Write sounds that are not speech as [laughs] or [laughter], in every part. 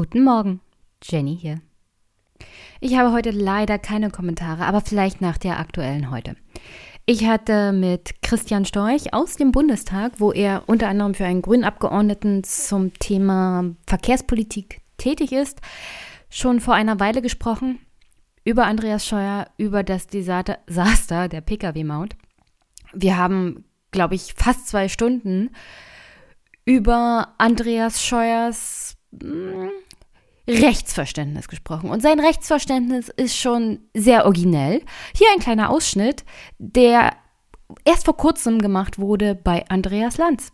Guten Morgen, Jenny hier. Ich habe heute leider keine Kommentare, aber vielleicht nach der aktuellen heute. Ich hatte mit Christian Storch aus dem Bundestag, wo er unter anderem für einen grünen Abgeordneten zum Thema Verkehrspolitik tätig ist, schon vor einer Weile gesprochen über Andreas Scheuer, über das Desaster [laughs] der Pkw-Maut. Wir haben, glaube ich, fast zwei Stunden über Andreas Scheuers hm, Rechtsverständnis gesprochen. Und sein Rechtsverständnis ist schon sehr originell. Hier ein kleiner Ausschnitt, der erst vor kurzem gemacht wurde bei Andreas Lanz.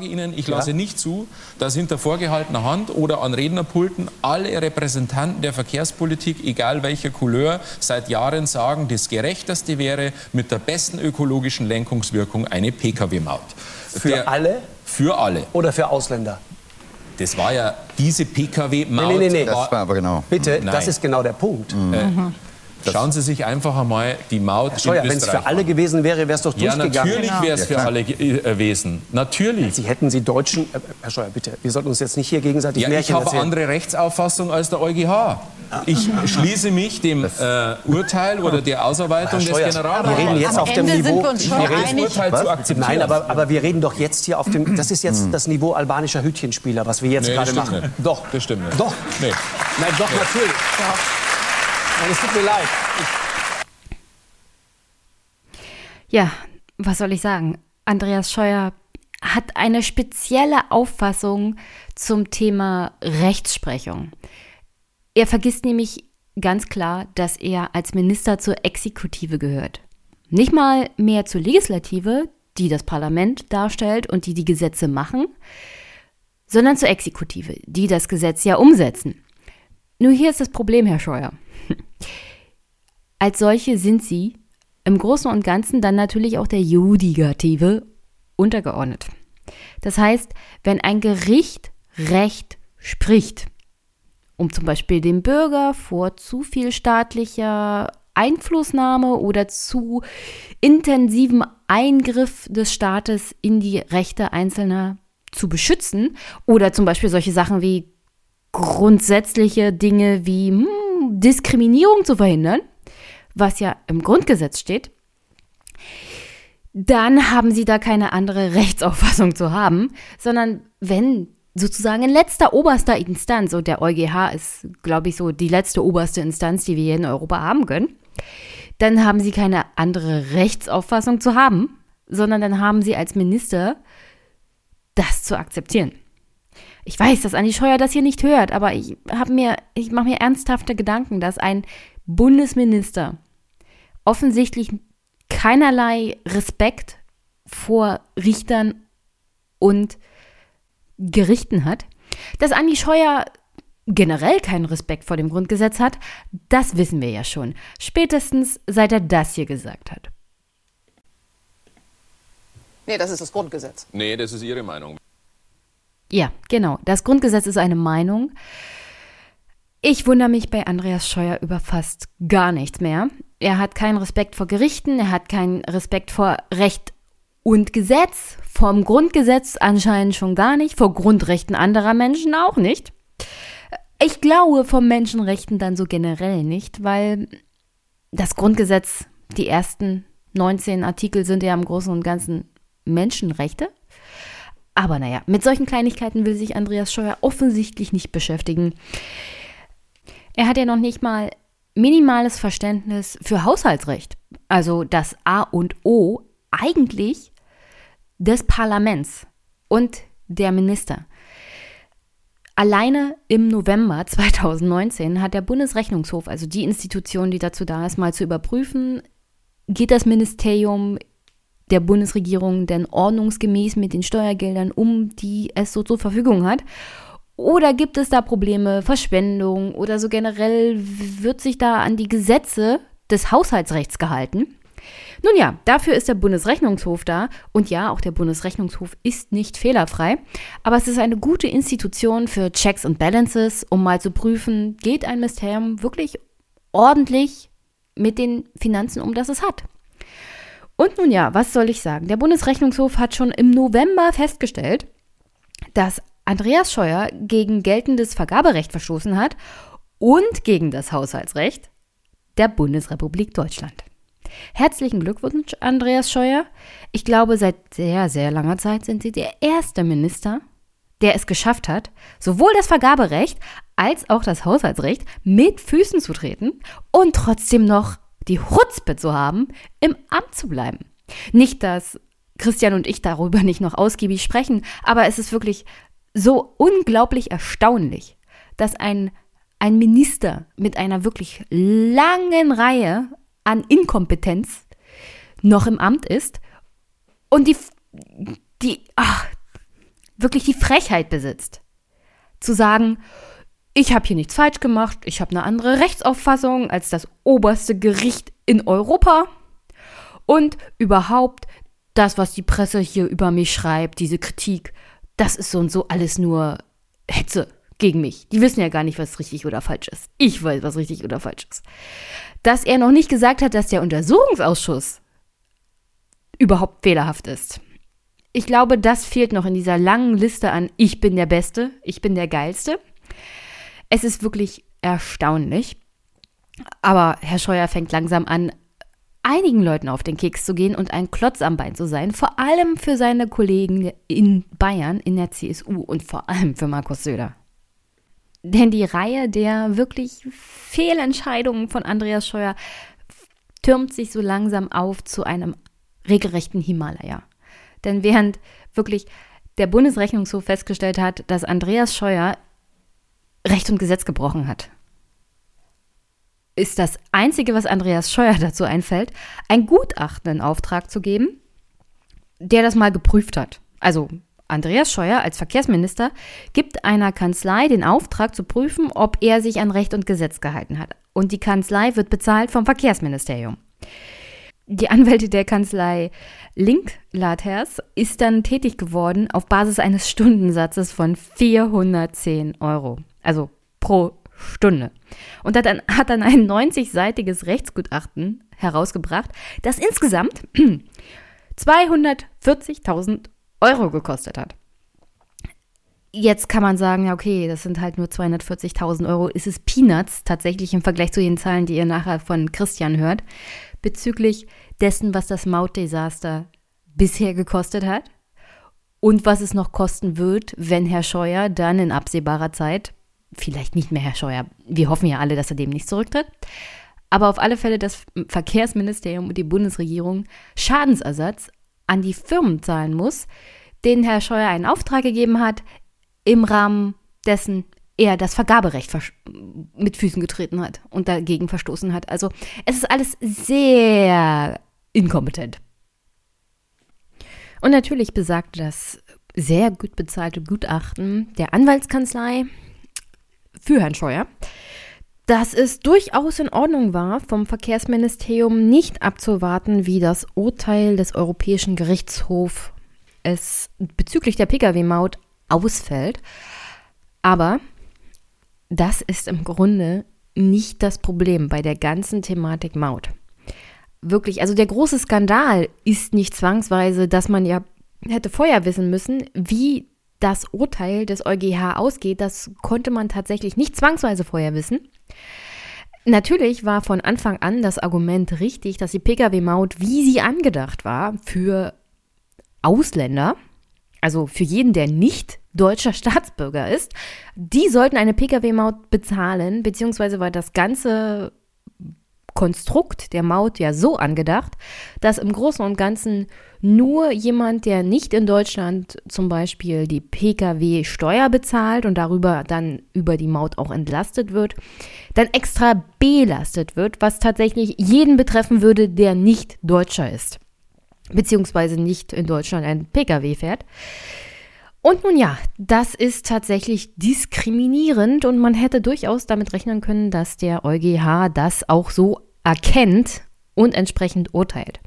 Ihnen, ich lasse ja. nicht zu, dass hinter vorgehaltener Hand oder an Rednerpulten alle Repräsentanten der Verkehrspolitik, egal welcher Couleur, seit Jahren sagen, das Gerechteste wäre mit der besten ökologischen Lenkungswirkung eine Pkw-Maut. Für der, alle? Für alle. Oder für Ausländer? Das war ja diese Pkw-Maut. Nee, nee, nee, nee. Das war aber genau. Bitte, Nein. das ist genau der Punkt. Mhm. Äh, Schauen Sie sich einfach einmal die Maut Herr Scheuer, wenn es für alle gewesen wäre, wäre es doch durchgegangen. Ja, natürlich genau. wäre es für alle äh, gewesen. Natürlich. Sie hätten Sie Deutschen... Äh, Herr Scheuer, bitte, wir sollten uns jetzt nicht hier gegenseitig ja, Märchen Ich habe eine andere Rechtsauffassung als der EuGH. Ich schließe mich dem äh, Urteil oder der Ausarbeitung des Generalrates. Wir reden jetzt auf dem Niveau... Wir reden das Urteil zu akzeptieren. Nein, aber, aber wir reden doch jetzt hier auf dem... Das ist jetzt das Niveau albanischer Hütchenspieler, was wir jetzt nee, gerade machen. Nicht. Doch. Das stimmt nicht. Doch. Nee. Nein, doch, nee. natürlich. Ja. Nein, es tut mir leid. Ja, was soll ich sagen? Andreas Scheuer hat eine spezielle Auffassung zum Thema Rechtsprechung. Er vergisst nämlich ganz klar, dass er als Minister zur Exekutive gehört. Nicht mal mehr zur Legislative, die das Parlament darstellt und die die Gesetze machen, sondern zur Exekutive, die das Gesetz ja umsetzen. Nur hier ist das Problem, Herr Scheuer. Als solche sind Sie im Großen und Ganzen dann natürlich auch der Judigative untergeordnet. Das heißt, wenn ein Gericht Recht spricht, um zum Beispiel den Bürger vor zu viel staatlicher Einflussnahme oder zu intensivem Eingriff des Staates in die Rechte Einzelner zu beschützen oder zum Beispiel solche Sachen wie grundsätzliche Dinge wie hm, Diskriminierung zu verhindern, was ja im Grundgesetz steht, dann haben sie da keine andere [laughs] Rechtsauffassung zu haben, sondern wenn sozusagen in letzter oberster Instanz, und der EuGH ist, glaube ich, so die letzte oberste Instanz, die wir hier in Europa haben können, dann haben sie keine andere Rechtsauffassung zu haben, sondern dann haben sie als Minister das zu akzeptieren. Ich weiß, dass Andi Scheuer das hier nicht hört, aber ich habe mir, ich mache mir ernsthafte Gedanken, dass ein Bundesminister offensichtlich keinerlei Respekt vor Richtern und Gerichten hat. Dass Andi Scheuer generell keinen Respekt vor dem Grundgesetz hat, das wissen wir ja schon. Spätestens seit er das hier gesagt hat. Nee, das ist das Grundgesetz. Nee, das ist Ihre Meinung. Ja, genau. Das Grundgesetz ist eine Meinung. Ich wundere mich bei Andreas Scheuer über fast gar nichts mehr. Er hat keinen Respekt vor Gerichten, er hat keinen Respekt vor Recht und Gesetz, vom Grundgesetz anscheinend schon gar nicht, vor Grundrechten anderer Menschen auch nicht. Ich glaube vor Menschenrechten dann so generell nicht, weil das Grundgesetz, die ersten 19 Artikel sind ja im Großen und Ganzen Menschenrechte. Aber naja, mit solchen Kleinigkeiten will sich Andreas Scheuer offensichtlich nicht beschäftigen. Er hat ja noch nicht mal minimales Verständnis für Haushaltsrecht. Also das A und O eigentlich des Parlaments und der Minister. Alleine im November 2019 hat der Bundesrechnungshof, also die Institution, die dazu da ist, mal zu überprüfen, geht das Ministerium der Bundesregierung denn ordnungsgemäß mit den Steuergeldern um, die es so zur Verfügung hat. Oder gibt es da Probleme, Verschwendung oder so generell wird sich da an die Gesetze des Haushaltsrechts gehalten? Nun ja, dafür ist der Bundesrechnungshof da und ja, auch der Bundesrechnungshof ist nicht fehlerfrei, aber es ist eine gute Institution für Checks und Balances, um mal zu prüfen, geht ein Ministerium wirklich ordentlich mit den Finanzen um, das es hat. Und nun ja, was soll ich sagen? Der Bundesrechnungshof hat schon im November festgestellt, dass Andreas Scheuer gegen geltendes Vergaberecht verstoßen hat und gegen das Haushaltsrecht der Bundesrepublik Deutschland. Herzlichen Glückwunsch, Andreas Scheuer. Ich glaube, seit sehr, sehr langer Zeit sind Sie der erste Minister, der es geschafft hat, sowohl das Vergaberecht als auch das Haushaltsrecht mit Füßen zu treten und trotzdem noch die Hutzpe zu haben, im Amt zu bleiben. Nicht, dass Christian und ich darüber nicht noch ausgiebig sprechen, aber es ist wirklich so unglaublich erstaunlich, dass ein, ein Minister mit einer wirklich langen Reihe an Inkompetenz noch im Amt ist und die, die ach, wirklich die Frechheit besitzt, zu sagen, ich habe hier nichts falsch gemacht, ich habe eine andere Rechtsauffassung als das oberste Gericht in Europa und überhaupt das, was die Presse hier über mich schreibt, diese Kritik, das ist so und so alles nur Hetze gegen mich. Die wissen ja gar nicht, was richtig oder falsch ist. Ich weiß, was richtig oder falsch ist. Dass er noch nicht gesagt hat, dass der Untersuchungsausschuss überhaupt fehlerhaft ist. Ich glaube, das fehlt noch in dieser langen Liste an Ich bin der Beste, ich bin der Geilste. Es ist wirklich erstaunlich. Aber Herr Scheuer fängt langsam an, einigen Leuten auf den Keks zu gehen und ein Klotz am Bein zu sein, vor allem für seine Kollegen in Bayern, in der CSU und vor allem für Markus Söder. Denn die Reihe der wirklich Fehlentscheidungen von Andreas Scheuer türmt sich so langsam auf zu einem regelrechten Himalaya. Denn während wirklich der Bundesrechnungshof festgestellt hat, dass Andreas Scheuer Recht und Gesetz gebrochen hat, ist das Einzige, was Andreas Scheuer dazu einfällt, ein Gutachten in Auftrag zu geben, der das mal geprüft hat. Also Andreas Scheuer als Verkehrsminister gibt einer Kanzlei den Auftrag zu prüfen, ob er sich an Recht und Gesetz gehalten hat. Und die Kanzlei wird bezahlt vom Verkehrsministerium. Die Anwälte der Kanzlei Linklaters ist dann tätig geworden auf Basis eines Stundensatzes von 410 Euro. Also pro Stunde. Und hat dann, hat dann ein 90-seitiges Rechtsgutachten herausgebracht, das insgesamt [clears throat] 240.000 Euro gekostet hat. Jetzt kann man sagen, ja, okay, das sind halt nur 240.000 Euro. Ist es Peanuts tatsächlich im Vergleich zu den Zahlen, die ihr nachher von Christian hört, bezüglich dessen, was das Mautdesaster bisher gekostet hat und was es noch kosten wird, wenn Herr Scheuer dann in absehbarer Zeit vielleicht nicht mehr Herr Scheuer. Wir hoffen ja alle, dass er dem nicht zurücktritt. Aber auf alle Fälle das Verkehrsministerium und die Bundesregierung Schadensersatz an die Firmen zahlen muss, denen Herr Scheuer einen Auftrag gegeben hat, im Rahmen dessen er das Vergaberecht mit Füßen getreten hat und dagegen verstoßen hat. Also es ist alles sehr inkompetent. Und natürlich besagt das sehr gut bezahlte Gutachten der Anwaltskanzlei, für Herrn Scheuer, dass es durchaus in Ordnung war, vom Verkehrsministerium nicht abzuwarten, wie das Urteil des Europäischen Gerichtshofs es bezüglich der Pkw-Maut ausfällt. Aber das ist im Grunde nicht das Problem bei der ganzen Thematik Maut. Wirklich, also der große Skandal ist nicht zwangsweise, dass man ja hätte vorher wissen müssen, wie das Urteil des EuGH ausgeht, das konnte man tatsächlich nicht zwangsweise vorher wissen. Natürlich war von Anfang an das Argument richtig, dass die Pkw-Maut, wie sie angedacht war, für Ausländer, also für jeden, der nicht deutscher [laughs] Staatsbürger ist, die sollten eine Pkw-Maut bezahlen, beziehungsweise war das ganze Konstrukt der Maut ja so angedacht, dass im Großen und Ganzen nur jemand, der nicht in Deutschland zum Beispiel die Pkw-Steuer bezahlt und darüber dann über die Maut auch entlastet wird, dann extra belastet wird, was tatsächlich jeden betreffen würde, der nicht Deutscher ist, beziehungsweise nicht in Deutschland ein Pkw fährt. Und nun ja, das ist tatsächlich diskriminierend und man hätte durchaus damit rechnen können, dass der EuGH das auch so erkennt und entsprechend urteilt.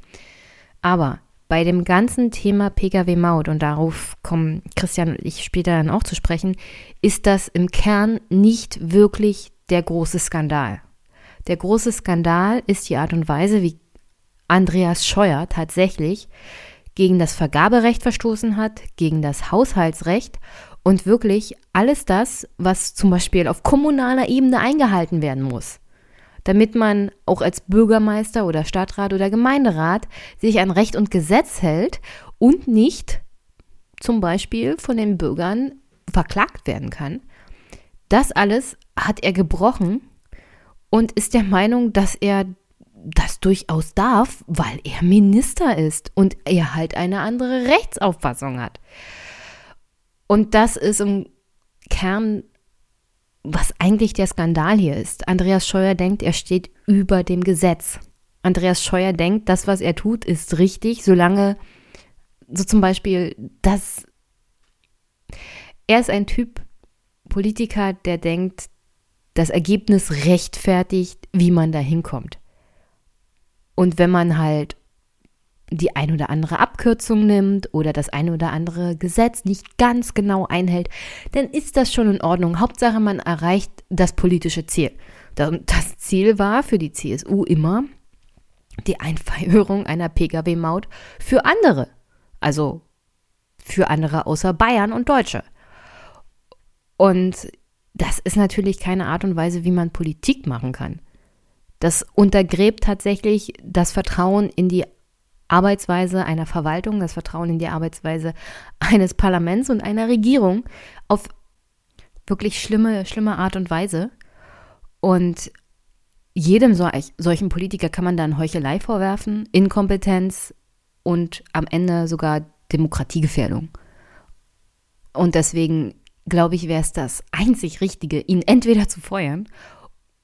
Aber bei dem ganzen Thema Pkw-Maut, und darauf kommen Christian und ich später dann auch zu sprechen, ist das im Kern nicht wirklich der große Skandal. Der große Skandal ist die Art und Weise, wie Andreas Scheuer tatsächlich gegen das Vergaberecht verstoßen hat, gegen das Haushaltsrecht und wirklich alles das, was zum Beispiel auf kommunaler Ebene eingehalten werden muss, damit man auch als Bürgermeister oder Stadtrat oder Gemeinderat sich an Recht und Gesetz hält und nicht zum Beispiel von den Bürgern verklagt werden kann. Das alles hat er gebrochen und ist der Meinung, dass er das durchaus darf, weil er Minister ist und er halt eine andere Rechtsauffassung hat. Und das ist im Kern, was eigentlich der Skandal hier ist. Andreas Scheuer denkt, er steht über dem Gesetz. Andreas Scheuer denkt, das, was er tut, ist richtig, solange so zum Beispiel, dass er ist ein Typ Politiker, der denkt, das Ergebnis rechtfertigt, wie man da hinkommt. Und wenn man halt die ein oder andere Abkürzung nimmt oder das ein oder andere Gesetz nicht ganz genau einhält, dann ist das schon in Ordnung. Hauptsache, man erreicht das politische Ziel. Das Ziel war für die CSU immer die Einführung einer Pkw-Maut für andere. Also für andere außer Bayern und Deutsche. Und das ist natürlich keine Art und Weise, wie man Politik machen kann. Das untergräbt tatsächlich das Vertrauen in die Arbeitsweise einer Verwaltung, das Vertrauen in die Arbeitsweise eines Parlaments und einer Regierung auf wirklich schlimme, schlimme Art und Weise. Und jedem solch, solchen Politiker kann man dann Heuchelei vorwerfen, Inkompetenz und am Ende sogar Demokratiegefährdung. Und deswegen glaube ich, wäre es das einzig Richtige, ihn entweder zu feuern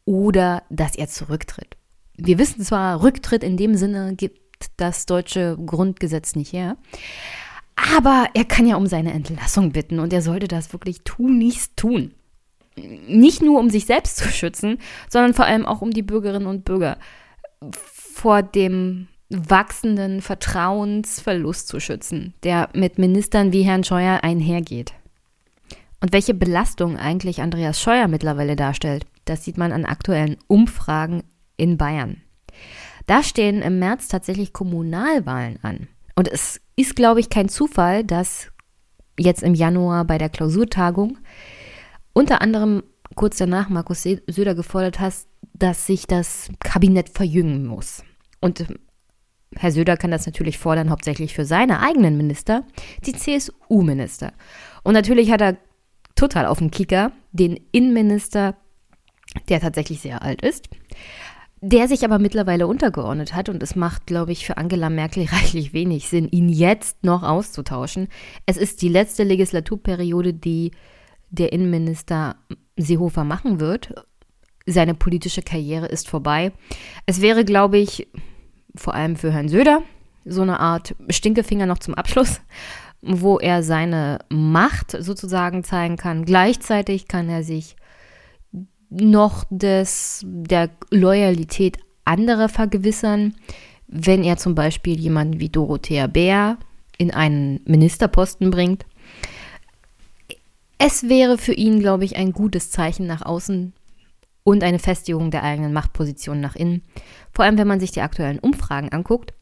oder dass er zurücktritt. Wir wissen zwar, Rücktritt in dem Sinne gibt das deutsche Grundgesetz nicht her. Aber er kann ja um seine Entlassung bitten und er sollte das wirklich tunlichst tun. Nicht nur um sich selbst zu schützen, sondern vor allem auch um die Bürgerinnen und Bürger vor dem wachsenden Vertrauensverlust zu schützen, der mit Ministern wie Herrn Scheuer einhergeht. Und welche Belastung eigentlich Andreas Scheuer mittlerweile darstellt, das sieht man an aktuellen Umfragen in Bayern. Da stehen im März tatsächlich Kommunalwahlen an. Und es ist, glaube ich, kein Zufall, dass jetzt im Januar bei der Klausurtagung unter anderem kurz danach Markus Söder gefordert hat, dass sich das Kabinett verjüngen muss. Und Herr Söder kann das natürlich fordern, hauptsächlich für seine eigenen Minister, die CSU-Minister. Und natürlich hat er total auf dem Kicker, den Innenminister, der tatsächlich sehr alt ist, der sich aber mittlerweile untergeordnet hat und es macht, glaube ich, für Angela Merkel [laughs] reichlich wenig Sinn, ihn jetzt noch auszutauschen. Es ist die letzte Legislaturperiode, die der Innenminister Seehofer machen wird. Seine politische Karriere ist vorbei. Es wäre, glaube ich, vor allem für Herrn Söder so eine Art Stinkefinger noch zum Abschluss wo er seine Macht sozusagen zeigen kann. Gleichzeitig kann er sich noch des, der Loyalität anderer vergewissern, wenn er zum Beispiel jemanden wie Dorothea Bär in einen Ministerposten bringt. Es wäre für ihn, glaube ich, ein gutes Zeichen nach außen und eine Festigung der eigenen Machtposition nach innen. Vor allem, wenn man sich die aktuellen Umfragen anguckt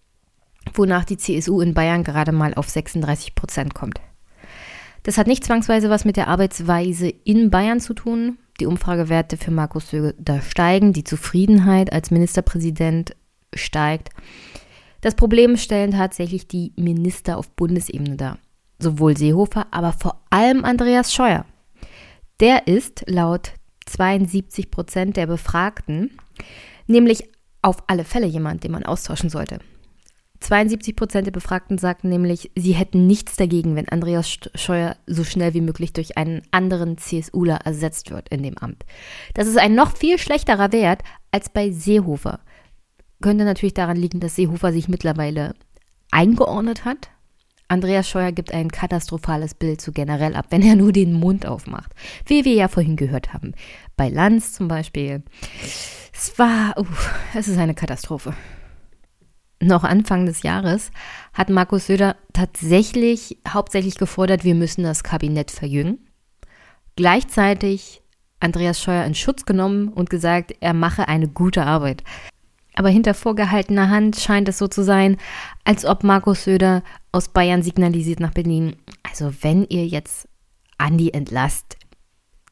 wonach die CSU in Bayern gerade mal auf 36 Prozent kommt. Das hat nicht zwangsweise was mit der Arbeitsweise in Bayern zu tun. Die Umfragewerte für Markus Söder steigen, die Zufriedenheit als Ministerpräsident steigt. Das Problem stellen tatsächlich die Minister auf Bundesebene dar. Sowohl Seehofer, aber vor allem Andreas Scheuer. Der ist laut 72 Prozent der Befragten nämlich auf alle Fälle jemand, den man austauschen sollte. 72 Prozent der Befragten sagten nämlich, sie hätten nichts dagegen, wenn Andreas Scheuer so schnell wie möglich durch einen anderen CSUler ersetzt wird in dem Amt. Das ist ein noch viel schlechterer Wert als bei Seehofer. Könnte natürlich daran liegen, dass Seehofer sich mittlerweile eingeordnet hat. Andreas Scheuer gibt ein katastrophales Bild zu generell ab, wenn er nur den Mund aufmacht. Wie wir ja vorhin gehört haben. Bei Lanz zum Beispiel. Es war, uh, es ist eine Katastrophe noch Anfang des Jahres, hat Markus Söder tatsächlich hauptsächlich gefordert, wir müssen das Kabinett verjüngen. Gleichzeitig Andreas Scheuer in Schutz genommen und gesagt, er mache eine gute Arbeit. Aber hinter vorgehaltener Hand scheint es so zu sein, als ob Markus Söder aus Bayern signalisiert nach Berlin, also wenn ihr jetzt Andi entlasst.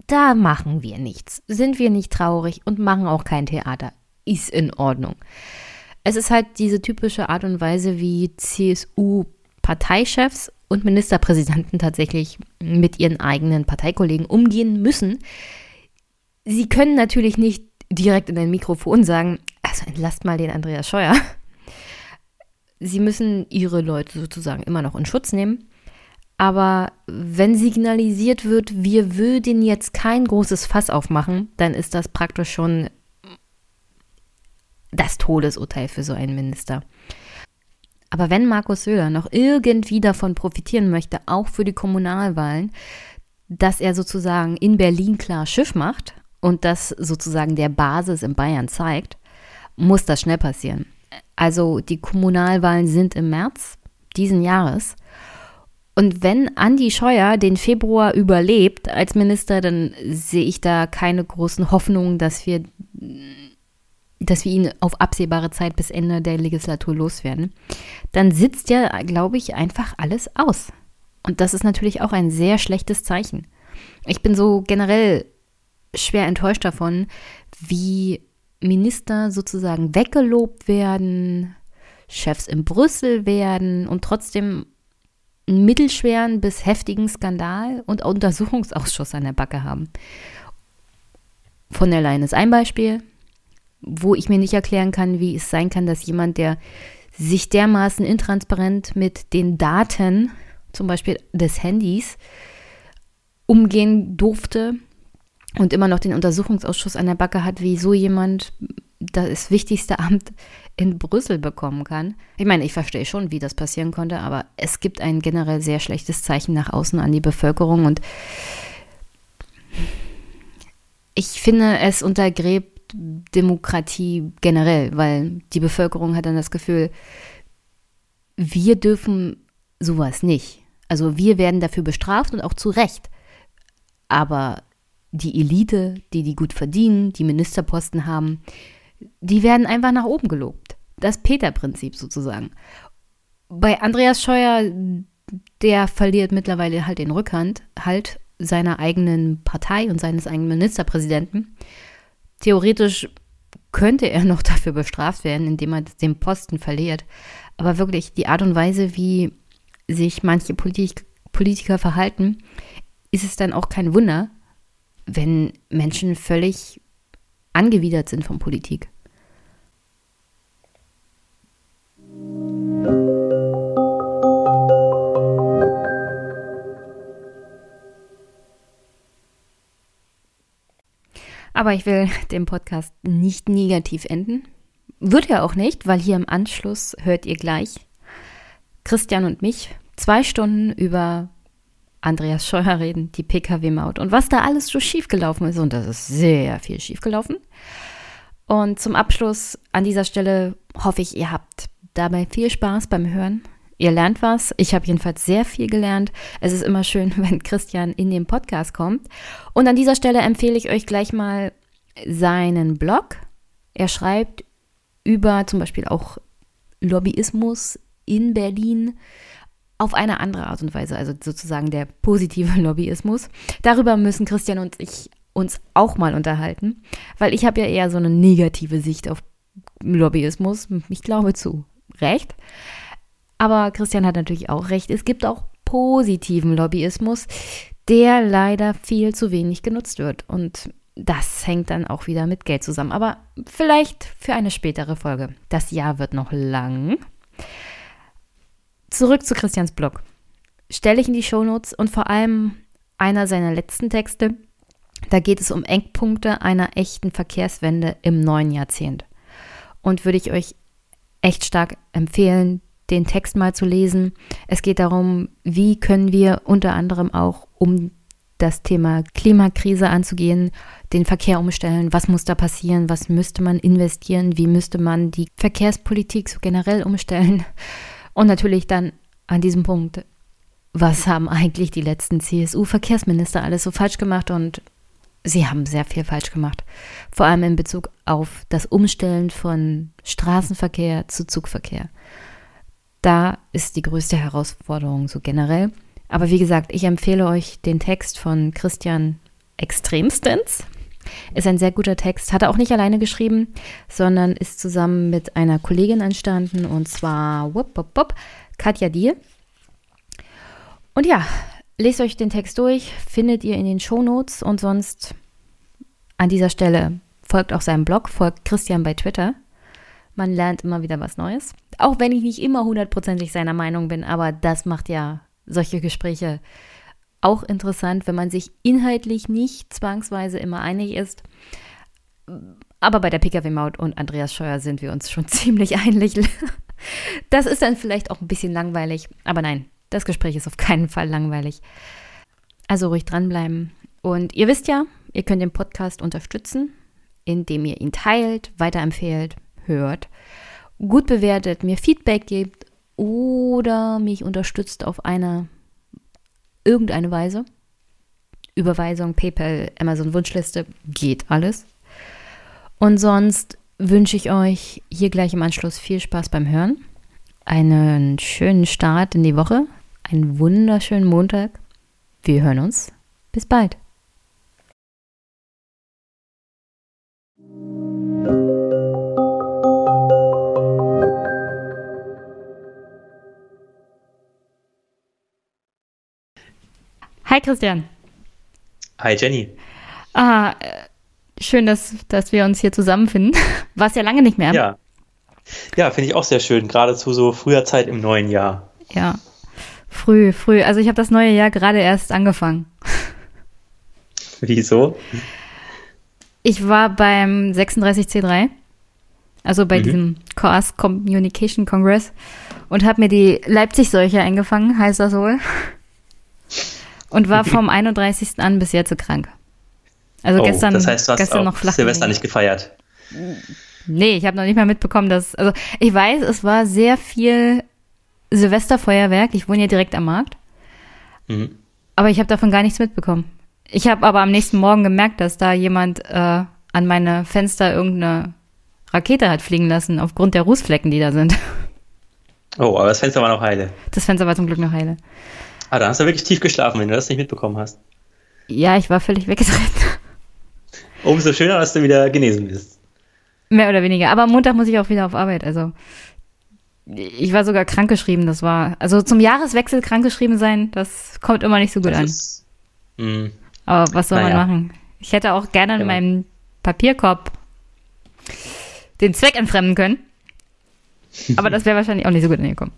Da machen wir nichts. Sind wir nicht traurig und machen auch kein Theater. Ist in Ordnung. Es ist halt diese typische Art und Weise, wie CSU-Parteichefs und Ministerpräsidenten tatsächlich mit ihren eigenen Parteikollegen umgehen müssen. Sie können natürlich nicht direkt in ein Mikrofon sagen, also entlasst mal den Andreas Scheuer. Sie müssen ihre Leute sozusagen immer noch in Schutz nehmen. Aber wenn signalisiert wird, wir würden jetzt kein großes Fass aufmachen, dann ist das praktisch schon das Todesurteil für so einen Minister. Aber wenn Markus Söder noch irgendwie davon profitieren möchte, auch für die Kommunalwahlen, dass er sozusagen in Berlin klar Schiff macht und das sozusagen der Basis in Bayern zeigt, muss das schnell passieren. Also die Kommunalwahlen sind im März diesen Jahres. Und wenn Andi Scheuer den Februar überlebt als Minister, dann sehe ich da keine großen Hoffnungen, dass wir dass wir ihn auf absehbare Zeit bis Ende der Legislatur loswerden, dann sitzt ja, glaube ich, einfach alles aus. Und das ist natürlich auch ein sehr schlechtes Zeichen. Ich bin so generell schwer enttäuscht davon, wie Minister sozusagen weggelobt werden, Chefs in Brüssel werden und trotzdem einen mittelschweren bis heftigen Skandal und Untersuchungsausschuss an der Backe haben. Von der Leyen ist ein Beispiel wo ich mir nicht erklären kann, wie es sein kann, dass jemand, der sich dermaßen intransparent mit den Daten, zum Beispiel des Handys, umgehen durfte und immer noch den Untersuchungsausschuss an der Backe hat, wie so jemand das wichtigste Amt in Brüssel bekommen kann. Ich meine, ich verstehe schon, wie das passieren konnte, aber es gibt ein generell sehr schlechtes Zeichen nach außen an die Bevölkerung und ich finde, es untergräbt Demokratie generell, weil die Bevölkerung hat dann das Gefühl, wir dürfen sowas nicht. Also wir werden dafür bestraft und auch zu Recht. Aber die Elite, die die gut verdienen, die Ministerposten haben, die werden einfach nach oben gelobt. Das Peter-Prinzip sozusagen. Bei Andreas Scheuer, der verliert mittlerweile halt den Rückhand, halt seiner eigenen Partei und seines eigenen Ministerpräsidenten. Theoretisch könnte er noch [laughs] dafür bestraft werden, indem er den Posten verliert. Aber wirklich die Art und Weise, wie sich manche Politik Politiker verhalten, ist es dann auch kein Wunder, wenn Menschen völlig angewidert sind von Politik. Aber ich will den Podcast nicht negativ enden. Wird er auch nicht, weil hier im Anschluss hört ihr gleich Christian und mich zwei Stunden über Andreas Scheuer reden, die Pkw-Maut und was da alles so schiefgelaufen ist. Und das ist sehr viel schiefgelaufen. Und zum Abschluss an dieser Stelle hoffe ich, ihr habt dabei viel Spaß beim Hören. Ihr lernt was. Ich habe jedenfalls sehr viel gelernt. Es ist immer schön, [laughs] wenn Christian in den Podcast kommt. Und an dieser Stelle empfehle ich euch gleich mal seinen Blog. Er schreibt über zum Beispiel auch Lobbyismus in Berlin auf eine andere Art und Weise, also sozusagen der positive [laughs] Lobbyismus. Darüber müssen Christian und ich uns auch mal unterhalten, weil ich habe ja eher so eine negative Sicht auf Lobbyismus. Ich glaube zu Recht. Aber Christian hat natürlich auch recht. Es gibt auch positiven Lobbyismus, der leider viel zu wenig genutzt wird. Und das hängt dann auch wieder mit Geld zusammen. Aber vielleicht für eine spätere Folge. Das Jahr wird noch lang. Zurück zu Christians Blog. Stelle ich in die Shownotes und vor allem einer seiner letzten Texte. Da geht es um Eckpunkte einer echten Verkehrswende im neuen Jahrzehnt. Und würde ich euch echt stark empfehlen, den Text mal zu lesen. Es geht darum, wie können wir unter anderem auch, um das Thema Klimakrise anzugehen, den Verkehr umstellen, was muss da passieren, was müsste man investieren, wie müsste man die Verkehrspolitik so generell umstellen? Und natürlich dann an diesem Punkt, was haben eigentlich die letzten CSU-Verkehrsminister alles so falsch gemacht? Und sie haben sehr viel falsch gemacht, vor allem in Bezug auf das Umstellen von Straßenverkehr zu Zugverkehr. Da ist die größte Herausforderung so generell. Aber wie gesagt, ich empfehle euch den Text von Christian extremstens. Ist ein sehr guter Text. Hat er auch nicht alleine geschrieben, sondern ist zusammen mit einer Kollegin entstanden und zwar wupp, wupp, wupp, Katja Dier. Und ja, lest euch den Text durch, findet ihr in den Shownotes und sonst an dieser Stelle folgt auch seinem Blog, folgt Christian bei Twitter. Man lernt immer wieder was Neues. Auch wenn ich nicht immer hundertprozentig seiner Meinung bin, aber das macht ja solche Gespräche auch interessant, wenn man sich inhaltlich nicht zwangsweise immer einig ist. Aber bei der Pkw-Maut und Andreas Scheuer sind wir uns schon [laughs] ziemlich einig. Das ist dann vielleicht auch ein bisschen langweilig. Aber nein, das Gespräch ist auf keinen Fall langweilig. Also ruhig dranbleiben. Und ihr wisst ja, ihr könnt den Podcast unterstützen, indem ihr ihn teilt, weiterempfehlt, hört, gut bewertet, mir Feedback gebt oder mich unterstützt auf eine irgendeine Weise. Überweisung, PayPal, Amazon Wunschliste, geht alles. Und sonst wünsche ich euch hier gleich im Anschluss viel Spaß beim Hören, einen schönen Start in die Woche, einen wunderschönen Montag. Wir hören uns. Bis bald. Hi Christian. Hi Jenny. Ah, schön, dass, dass wir uns hier zusammenfinden. [laughs] War es ja lange nicht mehr. Ja. Ja, finde ich auch sehr schön, gerade zu so früher Zeit im neuen Jahr. Ja, früh, früh. Also ich habe das neue Jahr gerade erst angefangen. [laughs] Wieso? Ich war beim 36C3, also bei mhm. diesem Chaos Communication Congress und habe mir die Leipzig-Seuche eingefangen, heißt das wohl und war vom 31. an bis jetzt so krank. Also oh, gestern, das heißt, du hast gestern noch flach Silvester nicht gefeiert. Nee, ich habe noch nicht mal mitbekommen, dass also ich weiß, es war sehr viel Silvesterfeuerwerk. Ich wohne ja direkt am Markt. Mhm. Aber ich habe davon gar nichts mitbekommen. Ich habe aber am nächsten Morgen gemerkt, dass da jemand äh, an meine Fenster irgendeine Rakete hat fliegen lassen, aufgrund der Rußflecken, die da sind. Oh, aber das Fenster war noch heile. Das Fenster war zum Glück noch heile. Ah, da hast du wirklich tief geschlafen, wenn du das nicht mitbekommen hast. Ja, ich war völlig weggedreht. Umso schöner, dass du wieder genesen bist. Mehr oder weniger. Aber am Montag muss ich auch wieder auf Arbeit. Also ich war sogar krankgeschrieben. Das war also zum Jahreswechsel krankgeschrieben sein. Das kommt immer nicht so gut das an. Ist, mm, Aber was soll naja. man machen? Ich hätte auch gerne in ja. meinem Papierkorb den Zweck entfremden können. [laughs] Aber das wäre wahrscheinlich auch nicht so gut angekommen.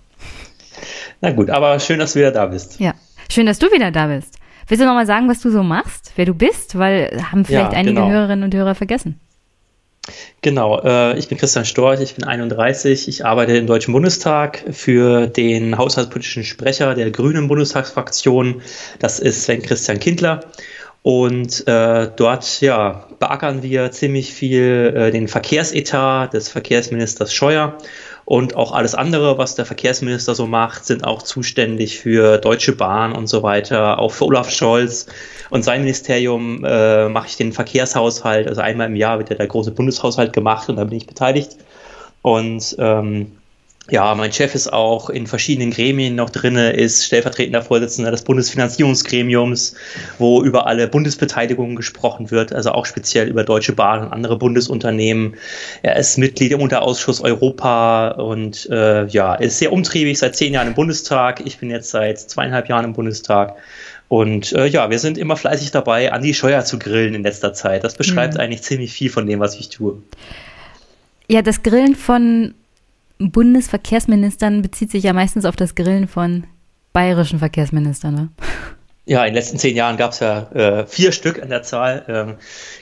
Na gut, aber schön, dass du wieder da bist. Ja, schön, dass du wieder da bist. Willst du nochmal sagen, was du so machst, wer du bist? Weil haben vielleicht ja, einige genau. Hörerinnen und Hörer vergessen. Genau, äh, ich bin Christian Storch, ich bin 31, ich arbeite im Deutschen Bundestag für den haushaltspolitischen Sprecher der Grünen Bundestagsfraktion. Das ist Sven Christian Kindler. Und äh, dort ja, beackern wir ziemlich viel äh, den Verkehrsetat des Verkehrsministers Scheuer und auch alles andere, was der Verkehrsminister so macht, sind auch zuständig für Deutsche Bahn und so weiter. Auch für Olaf Scholz und sein Ministerium äh, mache ich den Verkehrshaushalt. Also einmal im Jahr wird ja der große Bundeshaushalt gemacht und da bin ich beteiligt. Und ähm, ja, mein Chef ist auch in verschiedenen Gremien noch drin, ist stellvertretender Vorsitzender des Bundesfinanzierungsgremiums, wo über alle Bundesbeteiligungen gesprochen wird, also auch speziell über Deutsche Bahn und andere Bundesunternehmen. Er ist Mitglied im Unterausschuss Europa und äh, ja, ist sehr umtriebig, seit zehn Jahren im Bundestag. Ich bin jetzt seit zweieinhalb Jahren im Bundestag. Und äh, ja, wir sind immer fleißig dabei, Andi Scheuer zu grillen in letzter Zeit. Das beschreibt mhm. eigentlich ziemlich viel von dem, was ich tue. Ja, das Grillen von Bundesverkehrsministern bezieht sich ja meistens auf das Grillen von bayerischen Verkehrsministern. Ne? Ja, in den letzten zehn Jahren gab es ja äh, vier Stück an der Zahl. Ähm,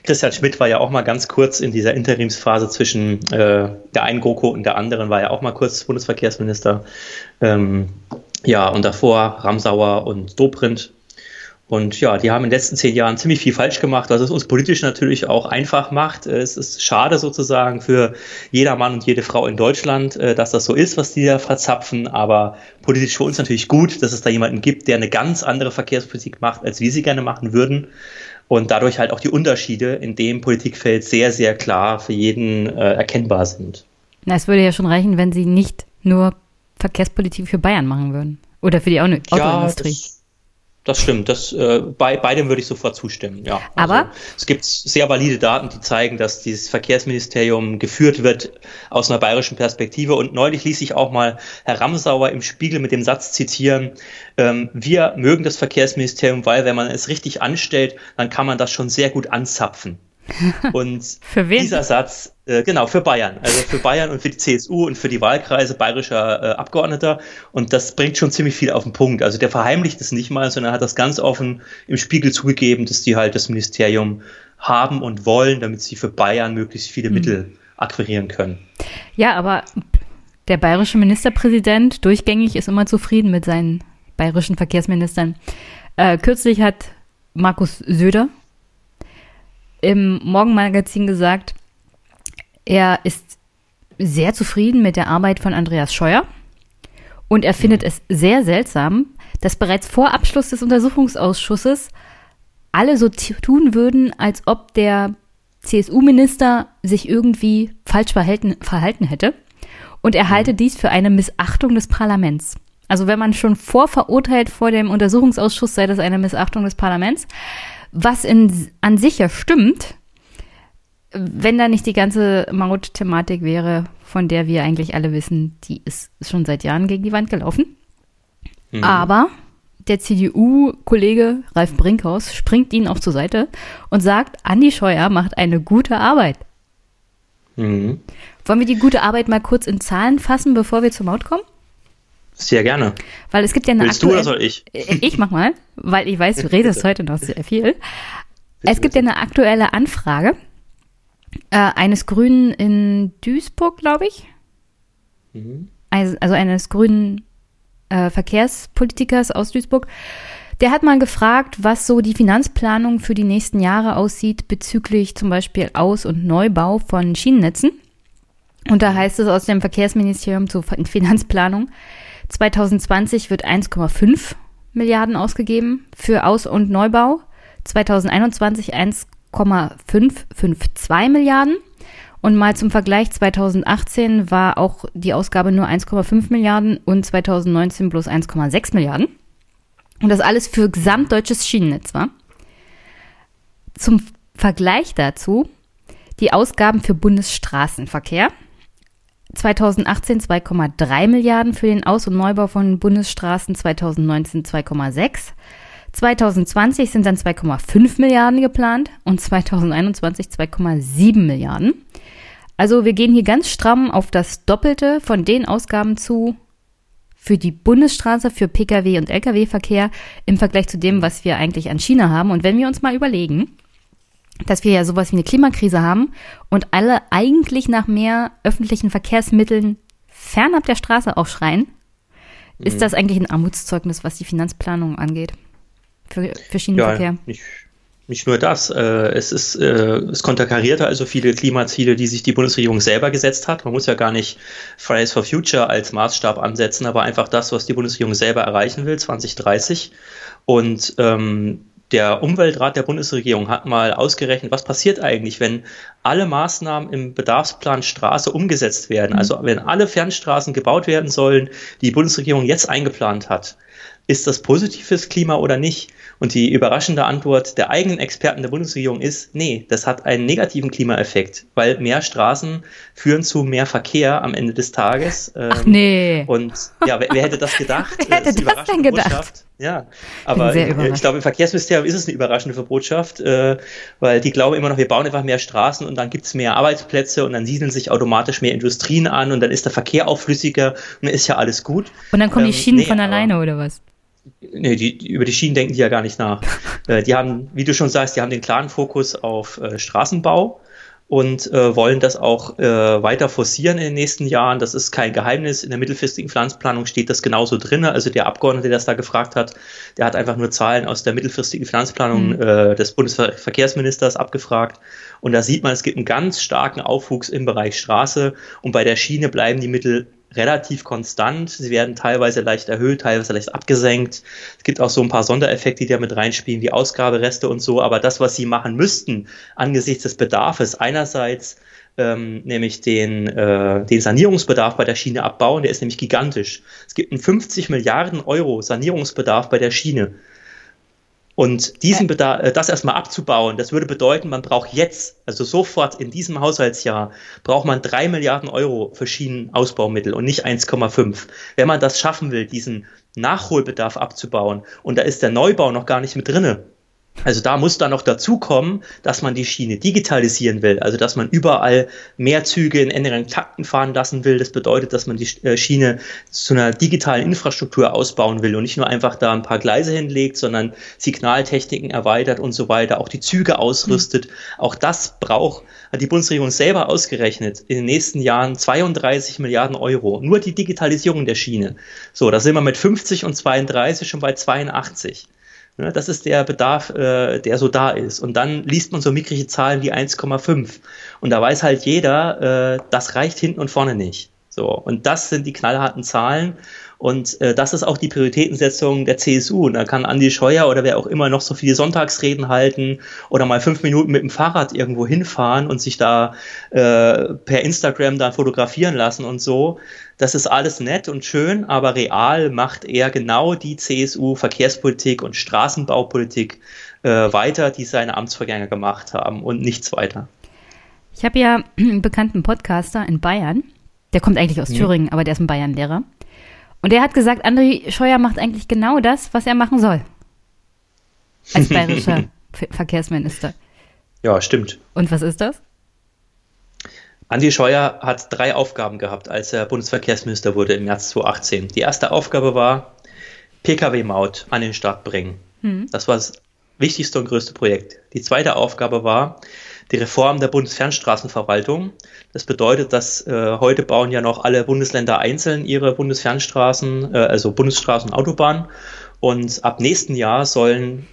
Christian Schmidt war ja auch mal ganz kurz in dieser Interimsphase zwischen äh, der einen GroKo und der anderen, war ja auch mal kurz Bundesverkehrsminister. Ähm, ja, und davor Ramsauer und Dobrindt und ja, die haben in den letzten zehn Jahren ziemlich viel falsch gemacht, was es uns politisch natürlich auch einfach macht. Es ist schade sozusagen für jeder Mann und jede Frau in Deutschland, äh, dass das so ist, was die da verzapfen. Aber politisch für uns natürlich gut, dass es da jemanden gibt, der eine ganz andere Verkehrspolitik macht, als wir sie gerne machen würden. Und dadurch halt auch die Unterschiede in dem Politikfeld sehr, sehr klar für jeden äh, erkennbar sind. Na, es würde ja schon reichen, wenn sie nicht nur Verkehrspolitik für Bayern machen würden. Oder für die Autoindustrie. Ja, Das stimmt. Das, äh, bei beidem würde ich sofort zustimmen. Ja. Aber also, es gibt sehr valide Daten, die zeigen, dass dieses Verkehrsministerium geführt wird aus einer bayerischen Perspektive. Und neulich ließ ich auch mal Herr Ramsauer im Spiegel mit dem Satz zitieren, ähm, wir mögen das Verkehrsministerium, weil wenn man es richtig anstellt, dann kann man das schon sehr gut anzapfen. [laughs] Und dieser Satz, äh, genau, für Bayern, also für Bayern und für die CSU und für die Wahlkreise bayerischer äh, Abgeordneter. Und das bringt schon ziemlich viel auf den Punkt. Also der verheimlicht es nicht mal, sondern hat das ganz offen im Spiegel zugegeben, dass die halt das Ministerium haben und wollen, damit sie für Bayern möglichst viele mhm. Mittel akquirieren können. Ja, aber der bayerische Ministerpräsident durchgängig ist immer zufrieden mit seinen bayerischen Verkehrsministern. Äh, kürzlich hat Markus Söder im Morgenmagazin gesagt, er ist sehr zufrieden mit der Arbeit von Andreas Scheuer und er findet es sehr seltsam, dass bereits vor Abschluss des Untersuchungsausschusses alle so tun würden, als ob der CSU-Minister sich irgendwie falsch verhalten, verhalten hätte. Und er halte dies für eine Missachtung des Parlaments. Also wenn man schon vorverurteilt vor dem Untersuchungsausschuss, sei das eine Missachtung des Parlaments. Was in, an sich ja stimmt, wenn da nicht die ganze Maut-Thematik wäre, von der wir eigentlich alle wissen, die ist schon seit Jahren gegen die Wand gelaufen. Mhm. Aber der CDU-Kollege Ralf Brinkhaus springt ihnen auch zur Seite und sagt, Andi Scheuer macht eine gute Arbeit. Mhm. Wollen wir die gute Arbeit mal kurz in Zahlen fassen, bevor wir zur Maut kommen? Sehr gerne. Weil es gibt ja eine Willst du oder soll ich? Äh, ich mach mal, weil ich weiß, du [laughs] redest heute noch sehr viel. Es gibt ja eine aktuelle Anfrage äh, eines Grünen in Duisburg, glaube ich. Mhm. Also, also, eines grünen äh, Verkehrspolitikers aus Duisburg. Der hat mal gefragt, was so die Finanzplanung für die nächsten Jahre aussieht bezüglich zum Beispiel Aus- und Neubau von Schienennetzen. Und da heißt es aus dem Verkehrsministerium zur Finanzplanung, 2020 wird 1,5 Milliarden ausgegeben für Aus- und Neubau. 2021 1,552 Milliarden. Und mal zum Vergleich, 2018 war auch die Ausgabe nur 1,5 Milliarden und 2019 bloß 1,6 Milliarden. Und das alles für gesamtdeutsches Schienennetz war. Zum Vergleich dazu die Ausgaben für Bundesstraßenverkehr. 2018 2,3 Milliarden für den Aus- und Neubau von Bundesstraßen, 2019 2,6. 2020 sind dann 2,5 Milliarden geplant und 2021 2,7 Milliarden. Also wir gehen hier ganz stramm auf das Doppelte von den Ausgaben zu für die Bundesstraße, für Pkw und Lkw-Verkehr im Vergleich zu dem, was wir eigentlich an China haben. Und wenn wir uns mal überlegen, dass wir ja sowas wie eine Klimakrise haben und alle eigentlich nach mehr öffentlichen Verkehrsmitteln fernab der Straße aufschreien, mhm. ist das eigentlich ein Armutszeugnis, was die Finanzplanung angeht für, für Schienenverkehr. Ja, nicht, nicht nur das. Äh, es ist, äh, es konterkariert also viele Klimaziele, die sich die Bundesregierung selber gesetzt hat. Man muss ja gar nicht Fridays for Future als Maßstab ansetzen, aber einfach das, was die Bundesregierung selber erreichen will, 2030. Und ähm, der Umweltrat der Bundesregierung hat mal ausgerechnet, was passiert eigentlich, wenn alle Maßnahmen im Bedarfsplan Straße umgesetzt werden. Also wenn alle Fernstraßen gebaut werden sollen, die die Bundesregierung jetzt eingeplant hat. Ist das positiv fürs Klima oder nicht? Und die überraschende Antwort der eigenen Experten der Bundesregierung ist, nee, das hat einen negativen Klimaeffekt, weil mehr Straßen führen zu mehr Verkehr am Ende des Tages. Ach ähm, nee. Und ja, wer, wer hätte das gedacht? [laughs] wer hätte das, das denn gedacht? Botschaft. Ja, aber ich glaube, im Verkehrsministerium ist es eine überraschende Botschaft, äh, weil die glauben immer noch, wir bauen einfach mehr Straßen und dann gibt es mehr Arbeitsplätze und dann siedeln sich automatisch mehr Industrien an und dann ist der Verkehr auch flüssiger und dann ist ja alles gut. Und dann kommen ähm, die Schienen nee, von alleine oder was? Nee, die, die, über die Schienen denken die ja gar nicht nach. [laughs] äh, die haben, wie du schon sagst, die haben den klaren Fokus auf äh, Straßenbau und äh, wollen das auch äh, weiter forcieren in den nächsten Jahren. Das ist kein Geheimnis. In der mittelfristigen Finanzplanung steht das genauso drin. Also der Abgeordnete, der das da gefragt hat, der hat einfach nur Zahlen aus der mittelfristigen Finanzplanung mhm. äh, des Bundesverkehrsministers abgefragt. Und da sieht man, es gibt einen ganz starken Aufwuchs im Bereich Straße und bei der Schiene bleiben die Mittel relativ konstant. Sie werden teilweise leicht erhöht, teilweise leicht abgesenkt. Es gibt auch so ein paar Sondereffekte, die da mit reinspielen, wie Ausgabereste und so. Aber das, was sie machen müssten angesichts des Bedarfs, einerseits ähm, nämlich den, äh, den Sanierungsbedarf bei der Schiene abbauen, der ist nämlich gigantisch. Es gibt einen 50 Milliarden Euro Sanierungsbedarf bei der Schiene. Und diesen Bedarf, äh, das erstmal abzubauen, das würde bedeuten, man braucht jetzt, also sofort in diesem Haushaltsjahr, braucht man drei Milliarden Euro für Schienenausbaumittel und nicht 1,5. Wenn man das schaffen will, diesen Nachholbedarf abzubauen, und da ist der Neubau noch gar nicht mit drinne, also da muss dann noch dazu kommen, dass man die Schiene digitalisieren will, also dass man überall mehr Züge in engeren Takten fahren lassen will. Das bedeutet, dass man die äh, Schiene zu einer digitalen Infrastruktur ausbauen will und nicht nur einfach da ein paar Gleise hinlegt, sondern Signaltechniken erweitert und so weiter, auch die Züge ausrüstet. Mhm. Auch das braucht, hat die Bundesregierung selber ausgerechnet, in den nächsten Jahren 32 Milliarden Euro. Nur die Digitalisierung der Schiene. So, da sind wir mit 50 und 32 schon bei 82. Ne, das ist der Bedarf, äh, der so da ist. Und dann liest man so mickrige Zahlen wie 1,5. Und da weiß halt jeder, äh, das reicht hinten und vorne nicht. So. Und das sind die knallharten Zahlen. Und äh, das ist auch die Prioritätensetzung der CSU. Und da kann Andi Scheuer oder wer auch immer noch so viele Sonntagsreden halten oder mal fünf Minuten mit dem Fahrrad irgendwo hinfahren und sich da äh, per Instagram dann fotografieren lassen und so. Das ist alles nett und schön, aber real macht er genau die CSU Verkehrspolitik und Straßenbaupolitik äh, weiter, die seine Amtsvergänger gemacht haben und nichts weiter. Ich habe ja [clears throat] einen bekannten Podcaster in Bayern, der kommt eigentlich aus ja. Thüringen, aber der ist ein Bayern-Lehrer. Und der hat gesagt, André Scheuer macht eigentlich genau das, was er machen soll. Als [laughs] bayerischer Verkehrsminister. Ja, stimmt. Und was ist das? Andi Scheuer hat drei Aufgaben gehabt, als er Bundesverkehrsminister wurde im März 2018. Die erste Aufgabe war, Pkw-Maut an den Start bringen. Hm. Das war das wichtigste und größte Projekt. Die zweite Aufgabe war, die Reform der Bundesfernstraßenverwaltung. Das bedeutet, dass äh, heute bauen ja noch alle Bundesländer einzeln ihre Bundesfernstraßen, äh, also Bundesstraßen und Autobahnen. Und ab nächsten Jahr sollen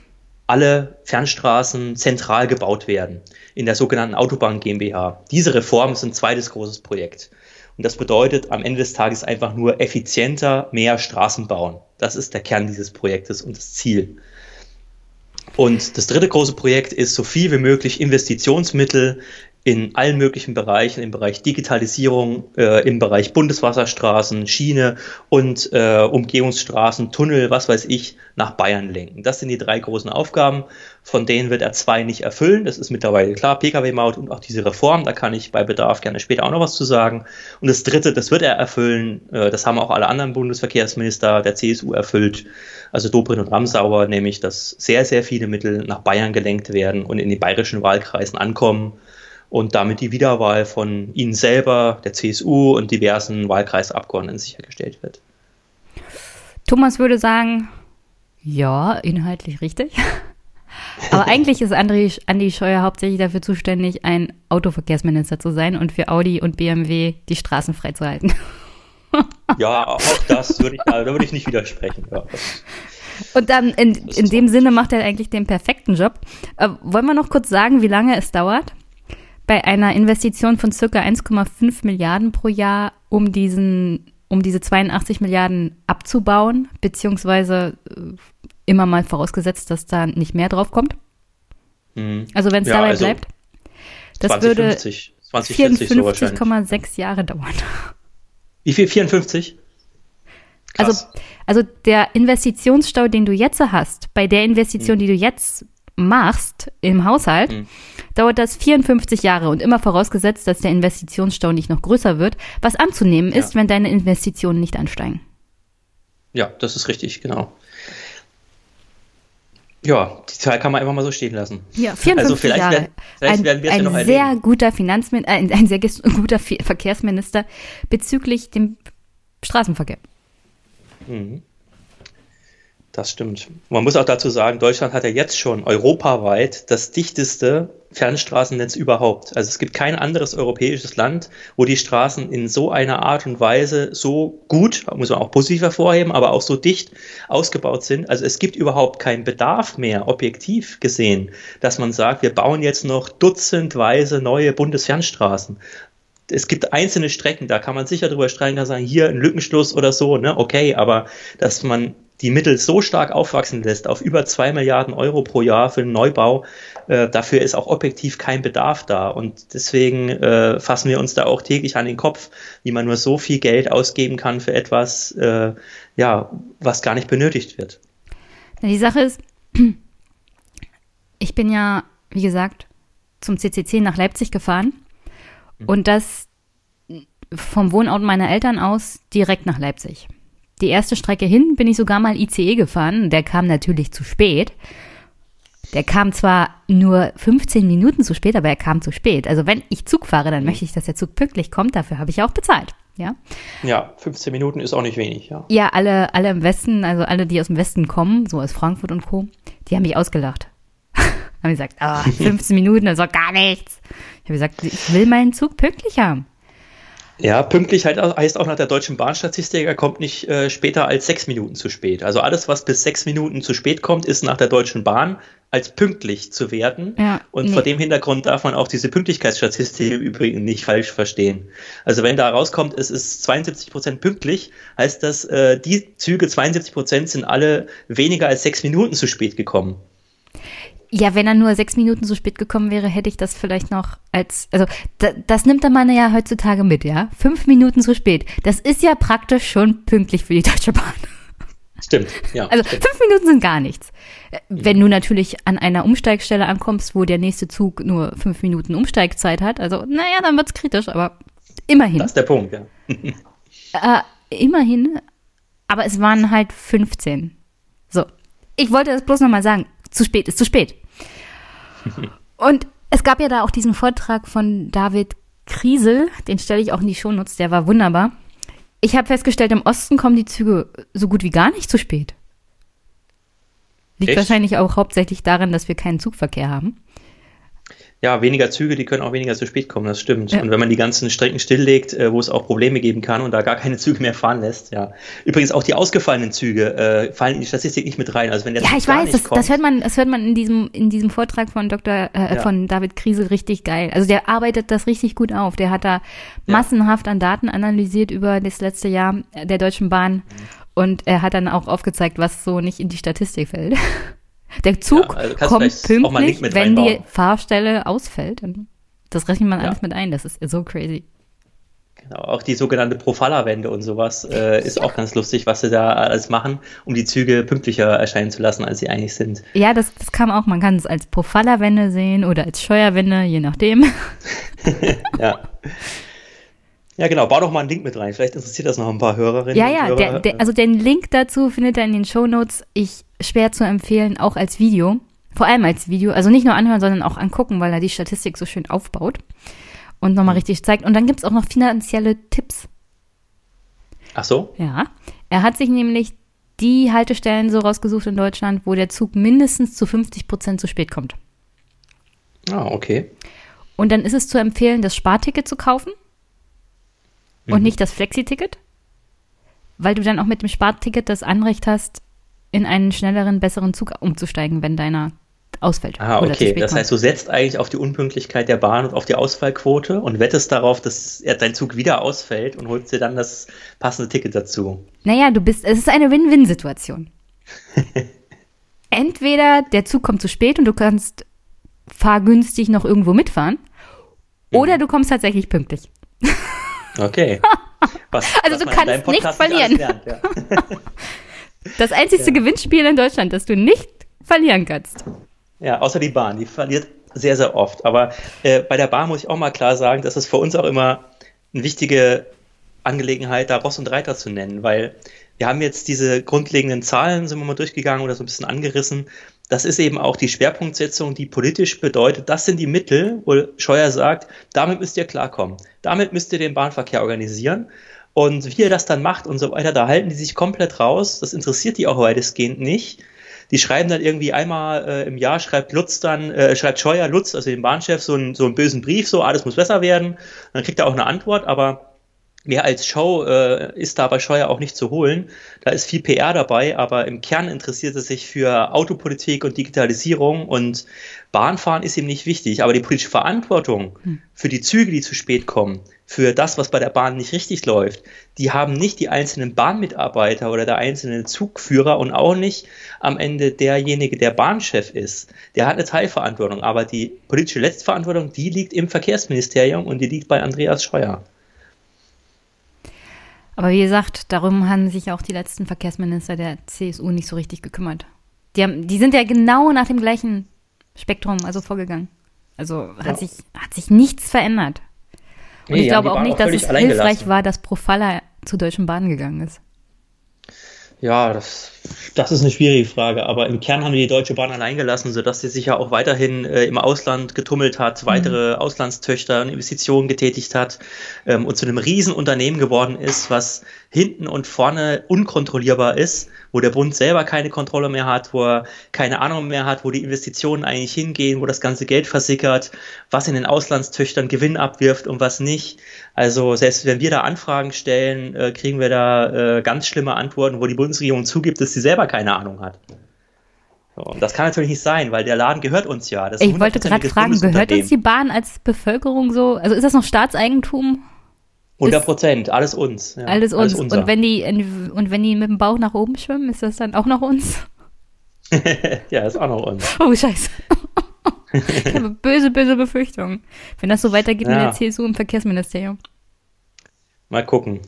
alle Fernstraßen zentral gebaut werden in der sogenannten Autobahn GmbH. Diese Reform ist ein zweites großes Projekt. Und das bedeutet am Ende des Tages einfach nur effizienter mehr Straßen bauen. Das ist der Kern dieses Projektes und das Ziel. Und das dritte große Projekt ist, so viel wie möglich Investitionsmittel in allen möglichen Bereichen, im Bereich Digitalisierung, äh, im Bereich Bundeswasserstraßen, Schiene und äh, Umgehungsstraßen, Tunnel, was weiß ich, nach Bayern lenken. Das sind die drei großen Aufgaben, von denen wird er zwei nicht erfüllen. Das ist mittlerweile klar, Pkw-Maut und auch diese Reform, da kann ich bei Bedarf gerne später auch noch was zu sagen. Und das dritte, das wird er erfüllen, äh, das haben auch alle anderen Bundesverkehrsminister der CSU erfüllt, also Dobrindt und Ramsauer, nämlich, dass sehr, sehr viele Mittel nach Bayern gelenkt werden und in den bayerischen Wahlkreisen ankommen und damit die Wiederwahl von Ihnen selber, der CSU und diversen Wahlkreisabgeordneten sichergestellt wird. Thomas würde sagen, ja, inhaltlich richtig. [laughs] Aber eigentlich ist André, Andi Scheuer hauptsächlich dafür zuständig, ein Autoverkehrsminister zu sein und für Audi und BMW die Straßen freizuhalten. Ja, auch das würde ich, da würde ich nicht widersprechen. Ja, und dann in, in dem Sinne macht er eigentlich den perfekten Job. Äh, wollen wir noch kurz sagen, wie lange es dauert? bei einer Investition von circa 1,5 Milliarden pro Jahr, um diesen, um diese 82 Milliarden abzubauen, beziehungsweise äh, immer mal vorausgesetzt, dass da nicht mehr drauf kommt. Mhm. Also wenn es ja, dabei also bleibt, das 2050, würde 54,6 Jahre dauern. Wie viel? 54? Also, also der Investitionsstau, den du jetzt hast, bei der Investition, mhm. die du jetzt machst im Haushalt, mhm. dauert das 54 Jahre und immer vorausgesetzt, dass der Investitionsstau nicht noch größer wird, was anzunehmen ja. ist, wenn deine Investitionen nicht ansteigen. Ja, das ist richtig, genau. Ja, die Zahl kann man einfach mal so stehen lassen. Ja, 54 also vielleicht Jahre. Werden, vielleicht ein, werden wir es ja noch erleben. Sehr guter Finanzmin ein, ein sehr [laughs] guter Verkehrsminister bezüglich dem Straßenverkehr. Mhm. Das stimmt. Man muss auch dazu sagen, Deutschland hat ja jetzt schon europaweit das dichteste Fernstraßennetz überhaupt. Also es gibt kein anderes europäisches Land, wo die Straßen in so einer Art und Weise so gut, muss man auch positiv hervorheben, aber auch so dicht ausgebaut sind. Also es gibt überhaupt keinen Bedarf mehr, objektiv gesehen, dass man sagt, wir bauen jetzt noch dutzendweise neue Bundesfernstraßen es gibt einzelne Strecken, da kann man sicher drüber streiten, kann sagen, hier ein Lückenschluss oder so, ne, okay, aber dass man die Mittel so stark aufwachsen lässt, auf über zwei Milliarden Euro pro Jahr für den Neubau, äh, dafür ist auch objektiv kein Bedarf da. Und deswegen äh, fassen wir uns da auch täglich an den Kopf, wie man nur so viel Geld ausgeben kann für etwas, äh, ja, was gar nicht benötigt wird. Die Sache ist, [clears throat] ich bin ja, wie gesagt, zum CCC nach Leipzig gefahren mhm. und das vom Wohnort meiner Eltern aus direkt nach Leipzig. Die erste Strecke hin bin ich sogar mal ICE gefahren. Der kam natürlich zu spät. Der kam zwar nur 15 Minuten zu spät, aber er kam zu spät. Also wenn ich Zug fahre, dann mhm. möchte ich, dass der Zug pünktlich kommt. Dafür habe ich auch bezahlt. Ja. Ja, 15 Minuten ist auch nicht wenig, ja. Ja, alle, alle im Westen, also alle, die aus dem Westen kommen, so aus Frankfurt und Co., die haben mich ausgelacht. [laughs] haben gesagt, [laughs] oh, 15 Minuten, das ist doch gar nichts. Ich habe gesagt, ich will meinen Zug pünktlich haben. Ja, pünktlich halt heißt auch nach der deutschen Bahnstatistik, er kommt nicht äh, später als sechs Minuten zu spät. Also alles, was bis sechs Minuten zu spät kommt, ist nach der deutschen Bahn als pünktlich zu werten. Ja, und nee. vor dem Hintergrund darf man auch diese Pünktlichkeitsstatistik im Übrigen nicht falsch verstehen. Also wenn da rauskommt, es ist 72 Prozent pünktlich, heißt das, äh, die Züge 72 Prozent sind alle weniger als sechs Minuten zu spät gekommen. Ja, wenn er nur sechs Minuten zu spät gekommen wäre, hätte ich das vielleicht noch als, also da, das nimmt der Mann ja heutzutage mit, ja? Fünf Minuten zu spät. Das ist ja praktisch schon pünktlich für die Deutsche Bahn. Stimmt, ja. Also stimmt. fünf Minuten sind gar nichts. Äh, wenn du natürlich an einer Umsteigstelle ankommst, wo der nächste Zug nur fünf Minuten Umsteigzeit hat, also naja, dann wird's kritisch, aber immerhin. Das ist der Punkt, ja. [laughs] äh, immerhin, aber es waren halt 15. So. Ich wollte das bloß nochmal sagen zu spät ist zu spät. [laughs] Und es gab ja da auch diesen Vortrag von David Kriesel, den stelle ich auch in die Shownotes, der war wunderbar. Ich habe festgestellt, im Osten kommen die Züge so gut wie gar nicht zu spät. Liegt Echt? wahrscheinlich auch hauptsächlich daran, dass wir keinen Zugverkehr haben ja, weniger Züge, die können auch weniger zu spät kommen, das stimmt. Ja. Und wenn man die ganzen Strecken stilllegt, äh, wo es auch Probleme geben kann und da gar keine Züge mehr fahren lässt, ja. Übrigens auch die ausgefallenen Züge äh, fallen in die Statistik nicht mit rein. Also wenn der ja, ich weiß, das, kommt, das hört man, das hört man in diesem in diesem Vortrag von Dr. Äh, ja. von David Kriesel richtig geil. Also der arbeitet das richtig gut auf. Der hat da massenhaft an Daten analysiert über das letzte Jahr der Deutschen Bahn. Mhm. Und er hat dann auch aufgezeigt, was so nicht in die Statistik fällt. Der Zug ja, also kommt pünktlich, wenn die Fahrstelle ausfällt. Das rechnet man ja. alles mit ein. Das ist so crazy. Genau, auch die sogenannte Profalla-Wende und sowas äh, ist auch ganz lustig, was sie da alles machen, um die Züge pünktlicher erscheinen zu lassen, als sie eigentlich sind. Ja, das, das kam auch. Man kann es als Profalla-Wende sehen oder als Steuerwende, je nachdem. [laughs] ja. [laughs] Ja, genau, bau doch mal einen Link mit rein. Vielleicht interessiert das noch ein paar Hörerinnen. Ja, ja, der, der, also den Link dazu findet ihr in den Show Notes. Ich schwer zu empfehlen, auch als Video. Vor allem als Video. Also nicht nur anhören, sondern auch angucken, weil er die Statistik so schön aufbaut und nochmal mhm. richtig zeigt. Und dann gibt es auch noch finanzielle Tipps. Ach so? Ja. Er hat sich nämlich die Haltestellen so rausgesucht in Deutschland, wo der Zug mindestens zu 50 Prozent zu spät kommt. Ah, okay. Und dann ist es zu empfehlen, das Sparticket zu kaufen und mhm. nicht das Flexi-Ticket, weil du dann auch mit dem Sparticket das Anrecht hast, in einen schnelleren, besseren Zug umzusteigen, wenn deiner ausfällt. Ah, okay. Das heißt, du setzt eigentlich auf die Unpünktlichkeit der Bahn und auf die Ausfallquote und wettest darauf, dass dein Zug wieder ausfällt und holst dir dann das passende Ticket dazu. Naja, du bist, es ist eine Win-Win-Situation. [laughs] Entweder der Zug kommt zu spät und du kannst fahrgünstig noch irgendwo mitfahren, mhm. oder du kommst tatsächlich pünktlich. [laughs] Okay. [laughs] Was, also was du kannst nicht verlieren. Lernt, ja. [laughs] Das einzige ja. Gewinnspiel in Deutschland, das du nicht verlieren kannst. Ja, außer die Bahn, die verliert sehr, sehr oft. Aber äh, bei der Bahn muss ich auch mal klar sagen, dass es für uns auch immer eine wichtige Angelegenheit, da Ross und Reiter zu nennen, weil wir haben jetzt diese grundlegenden Zahlen, sind wir mal durchgegangen oder so ein bisschen angerissen. Das ist eben auch die Schwerpunktsetzung, die politisch bedeutet, das sind die Mittel, wo Scheuer sagt, damit müsst ihr klarkommen. Damit müsst ihr den Bahnverkehr organisieren. Und wie er das dann macht und so weiter, da halten die sich komplett raus. Das interessiert die auch weitestgehend nicht. Die schreiben dann irgendwie einmal äh, im Jahr, schreibt Lutz dann, äh, schreibt Scheuer Lutz, also dem Bahnchef, so, ein, so einen bösen Brief, so, alles muss besser werden. Dann kriegt er auch eine Antwort, aber mehr als Show äh, ist da bei Scheuer auch nicht zu holen. Da ist viel PR dabei, aber im Kern interessiert er sich für Autopolitik und Digitalisierung und Bahnfahren ist ihm nicht wichtig. Aber die politische Verantwortung hm. für die Züge, die zu spät kommen, für das, was bei der Bahn nicht richtig läuft, die haben nicht die einzelnen Bahnmitarbeiter oder der einzelne Zugführer und auch nicht am Ende derjenige, der Bahnchef ist. Der hat eine Teilverantwortung, aber die politische Letztverantwortung, die liegt im Verkehrsministerium und die liegt bei Andreas Scheuer. Aber wie gesagt, darum haben sich auch die letzten Verkehrsminister der CSU nicht so richtig gekümmert. Die, haben, die sind ja genau nach dem gleichen Spektrum also vorgegangen. Also hat, ja. sich, hat sich nichts verändert. Und nee, ich glaube auch nicht, dass es hilfreich war, dass Profalla zur Deutschen Bahn gegangen ist. Ja, das, das ist eine schwierige Frage, aber im Kern haben die Deutsche Bahn allein gelassen, sodass sie sich ja auch weiterhin äh, im Ausland getummelt hat, weitere mhm. Auslandstöchter und Investitionen getätigt hat ähm, und zu einem Riesenunternehmen geworden ist, was hinten und vorne unkontrollierbar ist, wo der Bund selber keine Kontrolle mehr hat, wo er keine Ahnung mehr hat, wo die Investitionen eigentlich hingehen, wo das ganze Geld versickert, was in den Auslandstöchtern Gewinn abwirft und was nicht. Also selbst wenn wir da Anfragen stellen, äh, kriegen wir da äh, ganz schlimme Antworten, wo die Bundesregierung zugibt, dass sie selber keine Ahnung hat. So, und das kann natürlich nicht sein, weil der Laden gehört uns ja. ich wollte gerade fragen, gehört uns die Bahn als Bevölkerung so? Also ist das noch Staatseigentum? 100 Prozent, alles uns. Ja, alles uns. Alles und wenn die und wenn die mit dem Bauch nach oben schwimmen, ist das dann auch noch uns? [laughs] ja, ist auch noch uns. Oh Scheiße. ich habe [laughs] böse, böse Befürchtungen, wenn das so weitergeht ja. mit der CSU im Verkehrsministerium. Mal gucken.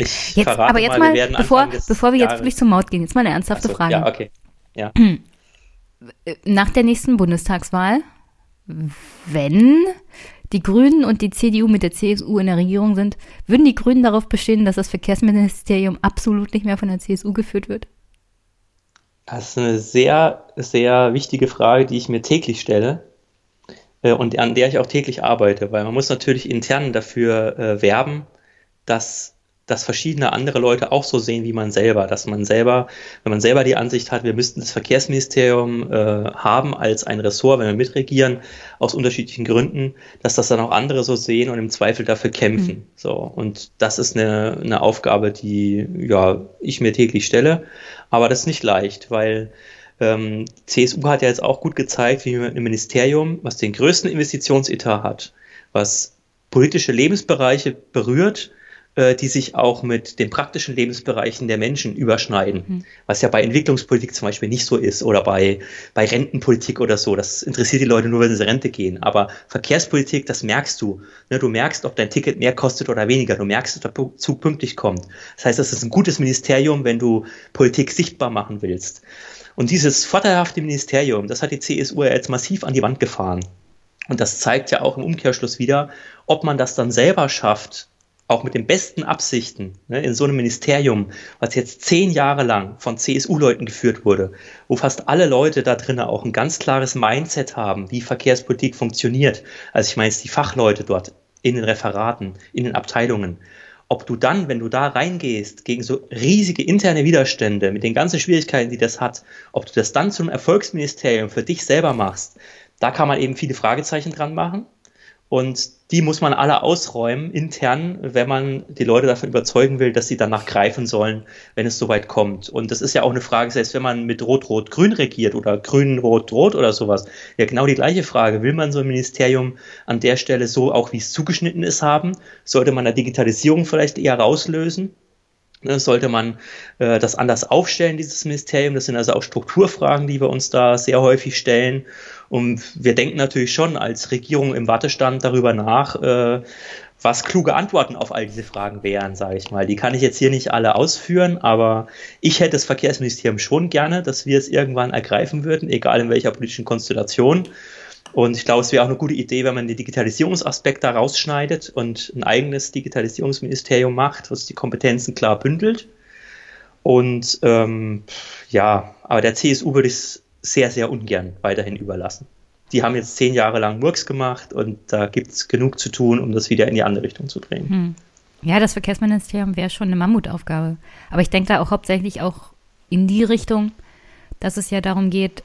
Ich jetzt, verrate aber jetzt mal, mal bevor, bevor wir jetzt wirklich zur Maut gehen, jetzt mal eine ernsthafte so, Frage. Ja, okay. Ja. [clears throat] Nach der nächsten Bundestagswahl, wenn die Grünen und die CDU mit der CSU in der Regierung sind, würden die Grünen darauf bestehen, dass das Verkehrsministerium absolut nicht mehr von der CSU geführt wird? Das ist eine sehr, sehr wichtige Frage, die ich mir täglich stelle äh, und an der ich auch täglich arbeite, weil man muss natürlich intern dafür äh, werben, dass dass verschiedene andere Leute auch so sehen wie man selber, dass man selber, wenn man selber die Ansicht hat, wir müssten das Verkehrsministerium äh, haben als ein Ressort, wenn wir mitregieren, aus unterschiedlichen Gründen, dass das dann auch andere so sehen und im Zweifel dafür kämpfen. Mhm. So und das ist eine, eine Aufgabe, die ja ich mir täglich stelle, aber das ist nicht leicht, weil ähm, CSU hat ja jetzt auch gut gezeigt, wie man im Ministerium, was den größten Investitionsetat hat, was politische Lebensbereiche berührt, äh, die sich auch mit den praktischen Lebensbereichen der Menschen überschneiden, mhm. was ja bei Entwicklungspolitik zum Beispiel nicht so ist oder bei, bei Rentenpolitik oder so. Das interessiert die Leute nur, wenn sie in Rente gehen. Aber Verkehrspolitik, das merkst du. Ne, du merkst, ob dein Ticket mehr kostet oder weniger. Du merkst, ob der Zug pünktlich kommt. Das heißt, das ist ein gutes Ministerium, wenn du Politik sichtbar machen willst. Und dieses vorteilhafte Ministerium, das hat die CSU ja jetzt massiv an die Wand gefahren. Und das zeigt ja auch im Umkehrschluss wieder, ob man das dann selber schafft, auch mit den besten Absichten ne, in so einem Ministerium, was jetzt zehn Jahre lang von CSU-Leuten geführt wurde, wo fast alle Leute da drinnen auch ein ganz klares Mindset haben, wie Verkehrspolitik funktioniert. Also ich meine jetzt die Fachleute dort in den Referaten, in den Abteilungen. Ob du dann, wenn du da reingehst, gegen so riesige interne Widerstände, mit den ganzen Schwierigkeiten, die das hat, ob du das dann zum Erfolgsministerium für dich selber machst, da kann man eben viele Fragezeichen dran machen. Und die muss man alle ausräumen intern, wenn man die Leute davon überzeugen will, dass sie danach greifen sollen, wenn es soweit kommt. Und das ist ja auch eine Frage, selbst wenn man mit Rot-Rot-Grün regiert oder Grün-Rot-Rot oder sowas, ja genau die gleiche Frage. Will man so ein Ministerium an der Stelle so auch, wie es zugeschnitten ist, haben? Sollte man da Digitalisierung vielleicht eher rauslösen? Ne, sollte man äh, das anders aufstellen, dieses Ministerium? Das sind also auch Strukturfragen, die wir uns da sehr häufig stellen. Und wir denken natürlich schon als Regierung im Wartestand darüber nach, äh, was kluge Antworten auf all diese Fragen wären, sage ich mal. Die kann ich jetzt hier nicht alle ausführen, aber ich hätte das Verkehrsministerium schon gerne, dass wir es irgendwann ergreifen würden, egal in welcher politischen Konstellation. Und ich glaube, es wäre auch eine gute Idee, wenn man den Digitalisierungsaspekt da rausschneidet und ein eigenes Digitalisierungsministerium macht, was die Kompetenzen klar bündelt. Und ähm, ja, aber der CSU würde ich es sehr, sehr ungern weiterhin überlassen. Die haben jetzt zehn Jahre lang Murks gemacht und da gibt es genug zu tun, um das wieder in die andere Richtung zu bringen. Hm. Ja, das Verkehrsministerium wäre schon eine Mammutaufgabe. Aber ich denke da auch hauptsächlich auch in die Richtung, dass es ja darum geht,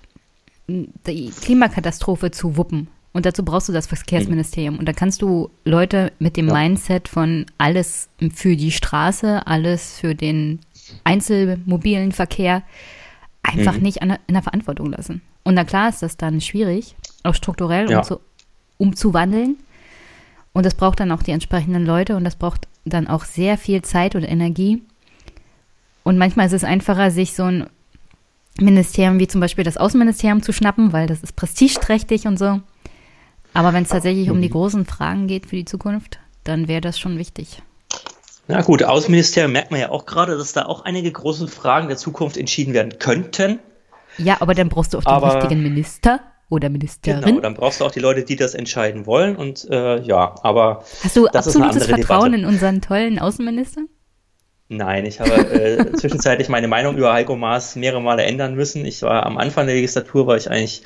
die Klimakatastrophe zu wuppen. Und dazu brauchst du das Verkehrsministerium. Und da kannst du Leute mit dem ja. Mindset von alles für die Straße, alles für den einzelmobilen Verkehr einfach mhm. nicht der, in der Verantwortung lassen. Und na klar ist das dann schwierig, auch strukturell ja. umzu, umzuwandeln. Und das braucht dann auch die entsprechenden Leute und das braucht dann auch sehr viel Zeit und Energie. Und manchmal ist es einfacher, sich so ein Ministerium wie zum Beispiel das Außenministerium zu schnappen, weil das ist prestigeträchtig und so. Aber wenn es tatsächlich um die mhm. großen Fragen geht für die Zukunft, dann wäre das schon wichtig. Na gut, Außenministerium merkt man ja auch gerade, dass da auch einige große Fragen der Zukunft entschieden werden könnten. Ja, aber dann brauchst du auch den aber, richtigen Minister oder Ministerin. Genau, dann brauchst du auch die Leute, die das entscheiden wollen. Und äh, ja, aber. Hast du absolutes Vertrauen Debatte. in unseren tollen Außenminister? Nein, ich habe äh, [laughs] zwischenzeitlich meine Meinung über Heiko Maas mehrere Male ändern müssen. Ich war am Anfang der Legislatur war ich eigentlich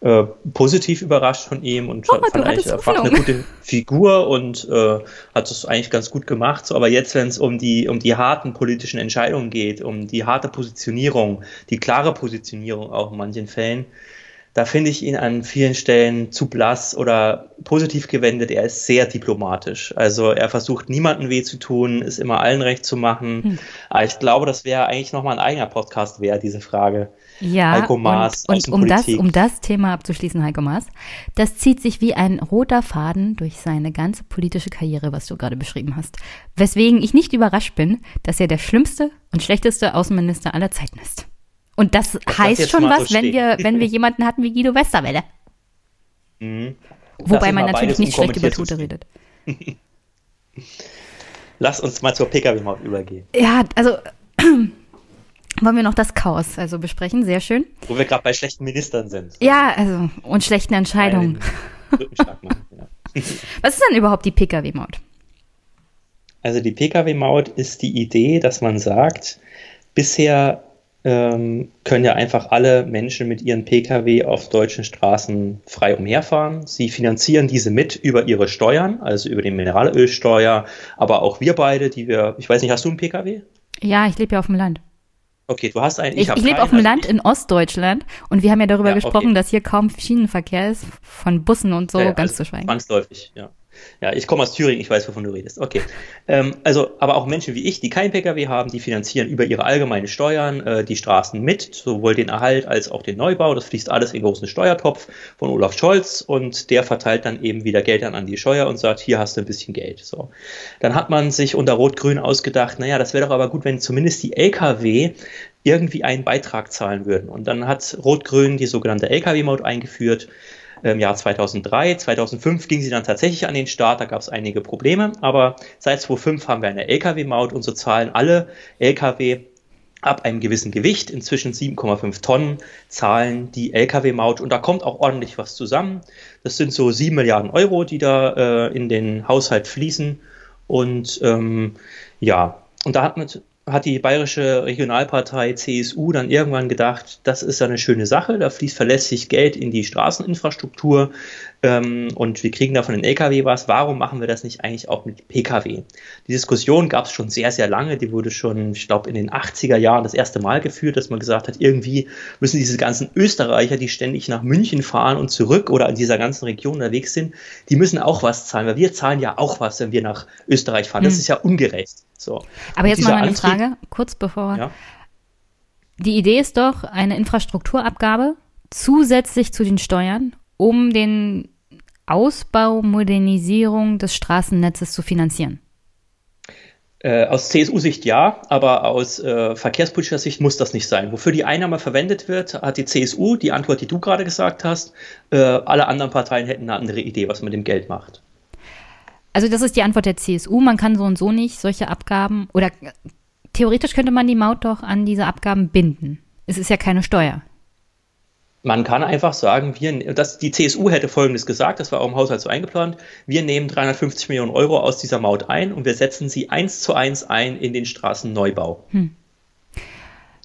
äh, positiv überrascht von ihm und oh, fand eigentlich er eine gute Figur und äh, hat es eigentlich ganz gut gemacht. So, aber jetzt, wenn es um die um die harten politischen Entscheidungen geht, um die harte Positionierung, die klare Positionierung auch in manchen Fällen, da finde ich ihn an vielen Stellen zu blass oder positiv gewendet. Er ist sehr diplomatisch. Also er versucht niemandem weh zu tun, ist immer allen recht zu machen. Hm. Aber ich glaube, das wäre eigentlich nochmal ein eigener Podcast wert, diese Frage. Ja, Heiko Maas und, und um, das, um das Thema abzuschließen, Heiko Maas, das zieht sich wie ein roter Faden durch seine ganze politische Karriere, was du gerade beschrieben hast. Weswegen ich nicht überrascht bin, dass er der schlimmste und schlechteste Außenminister aller Zeiten ist. Und das, das heißt schon was, so wenn wir, wenn wir jemanden hatten wie Guido Westerwelle. Mhm. Wobei man natürlich nicht schlecht über Tote redet. [laughs] Lass uns mal zur Pkw-Maut übergehen. Ja, also [clears throat] wollen wir noch das Chaos also besprechen, sehr schön. Wo wir gerade bei schlechten Ministern sind. Ja, also und schlechten Entscheidungen. [laughs] Was ist denn überhaupt die Pkw-Maut? Also die Pkw-Maut ist die Idee, dass man sagt, bisher ähm, können ja einfach alle Menschen mit ihren Pkw auf deutschen Straßen frei umherfahren. Sie finanzieren diese mit über ihre Steuern, also über die Mineralölsteuer, aber auch wir beide, die wir, ich weiß nicht, hast du einen Pkw? Ja, ich lebe ja auf dem Land. Okay, du hast einen. Ich, ich, ich lebe auf dem also Land in Ostdeutschland und wir haben ja darüber ja, gesprochen, okay. dass hier kaum Schienenverkehr ist, von Bussen und so, ja, ganz also zu schweigen. Zwangsläufig, ja. Ja, ich komme aus Thüringen, ich weiß, wovon du redest. Okay. Ähm, also, aber auch Menschen wie ich, die kein Pkw haben, die finanzieren über ihre allgemeine Steuern äh, die Straßen mit, sowohl den Erhalt als auch den Neubau. Das fließt alles in großen Steuertopf von Olaf Scholz und der verteilt dann eben wieder Geld an die Steuer und sagt, hier hast du ein bisschen Geld. So. Dann hat man sich unter Rot-Grün ausgedacht, naja, das wäre doch aber gut, wenn zumindest die Lkw irgendwie einen Beitrag zahlen würden. Und dann hat Rot-Grün die sogenannte Lkw-Maut eingeführt im Jahr 2003. 2005 ging sie dann tatsächlich an den Start, da gab es einige Probleme, aber seit 2005 haben wir eine Lkw-Maut und so zahlen alle Lkw ab einem gewissen Gewicht, inzwischen 7,5 Tonnen, zahlen die Lkw-Maut. Und da kommt auch ordentlich was zusammen. Das sind so 7 Milliarden Euro, die da äh, in den Haushalt fließen. Und ähm, ja, und da hat man hat die bayerische Regionalpartei CSU dann irgendwann gedacht, das ist eine schöne Sache, da fließt verlässlich Geld in die Straßeninfrastruktur ähm, und wir kriegen davon den Lkw was. Warum machen wir das nicht eigentlich auch mit Pkw? Die Diskussion gab es schon sehr, sehr lange. Die wurde schon, ich glaube, in den 80er Jahren das erste Mal geführt, dass man gesagt hat, irgendwie müssen diese ganzen Österreicher, die ständig nach München fahren und zurück oder in dieser ganzen Region unterwegs sind, die müssen auch was zahlen, weil wir zahlen ja auch was, wenn wir nach Österreich fahren. Das hm. ist ja ungerecht. So. Aber jetzt mal eine Antrieb, Frage, kurz bevor. Ja. Die Idee ist doch eine Infrastrukturabgabe zusätzlich zu den Steuern, um den Ausbau, Modernisierung des Straßennetzes zu finanzieren. Äh, aus CSU-Sicht ja, aber aus äh, verkehrspolitischer Sicht muss das nicht sein. Wofür die Einnahme verwendet wird, hat die CSU, die Antwort, die du gerade gesagt hast. Äh, alle anderen Parteien hätten eine andere Idee, was man mit dem Geld macht. Also das ist die Antwort der CSU. Man kann so und so nicht solche Abgaben oder theoretisch könnte man die Maut doch an diese Abgaben binden. Es ist ja keine Steuer. Man kann einfach sagen, wir, das, die CSU hätte Folgendes gesagt, das war auch im Haushalt so eingeplant, wir nehmen 350 Millionen Euro aus dieser Maut ein und wir setzen sie eins zu eins ein in den Straßenneubau. Hm.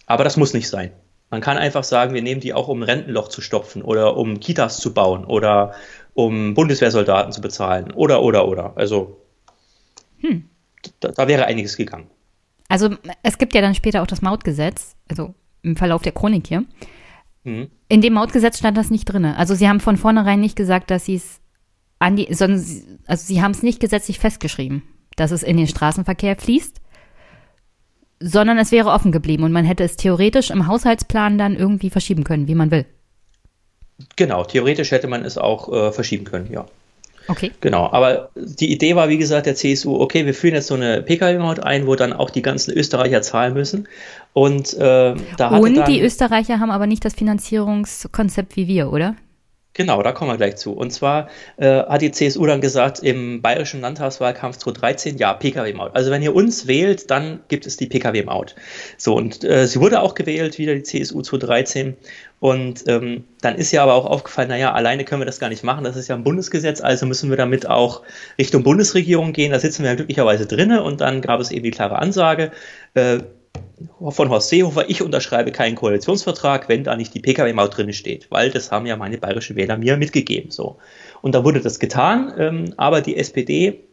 Aber das muss nicht sein. Man kann einfach sagen, wir nehmen die auch, um ein Rentenloch zu stopfen oder um Kitas zu bauen oder um Bundeswehrsoldaten zu bezahlen oder, oder, oder. Also hm. da, da, wäre einiges gegangen. Also es gibt ja dann später auch das Mautgesetz, also im Verlauf der Chronik hier. Hm. In dem Mautgesetz stand das nicht drin. Also sie haben von vornherein nicht gesagt, dass sie es an die, sondern also sie haben es nicht gesetzlich festgeschrieben, dass es in den Straßenverkehr fließt, sondern es wäre offen geblieben und man hätte es theoretisch im Haushaltsplan dann irgendwie verschieben können, wie man will. Genau, theoretisch hätte man es auch äh, verschieben können, ja. Okay. Genau, aber die Idee war, wie gesagt, der CSU, okay, wir führen jetzt so eine Pkw-Maut ein, wo dann auch die ganzen Österreicher zahlen müssen. Und, äh, da Und dann, die Österreicher haben aber nicht das Finanzierungskonzept wie wir, oder? Genau, da kommen wir gleich zu. Und zwar äh, hat die CSU dann gesagt, im bayerischen Landtagswahlkampf 2013, ja, Pkw-Maut. Also wenn ihr uns wählt, dann gibt es die Pkw-Maut. So, und äh, sie wurde auch gewählt, wieder die CSU 2013. Und ähm, dann ist ja aber auch aufgefallen, naja, alleine können wir das gar nicht machen, das ist ja ein Bundesgesetz, also müssen wir damit auch Richtung Bundesregierung gehen. Da sitzen wir ja glücklicherweise drinne und dann gab es eben die klare Ansage, äh, von Horst Seehofer, ich unterschreibe keinen Koalitionsvertrag, wenn da nicht die Pkw-Maut drin steht, weil das haben ja meine bayerischen Wähler mir mitgegeben. So. Und da wurde das getan, ähm, aber die SPD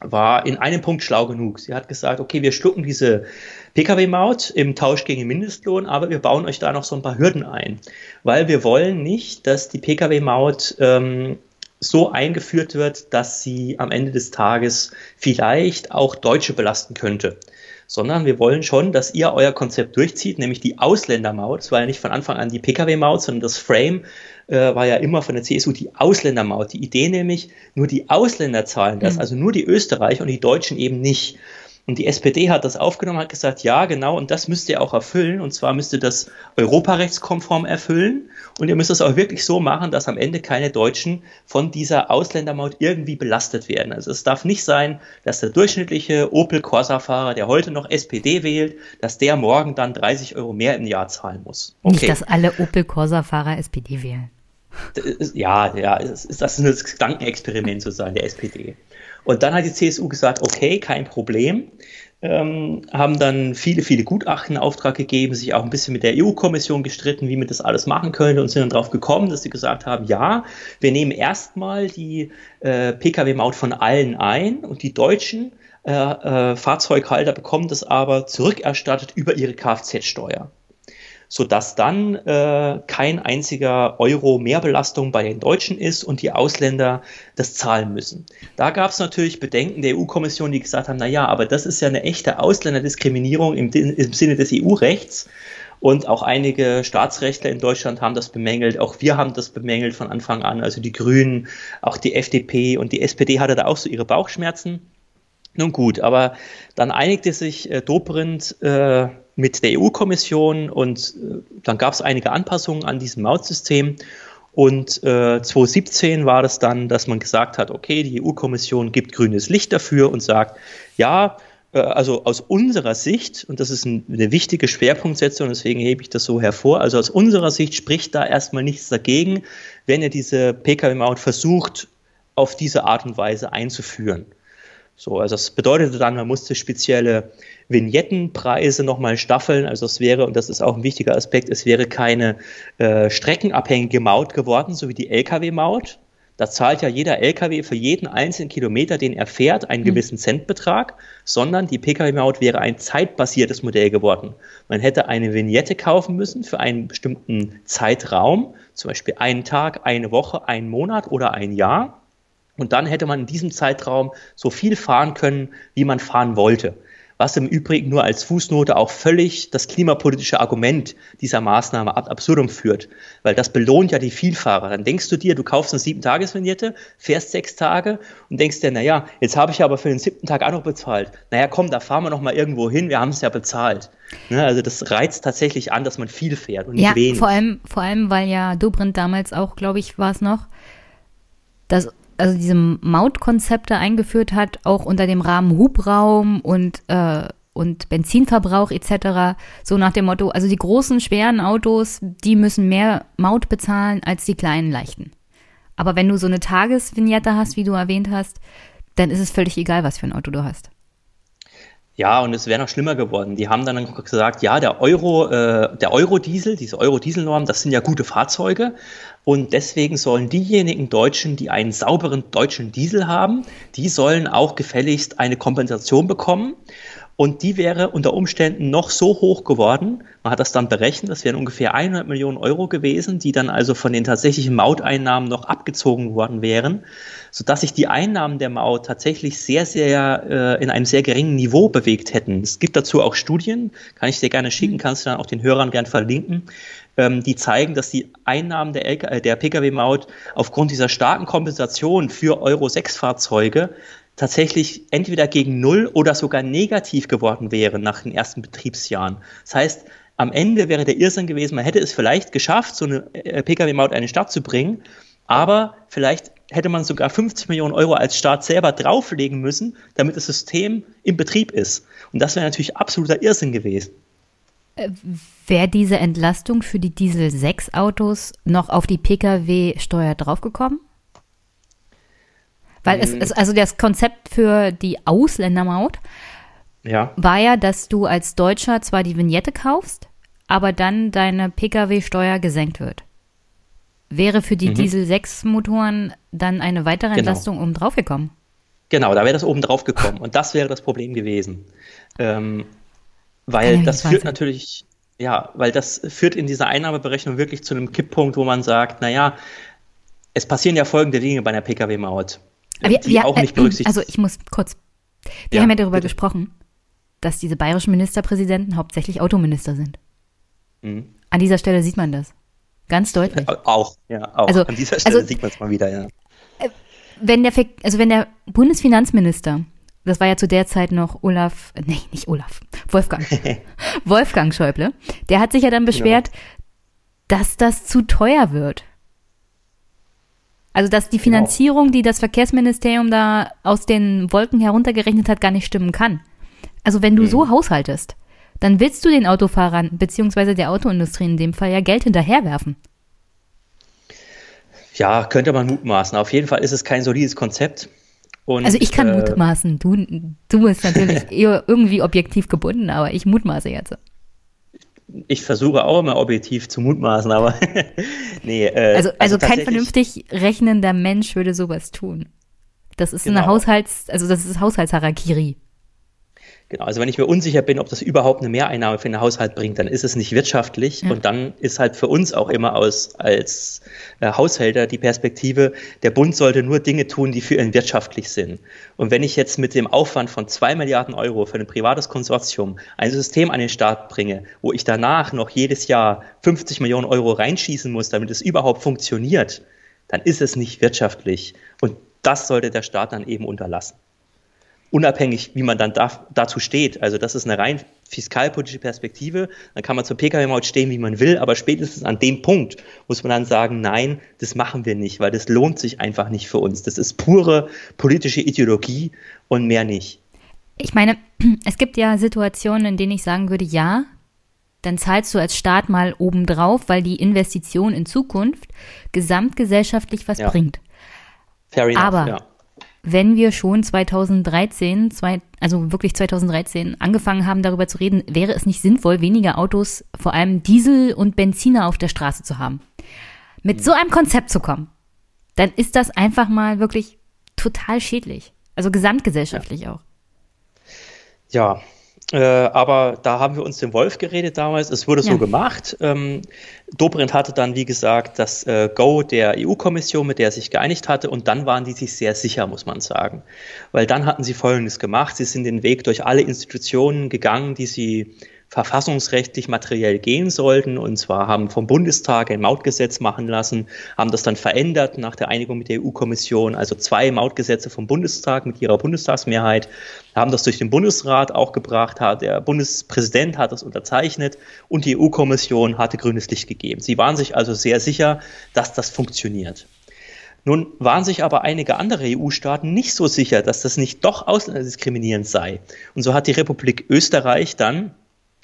war in einem Punkt schlau genug. Sie hat gesagt, okay, wir schlucken diese Pkw-Maut im Tausch gegen Mindestlohn, aber wir bauen euch da noch so ein paar Hürden ein, weil wir wollen nicht, dass die Pkw-Maut ähm, so eingeführt wird, dass sie am Ende des Tages vielleicht auch Deutsche belasten könnte sondern wir wollen schon, dass ihr euer Konzept durchzieht, nämlich die Ausländermaut. Es war ja nicht von Anfang an die Pkw-Maut, sondern das Frame äh, war ja immer von der CSU die Ausländermaut. Die Idee nämlich, nur die Ausländer zahlen das, mhm. also nur die Österreicher und die Deutschen eben nicht. Und die SPD hat das aufgenommen, hat gesagt, ja, genau, und das müsst ihr auch erfüllen. Und zwar müsst ihr das europarechtskonform erfüllen. Und ihr müsst es auch wirklich so machen, dass am Ende keine Deutschen von dieser Ausländermaut irgendwie belastet werden. Also es darf nicht sein, dass der durchschnittliche Opel Corsa-Fahrer, der heute noch SPD wählt, dass der morgen dann 30 Euro mehr im Jahr zahlen muss. Okay. Nicht, dass alle Opel Corsa-Fahrer SPD wählen. Ja, ja, das ist, das ist ein Gedankenexperiment sozusagen der SPD. Und dann hat die CSU gesagt, okay, kein Problem. Ähm, haben dann viele, viele Gutachten in Auftrag gegeben, sich auch ein bisschen mit der EU-Kommission gestritten, wie man das alles machen könnte und sind dann darauf gekommen, dass sie gesagt haben, ja, wir nehmen erstmal die äh, Pkw-Maut von allen ein und die Deutschen äh, äh, Fahrzeughalter bekommen das aber zurückerstattet über ihre Kfz-Steuer sodass dann äh, kein einziger Euro Mehrbelastung bei den Deutschen ist und die Ausländer das zahlen müssen. Da gab es natürlich Bedenken der EU-Kommission, die gesagt haben, na ja, aber das ist ja eine echte Ausländerdiskriminierung im, im Sinne des EU-Rechts. Und auch einige Staatsrechtler in Deutschland haben das bemängelt. Auch wir haben das bemängelt von Anfang an. Also die Grünen, auch die FDP und die SPD hatte da auch so ihre Bauchschmerzen. Nun gut, aber dann einigte sich äh, Dobrindt äh, mit der EU-Kommission und äh, dann gab es einige Anpassungen an diesem Mautsystem. Und äh, 2017 war das dann, dass man gesagt hat, okay, die EU-Kommission gibt grünes Licht dafür und sagt, ja, äh, also aus unserer Sicht, und das ist ein, eine wichtige Schwerpunktsetzung, deswegen hebe ich das so hervor, also aus unserer Sicht spricht da erstmal nichts dagegen, wenn ihr diese Pkw-Maut versucht, auf diese Art und Weise einzuführen. So, also das bedeutete dann, man musste spezielle Vignettenpreise nochmal staffeln. Also es wäre, und das ist auch ein wichtiger Aspekt, es wäre keine äh, streckenabhängige Maut geworden, so wie die Lkw-Maut. Da zahlt ja jeder Lkw für jeden einzelnen Kilometer, den er fährt, einen mhm. gewissen Centbetrag, sondern die Pkw-Maut wäre ein zeitbasiertes Modell geworden. Man hätte eine Vignette kaufen müssen für einen bestimmten Zeitraum, zum Beispiel einen Tag, eine Woche, einen Monat oder ein Jahr. Und dann hätte man in diesem Zeitraum so viel fahren können, wie man fahren wollte. Was im Übrigen nur als Fußnote auch völlig das klimapolitische Argument dieser Maßnahme ad absurdum führt. Weil das belohnt ja die Vielfahrer. Dann denkst du dir, du kaufst eine sieben tages vignette fährst sechs Tage und denkst dir, naja, jetzt habe ich aber für den siebten Tag auch noch bezahlt. Naja, komm, da fahren wir noch mal irgendwo hin, wir haben es ja bezahlt. Ne, also das reizt tatsächlich an, dass man viel fährt und nicht ja, wenig. Vor allem, vor allem, weil ja Dobrindt damals auch, glaube ich, war es noch, dass also diese Mautkonzepte eingeführt hat, auch unter dem Rahmen Hubraum und, äh, und Benzinverbrauch etc. So nach dem Motto, also die großen, schweren Autos, die müssen mehr Maut bezahlen als die kleinen, leichten. Aber wenn du so eine Tagesvignette hast, wie du erwähnt hast, dann ist es völlig egal, was für ein Auto du hast. Ja, und es wäre noch schlimmer geworden. Die haben dann gesagt, ja, der Euro, äh, der Euro-Diesel, diese Euro-Diesel-Norm, das sind ja gute Fahrzeuge. Und deswegen sollen diejenigen Deutschen, die einen sauberen deutschen Diesel haben, die sollen auch gefälligst eine Kompensation bekommen. Und die wäre unter Umständen noch so hoch geworden, man hat das dann berechnet, das wären ungefähr 100 Millionen Euro gewesen, die dann also von den tatsächlichen Mauteinnahmen noch abgezogen worden wären, sodass sich die Einnahmen der Maut tatsächlich sehr, sehr äh, in einem sehr geringen Niveau bewegt hätten. Es gibt dazu auch Studien, kann ich dir gerne schicken, kannst du dann auch den Hörern gern verlinken, ähm, die zeigen, dass die Einnahmen der, äh, der Pkw-Maut aufgrund dieser starken Kompensation für Euro-6-Fahrzeuge tatsächlich entweder gegen Null oder sogar negativ geworden wäre nach den ersten Betriebsjahren. Das heißt, am Ende wäre der Irrsinn gewesen, man hätte es vielleicht geschafft, so eine äh, Pkw-Maut in eine Stadt zu bringen, aber vielleicht hätte man sogar 50 Millionen Euro als Staat selber drauflegen müssen, damit das System im Betrieb ist. Und das wäre natürlich absoluter Irrsinn gewesen. Äh, Wäre diese Entlastung für die Diesel-6-Autos noch auf die Pkw-Steuer draufgekommen? Weil es ist, also das Konzept für die Ausländermaut ja. war ja, dass du als Deutscher zwar die Vignette kaufst, aber dann deine Pkw-Steuer gesenkt wird. Wäre für die mhm. Diesel-6-Motoren dann eine weitere genau. Entlastung genau. oben drauf gekommen? Genau, da wäre das oben drauf gekommen. Und das wäre das Problem gewesen. Ähm, weil das führt natürlich, ja, weil das führt in dieser Einnahmeberechnung wirklich zu einem Kipppunkt, wo man sagt, naja, es passieren ja folgende Dinge bei einer Pkw-Maut, die wir, auch nicht äh, berücksichtigt Also ich muss kurz, wir ja, haben ja darüber bitte. gesprochen, dass diese bayerischen Ministerpräsidenten hauptsächlich Autominister sind. Mhm. An dieser Stelle sieht man das. Ganz deutlich. Auch, ja, auch. Also, An dieser Stelle also, sieht man es mal wieder, ja. Äh, wenn der, also wenn der Bundesfinanzminister, das war ja zu der Zeit noch Olaf, nee, nicht Olaf, Wolfgang, [laughs] Wolfgang Schäuble, der hat sich ja dann genau. beschwert, genau. dass das zu teuer wird. Also, dass die genau. Finanzierung, die das Verkehrsministerium da aus den Wolken heruntergerechnet hat, gar nicht stimmen kann. Also, wenn du mhm. so haushaltest, dann willst du den Autofahrern beziehungsweise der Autoindustrie in dem Fall ja Geld hinterherwerfen. Ja, könnte man mutmaßen. Auf jeden Fall ist es kein solides Konzept. Und, also ich kann äh, mutmaßen. Du, du bist natürlich [laughs] irgendwie objektiv gebunden, aber ich mutmaße jetzt. Ich versuche auch immer objektiv zu mutmaßen, aber [laughs] nee. Äh, also, also, also kein vernünftig rechnender Mensch würde sowas tun. Das ist genau. eine Haushalts, also das ist Haushaltsharakiri. Genau, also wenn ich mir unsicher bin, ob das überhaupt eine Mehreinnahme für den Haushalt bringt, dann ist es nicht wirtschaftlich ja. und dann ist halt für uns auch immer aus, als äh, Haushälter die Perspektive, der Bund sollte nur Dinge tun, die für ihn wirtschaftlich sind. Und wenn ich jetzt mit dem Aufwand von zwei Milliarden Euro für ein privates Konsortium ein System an den Start bringe, wo ich danach noch jedes Jahr 50 Millionen Euro reinschießen muss, damit es überhaupt funktioniert, dann ist es nicht wirtschaftlich. Und das sollte der Staat dann eben unterlassen unabhängig, wie man dann da, dazu steht. Also das ist eine rein fiskalpolitische Perspektive. Dann kann man zur Pkw-Maut stehen, wie man will, aber spätestens an dem Punkt muss man dann sagen, nein, das machen wir nicht, weil das lohnt sich einfach nicht für uns. Das ist pure politische Ideologie und mehr nicht. Ich meine, [clears throat] es gibt ja Situationen, in denen ich sagen würde, ja, dann zahlst du als Staat mal obendrauf, weil die Investition in Zukunft gesamtgesellschaftlich was ja. bringt. Fair enough, aber ja wenn wir schon 2013, zwei, also wirklich 2013 angefangen haben, darüber zu reden, wäre es nicht sinnvoll, weniger Autos, vor allem Diesel und Benziner auf der Straße zu haben. Mit so einem Konzept zu kommen, dann ist das einfach mal wirklich total schädlich. Also gesamtgesellschaftlich ja. auch. Ja, äh, aber da haben wir uns den Wolf geredet damals. Es wurde ja. so gemacht. Ähm, Dobrindt hatte dann, wie gesagt, das äh, Go der EU-Kommission, mit der er sich geeinigt hatte. Und dann waren die sich sehr sicher, muss man sagen. Weil dann hatten sie Folgendes gemacht. Sie sind den Weg durch alle Institutionen gegangen, die sie verfassungsrechtlich materiell gehen sollten. Und zwar haben vom Bundestag ein Mautgesetz machen lassen, haben das dann verändert nach der Einigung mit der EU-Kommission. Also zwei Mautgesetze vom Bundestag mit ihrer Bundestagsmehrheit haben das durch den Bundesrat auch gebracht. Der Bundespräsident hat das unterzeichnet und die EU-Kommission hatte grünes Licht gegeben. Sie waren sich also sehr sicher, dass das funktioniert. Nun waren sich aber einige andere EU-Staaten nicht so sicher, dass das nicht doch ausländerdiskriminierend sei. Und so hat die Republik Österreich dann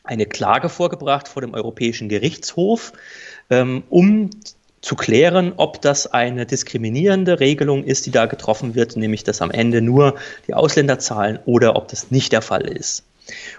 eine Klage vorgebracht vor dem Europäischen Gerichtshof, ähm, um zu klären, ob das eine diskriminierende Regelung ist, die da getroffen wird, nämlich dass am Ende nur die Ausländer zahlen oder ob das nicht der Fall ist.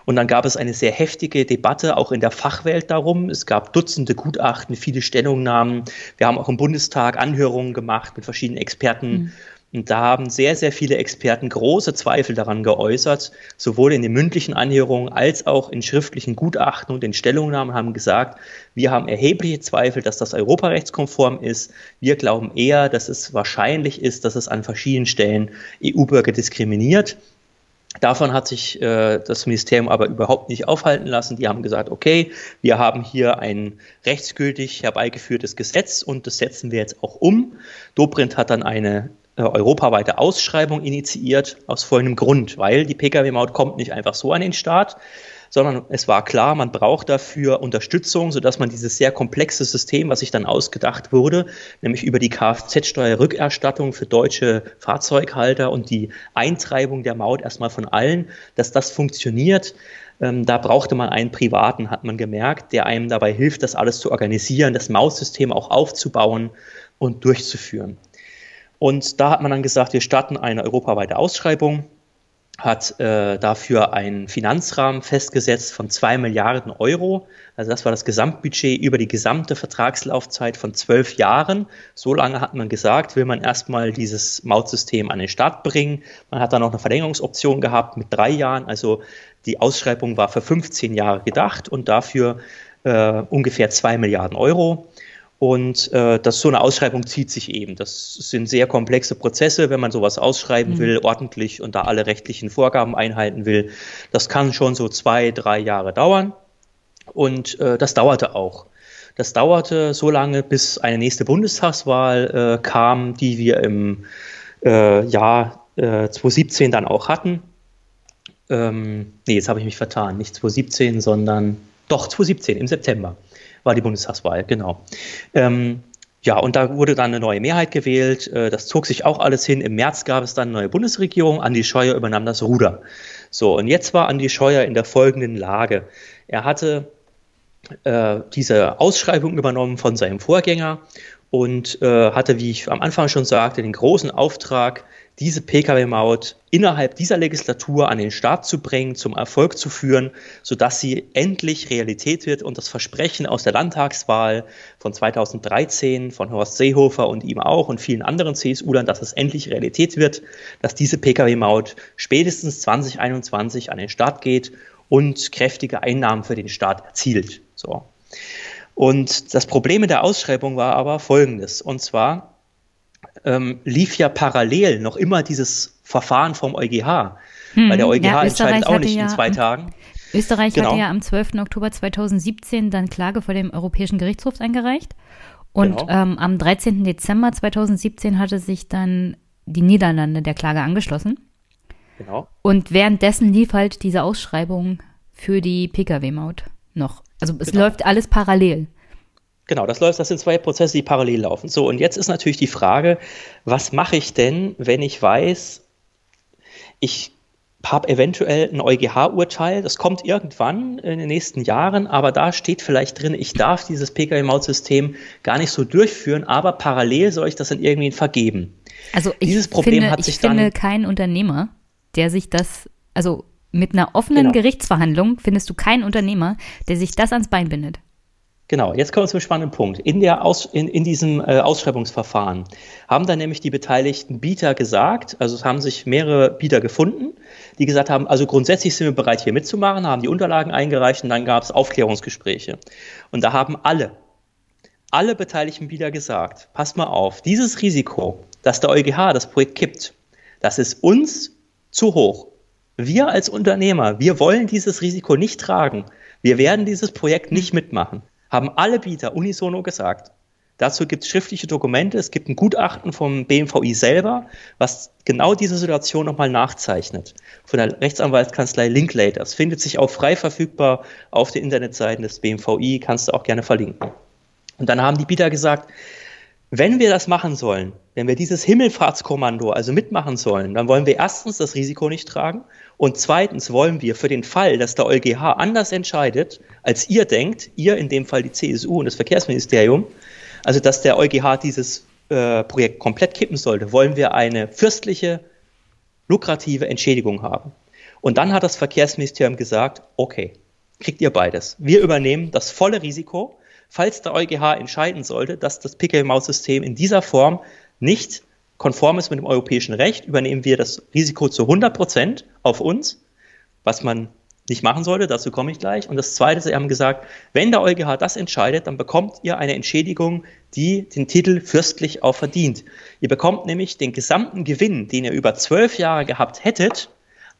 Und dann gab es eine sehr heftige Debatte auch in der Fachwelt darum. Es gab Dutzende Gutachten, viele Stellungnahmen. Wir haben auch im Bundestag Anhörungen gemacht mit verschiedenen Experten. Mhm. Und da haben sehr, sehr viele Experten große Zweifel daran geäußert, sowohl in den mündlichen Anhörungen als auch in schriftlichen Gutachten und in Stellungnahmen haben gesagt, wir haben erhebliche Zweifel, dass das europarechtskonform ist. Wir glauben eher, dass es wahrscheinlich ist, dass es an verschiedenen Stellen EU-Bürger diskriminiert. Davon hat sich äh, das Ministerium aber überhaupt nicht aufhalten lassen. Die haben gesagt, okay, wir haben hier ein rechtsgültig herbeigeführtes Gesetz und das setzen wir jetzt auch um. Dobrindt hat dann eine europaweite Ausschreibung initiiert, aus folgendem Grund, weil die Pkw-Maut kommt nicht einfach so an den Start, sondern es war klar, man braucht dafür Unterstützung, sodass man dieses sehr komplexe System, was sich dann ausgedacht wurde, nämlich über die Kfz-Steuerrückerstattung für deutsche Fahrzeughalter und die Eintreibung der Maut erstmal von allen, dass das funktioniert Ähm, da brauchte man einen Privaten, hat man gemerkt, der einem dabei hilft, das alles zu organisieren, das Maussystem auch aufzubauen und durchzuführen. Und da hat man dann gesagt, wir starten eine europaweite Ausschreibung hat äh, dafür einen Finanzrahmen festgesetzt von zwei Milliarden Euro. Also das war das Gesamtbudget über die gesamte Vertragslaufzeit von zwölf Jahren. So lange hat man gesagt, will man erstmal dieses Mautsystem an den Start bringen. Man hat dann noch eine Verlängerungsoption gehabt mit drei Jahren. Also die Ausschreibung war für 15 Jahre gedacht und dafür äh, ungefähr zwei Milliarden Euro. Und äh, das so eine Ausschreibung zieht sich eben. Das sind sehr komplexe Prozesse, wenn man sowas ausschreiben mhm. will, ordentlich und da alle rechtlichen Vorgaben einhalten will. Das kann schon so zwei, drei Jahre dauern. Und äh, das dauerte auch. Das dauerte so lange, bis eine nächste Bundestagswahl äh, kam, die wir im äh, Jahr äh, 2017 dann auch hatten. Ähm, nee, jetzt habe ich mich vertan. Nicht 2017, sondern doch 2017 im September war die Bundestagswahl, genau. Ähm, ja, und da wurde dann eine neue Mehrheit gewählt. Äh, das zog sich auch alles hin. Im März gab es dann eine neue Bundesregierung. Andi Scheuer übernahm das Ruder. So, und jetzt war Andi Scheuer in der folgenden Lage. Er hatte äh, diese Ausschreibung übernommen von seinem Vorgänger und äh, hatte, wie ich am Anfang schon sagte, den großen Auftrag, diese Pkw-Maut innerhalb dieser Legislatur an den Start zu bringen, zum Erfolg zu führen, sodass sie endlich Realität wird und das Versprechen aus der Landtagswahl von 2013 von Horst Seehofer und ihm auch und vielen anderen CSU-Lern, dass es endlich Realität wird, dass diese Pkw-Maut spätestens 2021 an den Start geht und kräftige Einnahmen für den Staat erzielt. So. Und das Problem mit der Ausschreibung war aber folgendes, und zwar ähm, lief ja parallel noch immer dieses Verfahren vom EuGH. Hm, weil der EuGH ja, entscheidet auch nicht ja, in zwei Tagen. Österreich genau. hatte ja am 12. Oktober 2017 dann Klage vor dem Europäischen Gerichtshof eingereicht. Und genau. ähm, am 13. Dezember 2017 hatte sich dann die Niederlande der Klage angeschlossen. Genau. Und währenddessen lief halt diese Ausschreibung für die Pkw-Maut noch. Also es genau. läuft alles parallel. Genau, das läuft, das sind zwei Prozesse, die parallel laufen. So, und jetzt ist natürlich die Frage, was mache ich denn, wenn ich weiß, ich habe eventuell ein EuGH-Urteil, das kommt irgendwann in den nächsten Jahren, aber da steht vielleicht drin, ich darf dieses Pkw-Maut-System gar nicht so durchführen, aber parallel soll ich das dann irgendwie vergeben. Also ich Dieses Problem finde, hat sich ich finde keinen Unternehmer, der sich das, also mit einer offenen genau. Gerichtsverhandlung findest du keinen Unternehmer, der sich das ans Bein bindet. Genau, jetzt kommen wir zum spannenden Punkt. In, der Aus, in, in diesem äh, Ausschreibungsverfahren haben dann nämlich die beteiligten Bieter gesagt, also es haben sich mehrere Bieter gefunden, die gesagt haben, also grundsätzlich sind wir bereit, hier mitzumachen, haben die Unterlagen eingereicht und dann gab es Aufklärungsgespräche. Und da haben alle, alle beteiligten Bieter gesagt, passt mal auf, dieses Risiko, dass der EuGH das Projekt kippt, das ist uns zu hoch. Wir als Unternehmer, wir wollen dieses Risiko nicht tragen. Wir werden dieses Projekt nicht mitmachen haben alle Bieter unisono gesagt. Dazu gibt es schriftliche Dokumente, es gibt ein Gutachten vom BMVI selber, was genau diese Situation nochmal nachzeichnet. Von der Rechtsanwaltskanzlei Linklater. Das findet sich auch frei verfügbar auf den Internetseiten des BMVI, kannst du auch gerne verlinken. Und dann haben die Bieter gesagt, wenn wir das machen sollen, wenn wir dieses Himmelfahrtskommando also mitmachen sollen, dann wollen wir erstens das Risiko nicht tragen und zweitens wollen wir für den Fall, dass der EuGH anders entscheidet, als ihr denkt, ihr in dem Fall die CSU und das Verkehrsministerium, also dass der EuGH dieses äh, Projekt komplett kippen sollte, wollen wir eine fürstliche, lukrative Entschädigung haben. Und dann hat das Verkehrsministerium gesagt, okay, kriegt ihr beides. Wir übernehmen das volle Risiko falls der EuGH entscheiden sollte, dass das Pkw-Maut-System in dieser Form nicht konform ist mit dem europäischen Recht, übernehmen wir das Risiko zu 100 Prozent auf uns, was man nicht machen sollte, dazu komme ich gleich. Und das Zweite, Sie haben gesagt, wenn der EuGH das entscheidet, dann bekommt ihr eine Entschädigung, die den Titel fürstlich auch verdient. Ihr bekommt nämlich den gesamten Gewinn, den ihr über zwölf Jahre gehabt hättet,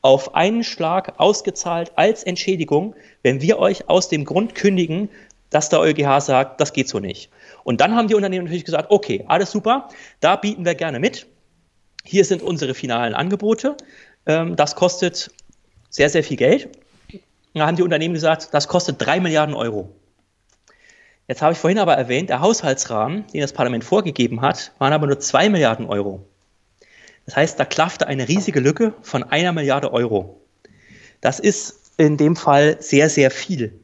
auf einen Schlag ausgezahlt als Entschädigung, wenn wir euch aus dem Grund kündigen, dass der EuGH sagt, das geht so nicht. Und dann haben die Unternehmen natürlich gesagt, okay, alles super, da bieten wir gerne mit. Hier sind unsere finalen Angebote. Ähm, das kostet sehr, sehr viel Geld. Da haben die Unternehmen gesagt, das kostet drei Milliarden Euro. Jetzt habe ich vorhin aber erwähnt, der Haushaltsrahmen, den das Parlament vorgegeben hat, waren aber nur zwei Milliarden Euro. Das heißt, da klaffte eine riesige Lücke von einer Milliarde Euro. Das ist in dem Fall sehr, sehr viel.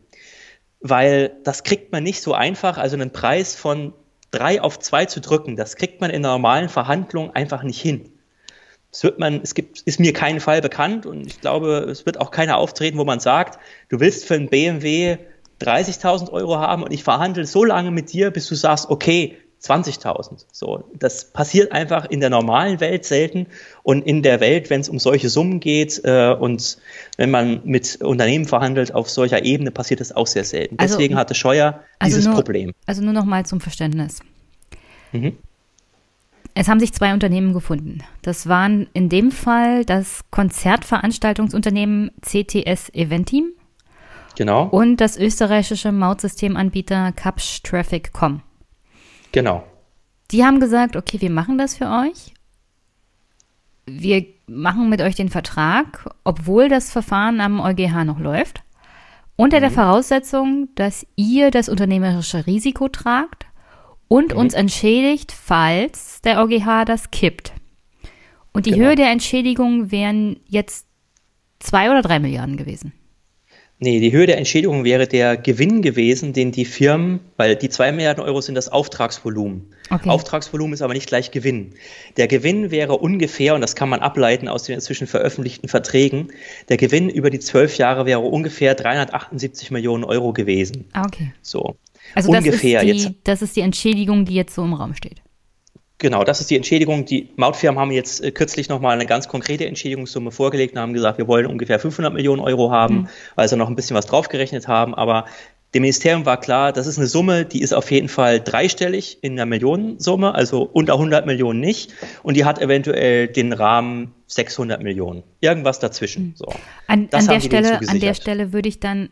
Weil das kriegt man nicht so einfach, also einen Preis von drei auf zwei zu drücken, das kriegt man in normalen Verhandlung einfach nicht hin. Es wird man, es gibt, ist mir kein Fall bekannt und ich glaube, es wird auch keiner auftreten, wo man sagt, du willst für einen BMW 30.000 Euro haben und ich verhandle so lange mit dir, bis du sagst, okay, 20.000. So, das passiert einfach in der normalen Welt selten und in der Welt, wenn es um solche Summen geht äh, und wenn man mit Unternehmen verhandelt auf solcher Ebene, passiert das auch sehr selten. Also, Deswegen hatte Scheuer also dieses nur, Problem. Also nur noch mal zum Verständnis. Mhm. Es haben sich zwei Unternehmen gefunden. Das waren in dem Fall das Konzertveranstaltungsunternehmen CTS Eventeam. Genau. Und das österreichische Mautsystemanbieter Capsch Traffic.com. Genau. Die haben gesagt, okay, wir machen das für euch. Wir machen mit euch den Vertrag, obwohl das Verfahren am EuGH noch läuft. Unter mhm. der Voraussetzung, dass ihr das unternehmerische Risiko tragt und mhm. uns entschädigt, falls der EuGH das kippt. Und die genau. Höhe der Entschädigung wären jetzt zwei oder drei Milliarden gewesen. Nee, die Höhe der Entschädigung wäre der Gewinn gewesen, den die Firmen, weil die zwei Milliarden Euro sind das Auftragsvolumen. Okay. Auftragsvolumen ist aber nicht gleich Gewinn. Der Gewinn wäre ungefähr, und das kann man ableiten aus den inzwischen veröffentlichten Verträgen, der Gewinn über die zwölf Jahre wäre ungefähr 378 Millionen Euro gewesen. Ah, okay. So. Also ungefähr das ist, die, jetzt. das ist die Entschädigung, die jetzt so im Raum steht. Genau, das ist die Entschädigung. Die Mautfirmen haben jetzt äh, kürzlich nochmal eine ganz konkrete Entschädigungssumme vorgelegt und haben gesagt, wir wollen ungefähr 500 Millionen Euro haben, mhm. weil sie noch ein bisschen was draufgerechnet haben. Aber dem Ministerium war klar, das ist eine Summe, die ist auf jeden Fall dreistellig in der Millionensumme, also unter 100 Millionen nicht. Und die hat eventuell den Rahmen 600 Millionen. Irgendwas dazwischen. Mhm. So. An, an der, Stelle, an der Stelle würde ich dann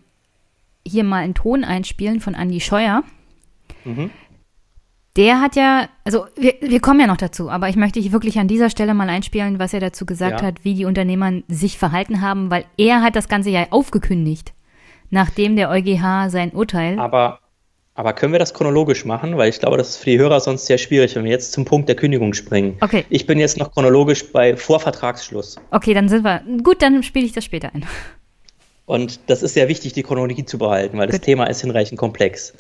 hier mal einen Ton einspielen von Andy Scheuer. Mhm der hat ja, also wir, wir kommen ja noch dazu, aber ich möchte dich wirklich an dieser Stelle mal einspielen, was er dazu gesagt ja. hat, wie die Unternehmer sich verhalten haben, weil er hat das Ganze ja aufgekündigt, nachdem der EuGH sein Urteil. Aber, aber können wir das chronologisch machen? Weil ich glaube, das ist für die Hörer sonst sehr schwierig, wenn wir jetzt zum Punkt der Kündigung springen. Okay. Ich bin jetzt noch chronologisch bei Vorvertragsschluss. Okay, dann sind wir. Gut, dann spiele ich das später ein. Und das ist sehr wichtig, die Chronologie zu behalten, weil Gut. das Thema ist hinreichend komplex.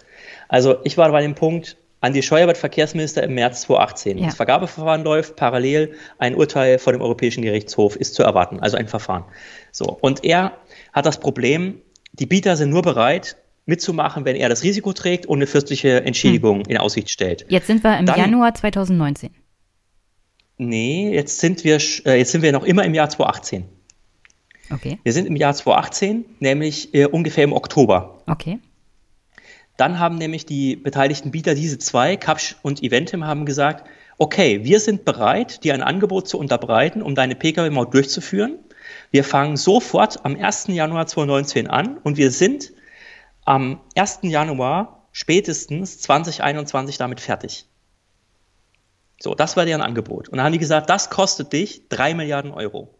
Also ich war bei dem Punkt, Andi Scheuer wird Verkehrsminister im März 2018. Ja. Das Vergabeverfahren läuft parallel. Ein Urteil vor dem Europäischen Gerichtshof ist zu erwarten, also ein Verfahren. So. Und er hat das Problem, die Bieter sind nur bereit, mitzumachen, wenn er das Risiko trägt und eine fürstliche Entschädigung hm. in Aussicht stellt. Jetzt sind wir im Dann, Januar 2019. Nee, jetzt sind wir, äh, jetzt sind wir noch immer im Jahr 2018. Okay. Wir sind im Jahr 2018, nämlich äh, ungefähr im Oktober. Okay. Dann haben nämlich die beteiligten Bieter, diese zwei, Kapsch und Eventim, haben gesagt, okay, wir sind bereit, dir ein Angebot zu unterbreiten, um deine Pkw-Maut durchzuführen. Wir fangen sofort am 1. Januar 2019 an und wir sind am 1. Januar spätestens 2021 damit fertig. So, das war deren Angebot. Und dann haben die gesagt, das kostet dich drei Milliarden Euro.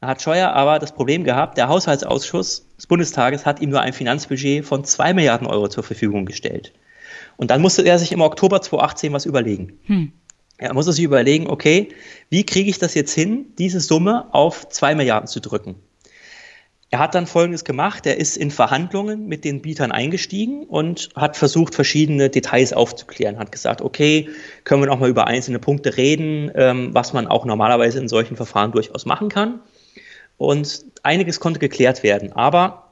Da hat Scheuer aber das Problem gehabt, der Haushaltsausschuss des Bundestages hat ihm nur ein Finanzbudget von zwei Milliarden Euro zur Verfügung gestellt. Und dann musste er sich im Oktober 2018 was überlegen. Hm. Er musste sich überlegen, okay, wie kriege ich das jetzt hin, diese Summe auf zwei Milliarden zu drücken? Er hat dann Folgendes gemacht. Er ist in Verhandlungen mit den Bietern eingestiegen und hat versucht, verschiedene Details aufzuklären. Hat gesagt, okay, können wir noch mal über einzelne Punkte reden, ähm, was man auch normalerweise in solchen Verfahren durchaus machen kann. Und einiges konnte geklärt werden. Aber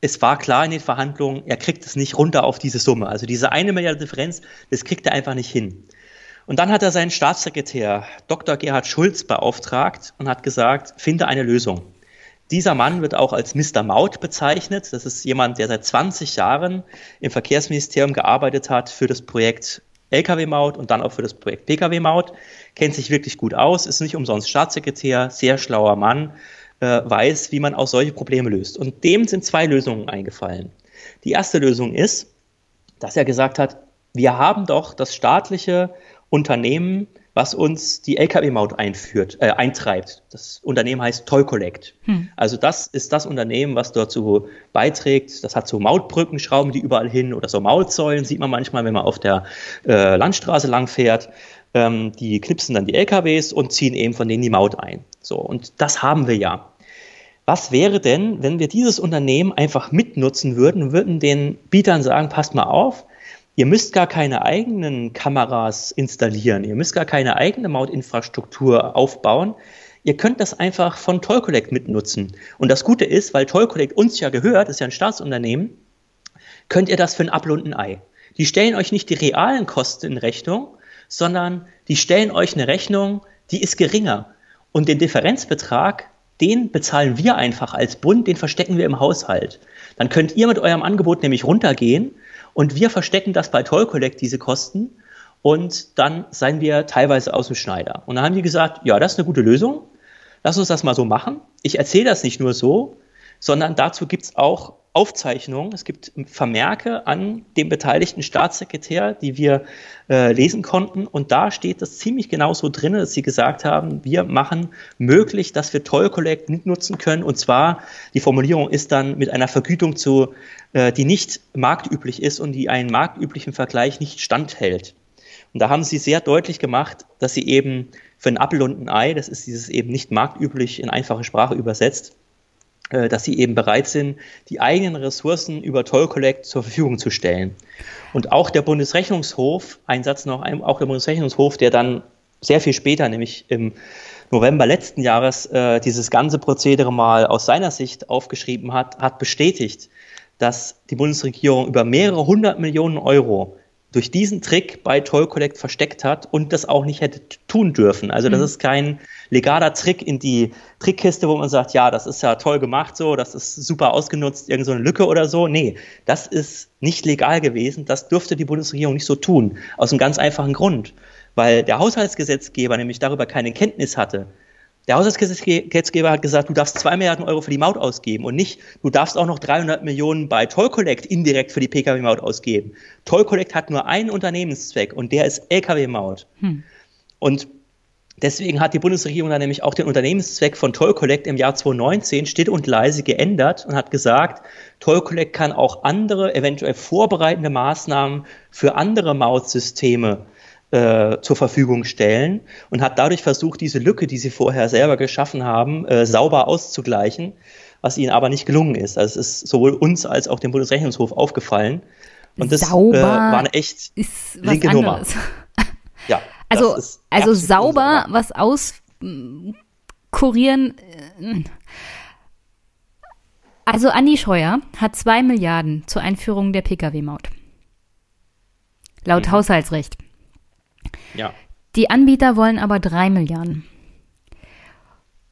es war klar in den Verhandlungen, er kriegt es nicht runter auf diese Summe. Also diese eine Milliarde Differenz, das kriegt er einfach nicht hin. Und dann hat er seinen Staatssekretär Dr. Gerhard Schulz beauftragt und hat gesagt, finde eine Lösung. Dieser Mann wird auch als Mr. Maut bezeichnet. Das ist jemand, der seit 20 Jahren im Verkehrsministerium gearbeitet hat für das Projekt Lkw-Maut und dann auch für das Projekt Pkw-Maut kennt sich wirklich gut aus, ist nicht umsonst Staatssekretär, sehr schlauer Mann, äh, weiß, wie man auch solche Probleme löst. Und dem sind zwei Lösungen eingefallen. Die erste Lösung ist, dass er gesagt hat, wir haben doch das staatliche Unternehmen, was uns die Lkw-Maut einführt, äh, eintreibt. Das Unternehmen heißt Toll Collect. Hm. Also das ist das Unternehmen, was dazu beiträgt. Das hat so Mautbrücken, schrauben die überall hin oder so Mautsäulen, sieht man manchmal, wenn man auf der äh, Landstraße lang fährt. Ähm, die knipsen dann die LKWs und ziehen eben von denen die Maut ein. So, und das haben wir ja. was wäre denn, wenn wir dieses Unternehmen einfach mitnutzen würden und würden den Bietern sagen, passt mal auf, ihr müsst gar keine eigenen Kameras installieren, ihr müsst gar keine eigene Mautinfrastruktur aufbauen, ihr könnt das einfach von Toll Collect mitnutzen. Und das Gute ist, weil Toll Collect uns ja gehört, ist ja ein Staatsunternehmen, könnt ihr das für ein Apfel und ein Ei. Die stellen euch nicht die realen Kosten in Rechnung, sondern die stellen euch eine Rechnung, die ist geringer. Und den Differenzbetrag, den bezahlen wir einfach als Bund, den verstecken wir im Haushalt. Dann könnt ihr mit eurem Angebot nämlich runtergehen und wir verstecken das bei Toll Collect, diese Kosten. Und dann seien wir teilweise aus dem Schneider. Und dann haben die gesagt, ja, das ist eine gute Lösung. Lass uns das mal so machen. Ich erzähle das nicht nur so, sondern dazu gibt es auch Aufzeichnungen, es gibt Vermerke an dem beteiligten Staatssekretär, die wir äh, lesen konnten. Und da steht das ziemlich genau so drin, dass sie gesagt haben, wir machen möglich, dass wir Toll Collect mitnutzen können. Und zwar, die Formulierung ist dann mit einer Vergütung zu, äh, die nicht marktüblich ist und die einen marktüblichen Vergleich nicht standhält. Und da haben sie sehr deutlich gemacht, dass sie eben für ein Apfel und ein Ei, das ist dieses eben nicht marktüblich in einfache Sprache übersetzt, dass sie eben bereit sind, die eigenen Ressourcen über Toll Collect zur Verfügung zu stellen. Und auch der Bundesrechnungshof, ein Satz noch, auch der Bundesrechnungshof, der dann sehr viel später, nämlich im November letzten Jahres, äh, dieses ganze Prozedere mal aus seiner Sicht aufgeschrieben hat, hat bestätigt, dass die Bundesregierung über mehrere hundert Millionen Euro durch diesen Trick bei Toll Collect versteckt hat und das auch nicht hätte tun dürfen. Also das mhm. ist kein legaler Trick in die Trickkiste, wo man sagt, ja, das ist ja toll gemacht so, das ist super ausgenutzt, irgend so eine Lücke oder so. Nee, das ist nicht legal gewesen. Das dürfte die Bundesregierung nicht so tun. Aus einem ganz einfachen Grund. Weil der Haushaltsgesetzgeber nämlich darüber keine Kenntnis hatte, der Haushaltsgesetzgeber hat gesagt, du darfst zwei Milliarden Euro für die Maut ausgeben und nicht, du darfst auch noch 300 Millionen bei Toll Collect indirekt für die Pkw-Maut ausgeben. Toll Collect hat nur einen Unternehmenszweck und der ist Lkw-Maut. Hm. Und deswegen hat die Bundesregierung dann nämlich auch den Unternehmenszweck von Toll Collect im Jahr 2019 still und leise geändert und hat gesagt, Toll Collect kann auch andere, eventuell vorbereitende Maßnahmen für andere Mautsysteme äh, zur Verfügung stellen und hat dadurch versucht, diese Lücke, die sie vorher selber geschaffen haben, äh, sauber auszugleichen, was ihnen aber nicht gelungen ist. Also es ist sowohl uns als auch dem Bundesrechnungshof aufgefallen. Und das äh, war eine echt linke Nummer. [laughs] Ja, also, also sauber was auskurieren. Äh, also Andi Scheuer hat zwei Milliarden zur Einführung der Pkw-Maut. Laut mhm. Haushaltsrecht. Ja. Die Anbieter wollen aber drei Milliarden.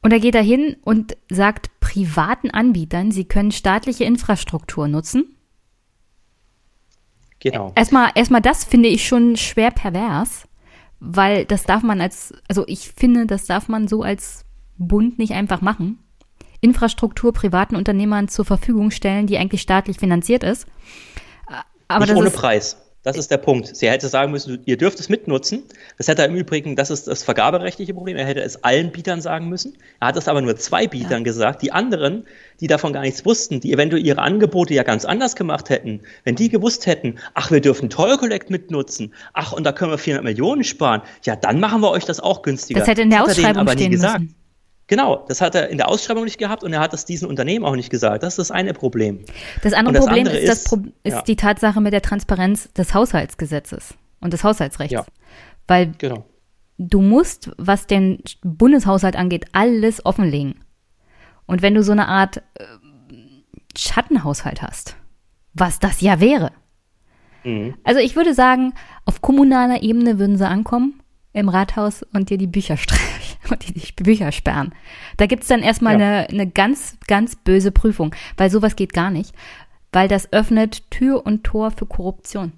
Und da geht er hin und sagt privaten Anbietern, sie können staatliche Infrastruktur nutzen. Genau. Erstmal, erstmal das finde ich schon schwer pervers, weil das darf man als, also ich finde, das darf man so als Bund nicht einfach machen. Infrastruktur privaten Unternehmern zur Verfügung stellen, die eigentlich staatlich finanziert ist. Aber nicht ohne ist, Preis. Das ist der Punkt. Sie hätte sagen müssen, ihr dürft es mitnutzen. Das hätte er im Übrigen, das ist das vergaberechtliche Problem. Er hätte es allen Bietern sagen müssen. Er hat es aber nur zwei Bietern ja. gesagt. Die anderen, die davon gar nichts wussten, die eventuell ihre Angebote ja ganz anders gemacht hätten, wenn die gewusst hätten, ach, wir dürfen Toll Collect mitnutzen, ach, und da können wir 400 Millionen sparen, ja, dann machen wir euch das auch günstiger. Das hätte in der Ausschreibung stehen gesagt. Müssen. Genau, das hat er in der Ausschreibung nicht gehabt und er hat es diesen Unternehmen auch nicht gesagt. Das ist das eine Problem. Das andere das Problem andere ist, ist, Pro ist ja. die Tatsache mit der Transparenz des Haushaltsgesetzes und des Haushaltsrechts. Ja. Weil genau. du musst, was den Bundeshaushalt angeht, alles offenlegen. Und wenn du so eine Art äh, Schattenhaushalt hast, was das ja wäre. Mhm. Also ich würde sagen, auf kommunaler Ebene würden sie ankommen im Rathaus und dir die Bücher [laughs] streichen [laughs] und die Bücher sperren. Da gibt's dann erstmal ja. eine, eine ganz, ganz böse Prüfung, weil sowas geht gar nicht, weil das öffnet Tür und Tor für Korruption.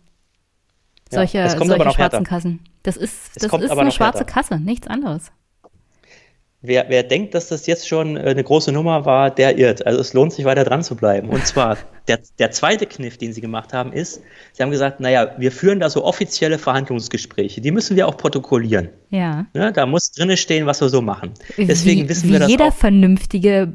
Solche, ja, solche schwarzen härter. Kassen. Das ist, das ist eine schwarze härter. Kasse, nichts anderes. Wer, wer denkt, dass das jetzt schon äh, eine große Nummer war, der irrt. Also es lohnt sich weiter dran zu bleiben. Und zwar [laughs] der, der zweite Kniff, den sie gemacht haben, ist, sie haben gesagt, naja, wir führen da so offizielle Verhandlungsgespräche. Die müssen wir auch protokollieren. Ja. Ne, da muss drinne stehen, was wir so machen. Deswegen wie, wissen wie wir das jeder auch. vernünftige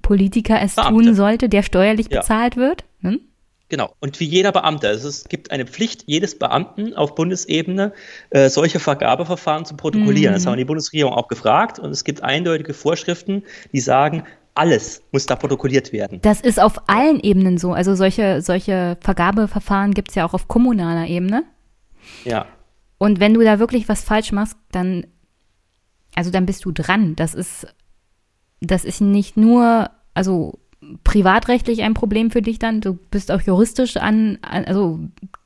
Politiker es Beamte. tun sollte, der steuerlich ja. bezahlt wird. Hm? Genau. Und wie jeder Beamte. Also es gibt eine Pflicht jedes Beamten auf Bundesebene, äh, solche Vergabeverfahren zu protokollieren. Mhm. Das haben die Bundesregierung auch gefragt. Und es gibt eindeutige Vorschriften, die sagen, Alles muss da protokolliert werden. Das ist auf allen Ebenen so. Also solche, solche Vergabeverfahren gibt es ja auch auf kommunaler Ebene. Ja. Und wenn du da wirklich was falsch machst, dann, also dann bist du dran. Das ist, das ist nicht nur, also privatrechtlich ein Problem für dich dann, du bist auch juristisch an, also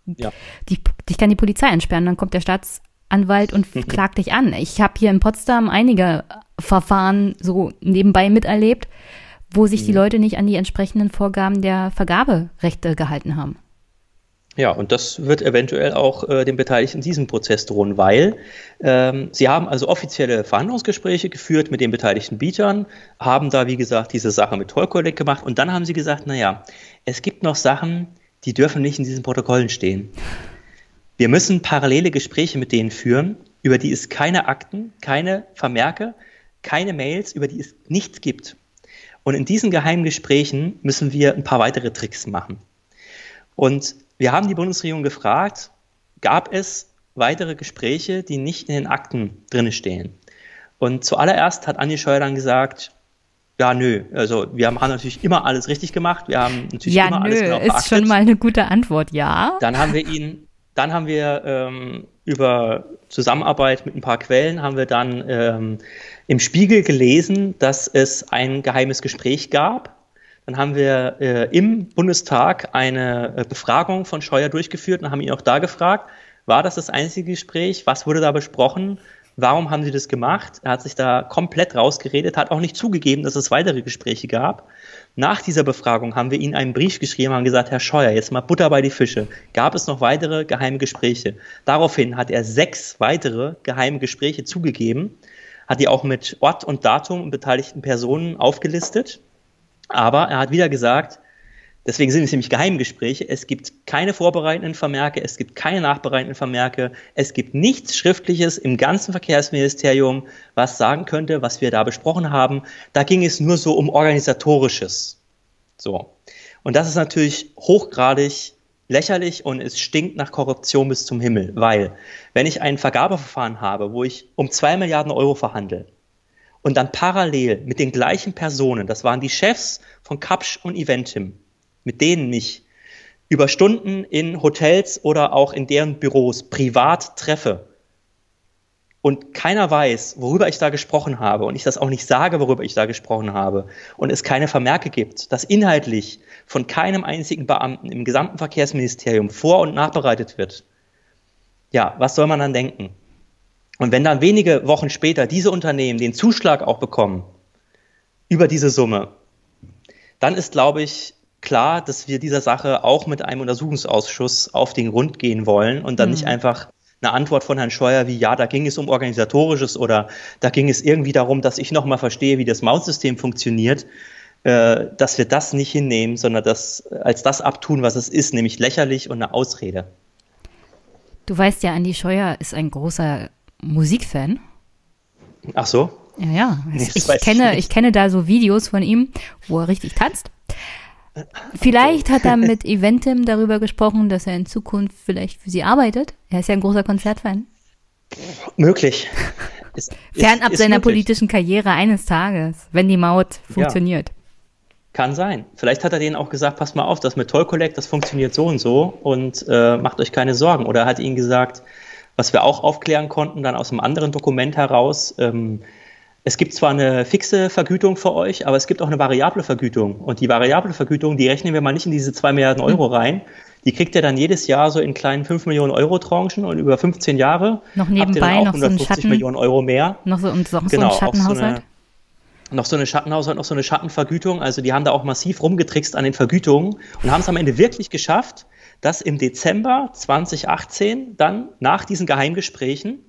ja. die, dich kann die Polizei entsperren, dann kommt der Staatsanwalt und [laughs] klagt dich an. Ich habe hier in Potsdam einige Verfahren so nebenbei miterlebt, wo sich die mhm. Leute nicht an die entsprechenden Vorgaben der Vergaberechte gehalten haben. Ja, und das wird eventuell auch äh, den Beteiligten in diesem Prozess drohen, weil ähm, sie haben also offizielle Verhandlungsgespräche geführt mit den beteiligten Bietern, haben da, wie gesagt, diese Sache mit Toll Collect gemacht und dann haben sie gesagt, naja, es gibt noch Sachen, die dürfen nicht in diesen Protokollen stehen. Wir müssen parallele Gespräche mit denen führen, über die es keine Akten, keine Vermerke, keine Mails, über die es nichts gibt. Und in diesen geheimen Gesprächen müssen wir ein paar weitere Tricks machen. Und wir haben die Bundesregierung gefragt, gab es weitere Gespräche, die nicht in den Akten drin stehen? Und zuallererst hat Andi Scheuer dann gesagt, ja, nö. Also wir haben, natürlich immer alles richtig gemacht. Wir haben natürlich ja, immer nö, alles genau beachtet. ist schon mal eine gute Antwort, ja. Dann haben wir ihn, dann haben wir ähm, über Zusammenarbeit mit ein paar Quellen haben wir dann ähm, im Spiegel gelesen, dass es ein geheimes Gespräch gab dann haben wir äh, im Bundestag eine äh, Befragung von Scheuer durchgeführt und haben ihn auch da gefragt, war das das einzige Gespräch? Was wurde da besprochen? Warum haben Sie das gemacht? Er hat sich da komplett rausgeredet, hat auch nicht zugegeben, dass es weitere Gespräche gab. Nach dieser Befragung haben wir Ihnen einen Brief geschrieben haben gesagt, Herr Scheuer, jetzt mal Butter bei die Fische. Gab es noch weitere geheime Gespräche? Daraufhin hat er sechs weitere geheime Gespräche zugegeben, hat die auch mit Ort und Datum und beteiligten Personen aufgelistet. Aber er hat wieder gesagt, deswegen sind es nämlich Geheimgespräche, es gibt keine vorbereitenden Vermerke, es gibt keine nachbereitenden Vermerke, es gibt nichts Schriftliches im ganzen Verkehrsministerium, was sagen könnte, was wir da besprochen haben. Da ging es nur so um organisatorisches. So. Und das ist natürlich hochgradig lächerlich und es stinkt nach Korruption bis zum Himmel, weil wenn ich ein Vergabeverfahren habe, wo ich um zwei Milliarden Euro verhandle, und dann parallel mit den gleichen Personen, das waren die Chefs von Kapsch und Eventim, mit denen ich über Stunden in Hotels oder auch in deren Büros privat treffe und keiner weiß, worüber ich da gesprochen habe und ich das auch nicht sage, worüber ich da gesprochen habe und es keine Vermerke gibt, dass inhaltlich von keinem einzigen Beamten im gesamten Verkehrsministerium vor- und nachbereitet wird, ja, was soll man dann denken? Und wenn dann wenige Wochen später diese Unternehmen den Zuschlag auch bekommen über diese Summe, dann ist, glaube ich, klar, dass wir dieser Sache auch mit einem Untersuchungsausschuss auf den Grund gehen wollen und dann mhm. nicht einfach eine Antwort von Herrn Scheuer wie, ja, da ging es um organisatorisches oder da ging es irgendwie darum, dass ich nochmal verstehe, wie das Mautsystem funktioniert, äh, dass wir das nicht hinnehmen, sondern das als das abtun, was es ist, nämlich lächerlich und eine Ausrede. Du weißt ja, Andi Scheuer ist ein großer Musikfan. Ach so? Ja, ja. Ich, ich kenne, ich kenne da so Videos von ihm, wo er richtig tanzt. Vielleicht hat er mit [laughs] Eventim darüber gesprochen, dass er in Zukunft vielleicht für sie arbeitet. Er ist ja ein großer Konzertfan. Möglich. [laughs] Ist, Fernab ist seiner möglich. politischen Karriere eines Tages, wenn die Maut funktioniert. Ja. Kann sein. Vielleicht hat er denen auch gesagt, passt mal auf, das mit Toll Collect, das funktioniert so und so und äh, macht euch keine Sorgen. Oder er hat ihnen gesagt, was wir auch aufklären konnten, dann aus einem anderen Dokument heraus, ähm, es gibt zwar eine fixe Vergütung für euch, aber es gibt auch eine variable Vergütung. Und die variable Vergütung, die rechnen wir mal nicht in diese 2 Milliarden Euro hm. rein. Die kriegt ihr dann jedes Jahr so in kleinen 5 Millionen Euro Tranchen und über 15 Jahre noch nebenbei noch so ein Schatten, Millionen Euro mehr. Noch so, so, genau, so ein Schattenhaushalt. Noch so eine Schattenhaushalt, noch so eine Schattenvergütung. Also die haben da auch massiv rumgetrickst an den Vergütungen und haben es am Ende wirklich geschafft, dass im Dezember 2018 dann nach diesen Geheimgesprächen,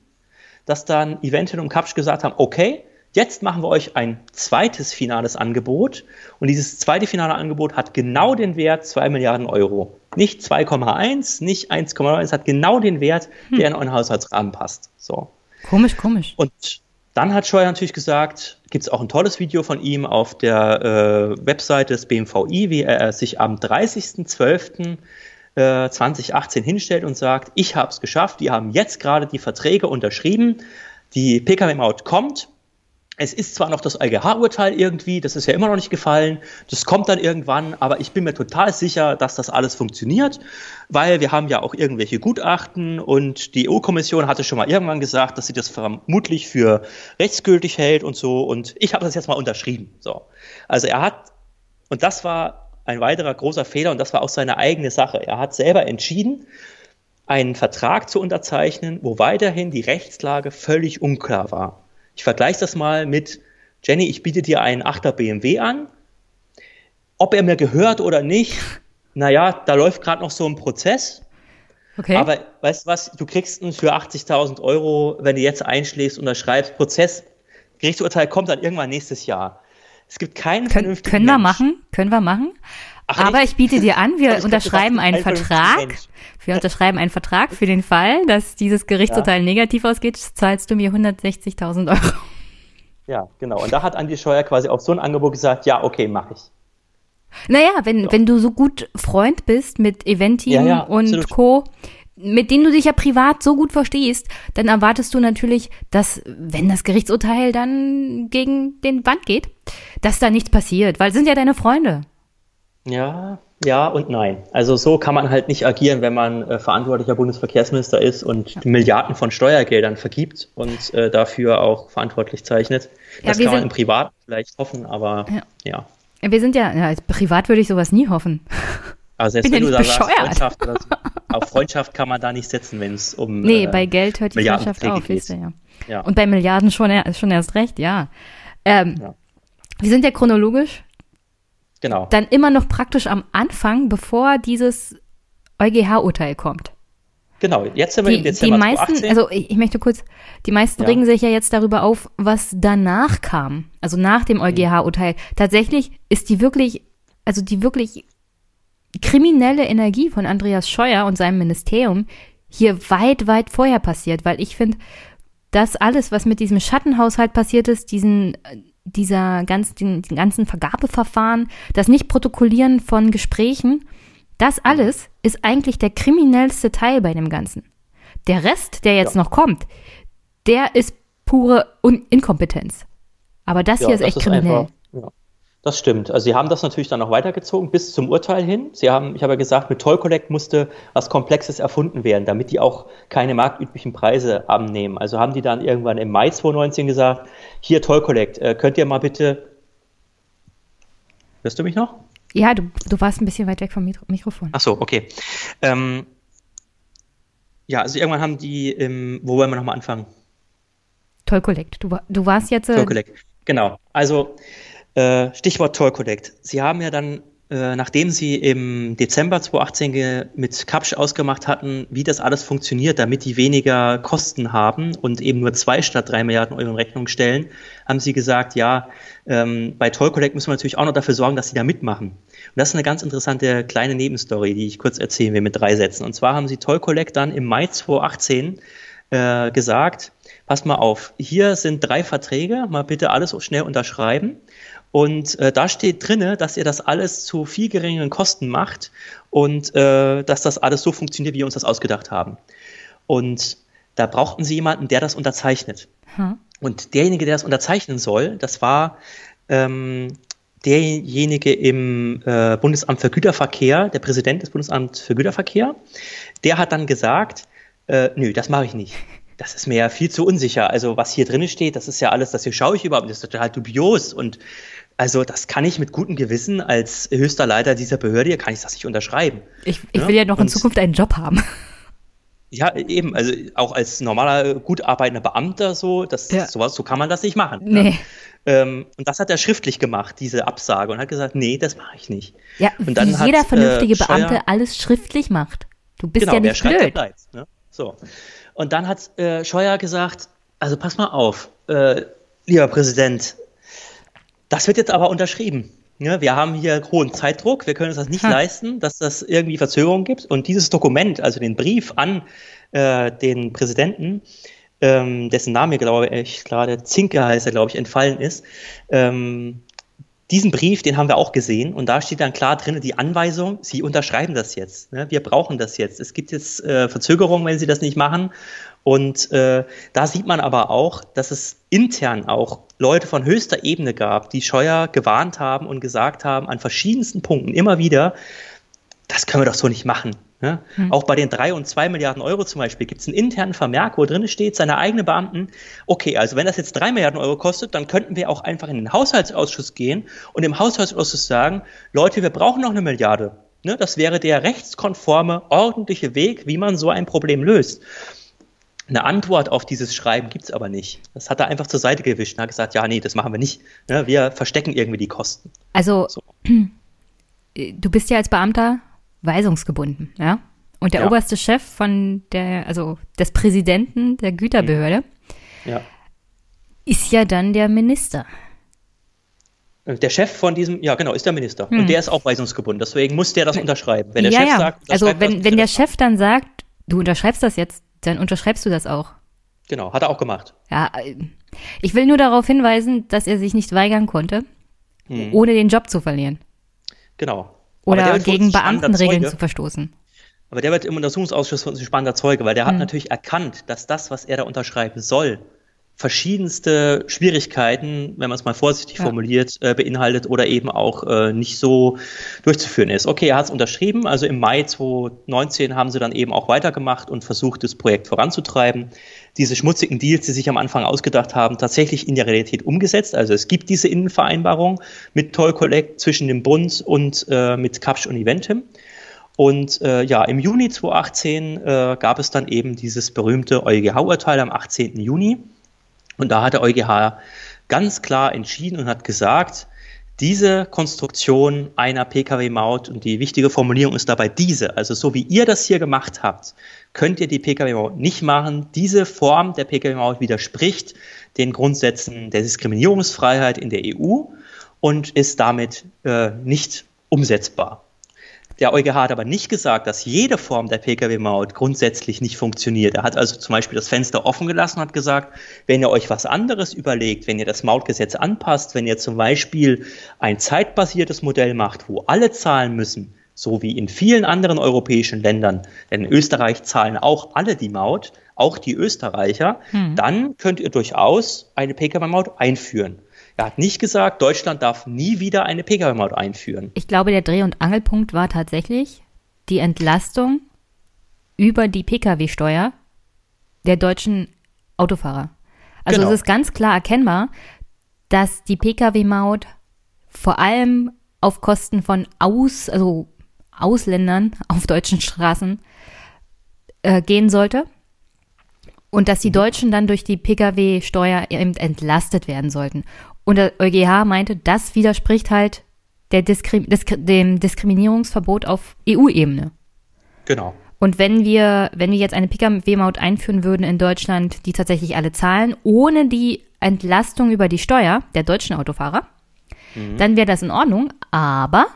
dass dann Eventin und Kapsch gesagt haben, okay, jetzt machen wir euch ein zweites finales Angebot und dieses zweite finale Angebot hat genau den Wert 2 Milliarden Euro. Nicht 2,1, nicht 1,9, es hat genau den Wert, der in euren Haushaltsrahmen passt. So. Komisch, komisch. Und dann hat Scheuer natürlich gesagt, gibt es auch ein tolles Video von ihm auf der äh, Webseite des BMVI, wie er sich am 30.12. 2018 äh, hinstellt und sagt, ich habe es geschafft, die haben jetzt gerade die Verträge unterschrieben, die Pkw-Maut kommt, es ist zwar noch das EuGH-Urteil irgendwie, das ist ja immer noch nicht gefallen, das kommt dann irgendwann, aber ich bin mir total sicher, dass das alles funktioniert, weil wir haben ja auch irgendwelche Gutachten und die EU-Kommission hatte schon mal irgendwann gesagt, dass sie das vermutlich für rechtsgültig hält und so und ich habe das jetzt mal unterschrieben. So. Also er hat, und das war ein weiterer großer Fehler und das war auch seine eigene Sache. Er hat selber entschieden, einen Vertrag zu unterzeichnen, wo weiterhin die Rechtslage völlig unklar war. Ich vergleiche das mal mit, Jenny, ich biete dir einen 8er BMW an. Ob er mir gehört oder nicht, naja, da läuft gerade noch so ein Prozess. Okay. Aber weißt du was, du kriegst ihn für 80.000 Euro, wenn du jetzt einschlägst, unterschreibst, Prozess, Gerichtsurteil kommt dann irgendwann nächstes Jahr. Es gibt keinen Kön vernünftigen Können wir machen, können wir machen. Ach, Aber ich biete dir an, wir [laughs] unterschreiben einen Vertrag. Wir unterschreiben einen Vertrag für den Fall, dass dieses Gerichtsurteil ja. negativ ausgeht, zahlst du mir 160.000 Euro. Ja, genau. Und da hat Andi Scheuer quasi auf so ein Angebot gesagt, ja, okay, mache ich. Naja, wenn, so. wenn du so gut Freund bist mit Eventim ja, ja, und absolut. Co., mit denen du dich ja privat so gut verstehst, dann erwartest du natürlich, dass, wenn das Gerichtsurteil dann gegen den Wand geht, dass da nichts passiert, weil es sind ja deine Freunde. Ja, ja und nein. Also so kann man halt nicht agieren, wenn man äh, verantwortlicher Bundesverkehrsminister ist und ja. Milliarden von Steuergeldern vergibt und äh, dafür auch verantwortlich zeichnet. Das ja, kann man im Privat vielleicht hoffen, aber ja. ja. Wir sind ja, ja, privat würde ich sowas nie hoffen. Also selbst wenn du da sagst, Freundschaft oder so, auf Freundschaft kann man da nicht setzen, wenn es um Nee, äh, bei Geld hört die Freundschaft auf, weißt du, ja. Und bei Milliarden schon, schon erst recht, ja. Ähm, ja. Wir sind ja chronologisch Genau. Dann immer noch praktisch am Anfang, bevor dieses EuGH-Urteil kommt. Genau, jetzt sind wir die, im Dezember die meisten, 2018. Also ich, ich, möchte kurz, die meisten ja. regen sich ja jetzt darüber auf, was danach kam, also nach dem EuGH-Urteil. Tatsächlich ist die wirklich, also die wirklich kriminelle Energie von Andreas Scheuer und seinem Ministerium hier weit, weit vorher passiert, weil ich finde, das alles, was mit diesem Schattenhaushalt passiert ist, diesen dieser ganz, den, den ganzen Vergabeverfahren, das Nicht-Protokollieren von Gesprächen, das alles ist eigentlich der kriminellste Teil bei dem Ganzen. Der Rest, der jetzt ja. noch kommt, der ist pure Un Inkompetenz. Aber das ja, hier ist echt ist kriminell. Einfach, ja. Das stimmt. Also sie haben das natürlich dann noch weitergezogen bis zum Urteil hin. Sie haben, ich habe ja gesagt, mit Toll Collect musste was Komplexes erfunden werden, damit die auch keine marktüblichen Preise annehmen. Also haben die dann irgendwann im Mai 2019 gesagt, hier Toll Collect, äh, könnt ihr mal bitte, hörst du mich noch? Ja, du, du warst ein bisschen weit weg vom Mikro Mikrofon. Ach so, okay. Ähm, ja, also irgendwann haben die, ähm, wo wollen wir nochmal anfangen? Toll Collect. Du, du warst jetzt. Äh, Toll Collect, genau. Also äh, Stichwort Toll Collect. Sie haben ja dann, äh, nachdem Sie im Dezember 2018 mit Kapsch ausgemacht hatten, wie das alles funktioniert, damit die weniger Kosten haben und eben nur zwei statt drei Milliarden Euro in Rechnung stellen, haben Sie gesagt, ja, ähm, bei Toll Collect müssen wir natürlich auch noch dafür sorgen, dass Sie da mitmachen. Und das ist eine ganz interessante kleine Nebenstory, die ich kurz erzählen will mit drei Sätzen. Und zwar haben Sie Toll Collect dann im Mai 2018 äh, gesagt, pass mal auf, hier sind drei Verträge, mal bitte alles schnell unterschreiben. Und äh, da steht drinne, dass ihr das alles zu viel geringeren Kosten macht und äh, dass das alles so funktioniert, wie wir uns das ausgedacht haben. Und da brauchten sie jemanden, der das unterzeichnet. Hm. Und derjenige, der das unterzeichnen soll, das war ähm, derjenige im äh, Bundesamt für Güterverkehr, der Präsident des Bundesamts für Güterverkehr, der hat dann gesagt, äh, nö, das mache ich nicht. Das ist mir ja viel zu unsicher. Also was hier drin steht, das ist ja alles, das hier schaue ich überhaupt, das ist total dubios und also das kann ich mit gutem Gewissen als höchster Leiter dieser Behörde, kann ich das nicht unterschreiben. Ich, ich will ja noch in Und, Zukunft einen Job haben. [laughs] Ja, eben, also auch als normaler, gut arbeitender Beamter so, das, ja. sowas, so kann man das nicht machen. Ne? Nee. Ähm, und das hat er schriftlich gemacht, diese Absage, und hat gesagt, nee, das mache ich nicht. Ja, und dann wie hat, jeder vernünftige äh, Beamte Scheuer, alles schriftlich macht. Du bist genau, ja nicht wer blöd. Schreibt, bleibt, ne? So. Und dann hat äh, Scheuer gesagt, also pass mal auf, äh, lieber Präsident, das wird jetzt aber unterschrieben. Ja, wir haben hier hohen Zeitdruck, wir können uns das nicht hm. leisten, dass das irgendwie Verzögerungen gibt. Und dieses Dokument, also den Brief an äh, den Präsidenten, ähm, dessen Name, glaube ich, gerade Zinke heißt er, glaube ich, entfallen ist, ähm, diesen Brief, den haben wir auch gesehen und da steht dann klar drin die Anweisung, Sie unterschreiben das jetzt. Ne? Wir brauchen das jetzt. Es gibt jetzt äh, Verzögerungen, wenn Sie das nicht machen. Und äh, da sieht man aber auch, dass es intern auch Leute von höchster Ebene gab, die Scheuer gewarnt haben und gesagt haben, an verschiedensten Punkten immer wieder, das können wir doch so nicht machen. Ne? Mhm. Auch bei den drei und zwei Milliarden Euro zum Beispiel gibt es einen internen Vermerk, wo drin steht, seine eigenen Beamten, okay, also wenn das jetzt drei Milliarden Euro kostet, dann könnten wir auch einfach in den Haushaltsausschuss gehen und im Haushaltsausschuss sagen, Leute, wir brauchen noch eine Milliarde. Ne? Das wäre der rechtskonforme, ordentliche Weg, wie man so ein Problem löst. Eine Antwort auf dieses Schreiben gibt es aber nicht. Das hat er einfach zur Seite gewischt und hat gesagt, ja, nee, das machen wir nicht. Ne? Wir verstecken irgendwie die Kosten. Also, so. [clears throat] du bist ja als Beamter weisungsgebunden, ja? Und der ja. oberste Chef von der, also des Präsidenten der Güterbehörde, ja. ist ja dann der Minister. Der Chef von diesem, ja genau, ist der Minister. Hm. Und der ist auch weisungsgebunden. Deswegen muss der das unterschreiben. Wenn der ja, Chef sagt, also wenn, das, wenn der Chef dann sagt, du unterschreibst das jetzt, dann unterschreibst du das auch. Genau, hat er auch gemacht. Ja, ich will nur darauf hinweisen, dass er sich nicht weigern konnte, hm. ohne den Job zu verlieren. Genau. Oder gegen Beamtenregeln zu verstoßen. Aber der wird im Untersuchungsausschuss für uns ein spannender Zeuge, weil der hm. hat natürlich erkannt, dass das, was er da unterschreiben soll, verschiedenste Schwierigkeiten, wenn man es mal vorsichtig ja. formuliert, äh, beinhaltet oder eben auch äh, nicht so durchzuführen ist. Okay, er hat es unterschrieben, also im Mai 2019 haben sie dann eben auch weitergemacht und versucht, das Projekt voranzutreiben. Diese schmutzigen Deals, die sich am Anfang ausgedacht haben, tatsächlich in der Realität umgesetzt. Also es gibt diese Innenvereinbarung mit Toll Collect zwischen dem Bund und äh, mit Kapsch und Eventim. Und äh, ja, im Juni 2018 äh, gab es dann eben dieses berühmte EuGH-Urteil am 18. Juni und da hat der EuGH ganz klar entschieden und hat gesagt, diese Konstruktion einer Pkw-Maut und die wichtige Formulierung ist dabei diese, also so wie ihr das hier gemacht habt, könnt ihr die Pkw-Maut nicht machen. Diese Form der Pkw-Maut widerspricht den Grundsätzen der Diskriminierungsfreiheit in der EU und ist damit äh, nicht umsetzbar. Der EuGH hat aber nicht gesagt, dass jede Form der Pkw-Maut grundsätzlich nicht funktioniert. Er hat also zum Beispiel das Fenster offen gelassen und hat gesagt, wenn ihr euch was anderes überlegt, wenn ihr das Mautgesetz anpasst, wenn ihr zum Beispiel ein zeitbasiertes Modell macht, wo alle zahlen müssen, so wie in vielen anderen europäischen Ländern, denn in Österreich zahlen auch alle die Maut, auch die Österreicher, hm. dann könnt ihr durchaus eine Pkw-Maut einführen. Er hat nicht gesagt, Deutschland darf nie wieder eine Pkw-Maut einführen. Ich glaube, der Dreh- und Angelpunkt war tatsächlich die Entlastung über die Pkw-Steuer der deutschen Autofahrer. Also genau. es ist ganz klar erkennbar, dass die Pkw-Maut vor allem auf Kosten von Aus, also Ausländern auf deutschen Straßen äh, gehen sollte. Und dass die mhm. Deutschen dann durch die Pkw-Steuer eben entlastet werden sollten. Und der EuGH meinte, das widerspricht halt der Diskrim Disk dem Diskriminierungsverbot auf EU-Ebene. Genau. Und wenn wir, wenn wir jetzt eine Pkw-Maut einführen würden in Deutschland, die tatsächlich alle zahlen, ohne die Entlastung über die Steuer der deutschen Autofahrer, mhm. dann wäre das in Ordnung. Aber,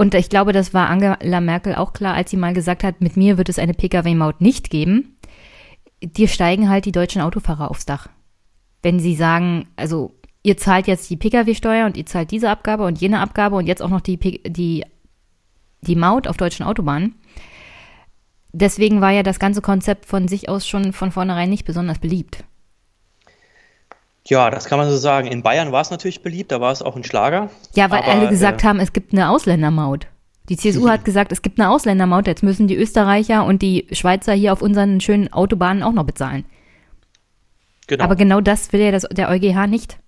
und ich glaube, das war Angela Merkel auch klar, als sie mal gesagt hat, mit mir wird es eine Pkw-Maut nicht geben, dir steigen halt die deutschen Autofahrer aufs Dach. Wenn sie sagen, also ihr zahlt jetzt die Pkw-Steuer und ihr zahlt diese Abgabe und jene Abgabe und jetzt auch noch die, die, die Maut auf deutschen Autobahnen. Deswegen war ja das ganze Konzept von sich aus schon von vornherein nicht besonders beliebt. Ja, das kann man so sagen. In Bayern war es natürlich beliebt, da war es auch ein Schlager. Ja, weil aber, alle gesagt äh, haben, es gibt eine Ausländermaut. Die CSU hat gesagt, es gibt eine Ausländermaut, jetzt müssen die Österreicher und die Schweizer hier auf unseren schönen Autobahnen auch noch bezahlen. Genau. Aber genau das will ja das, der EuGH nicht.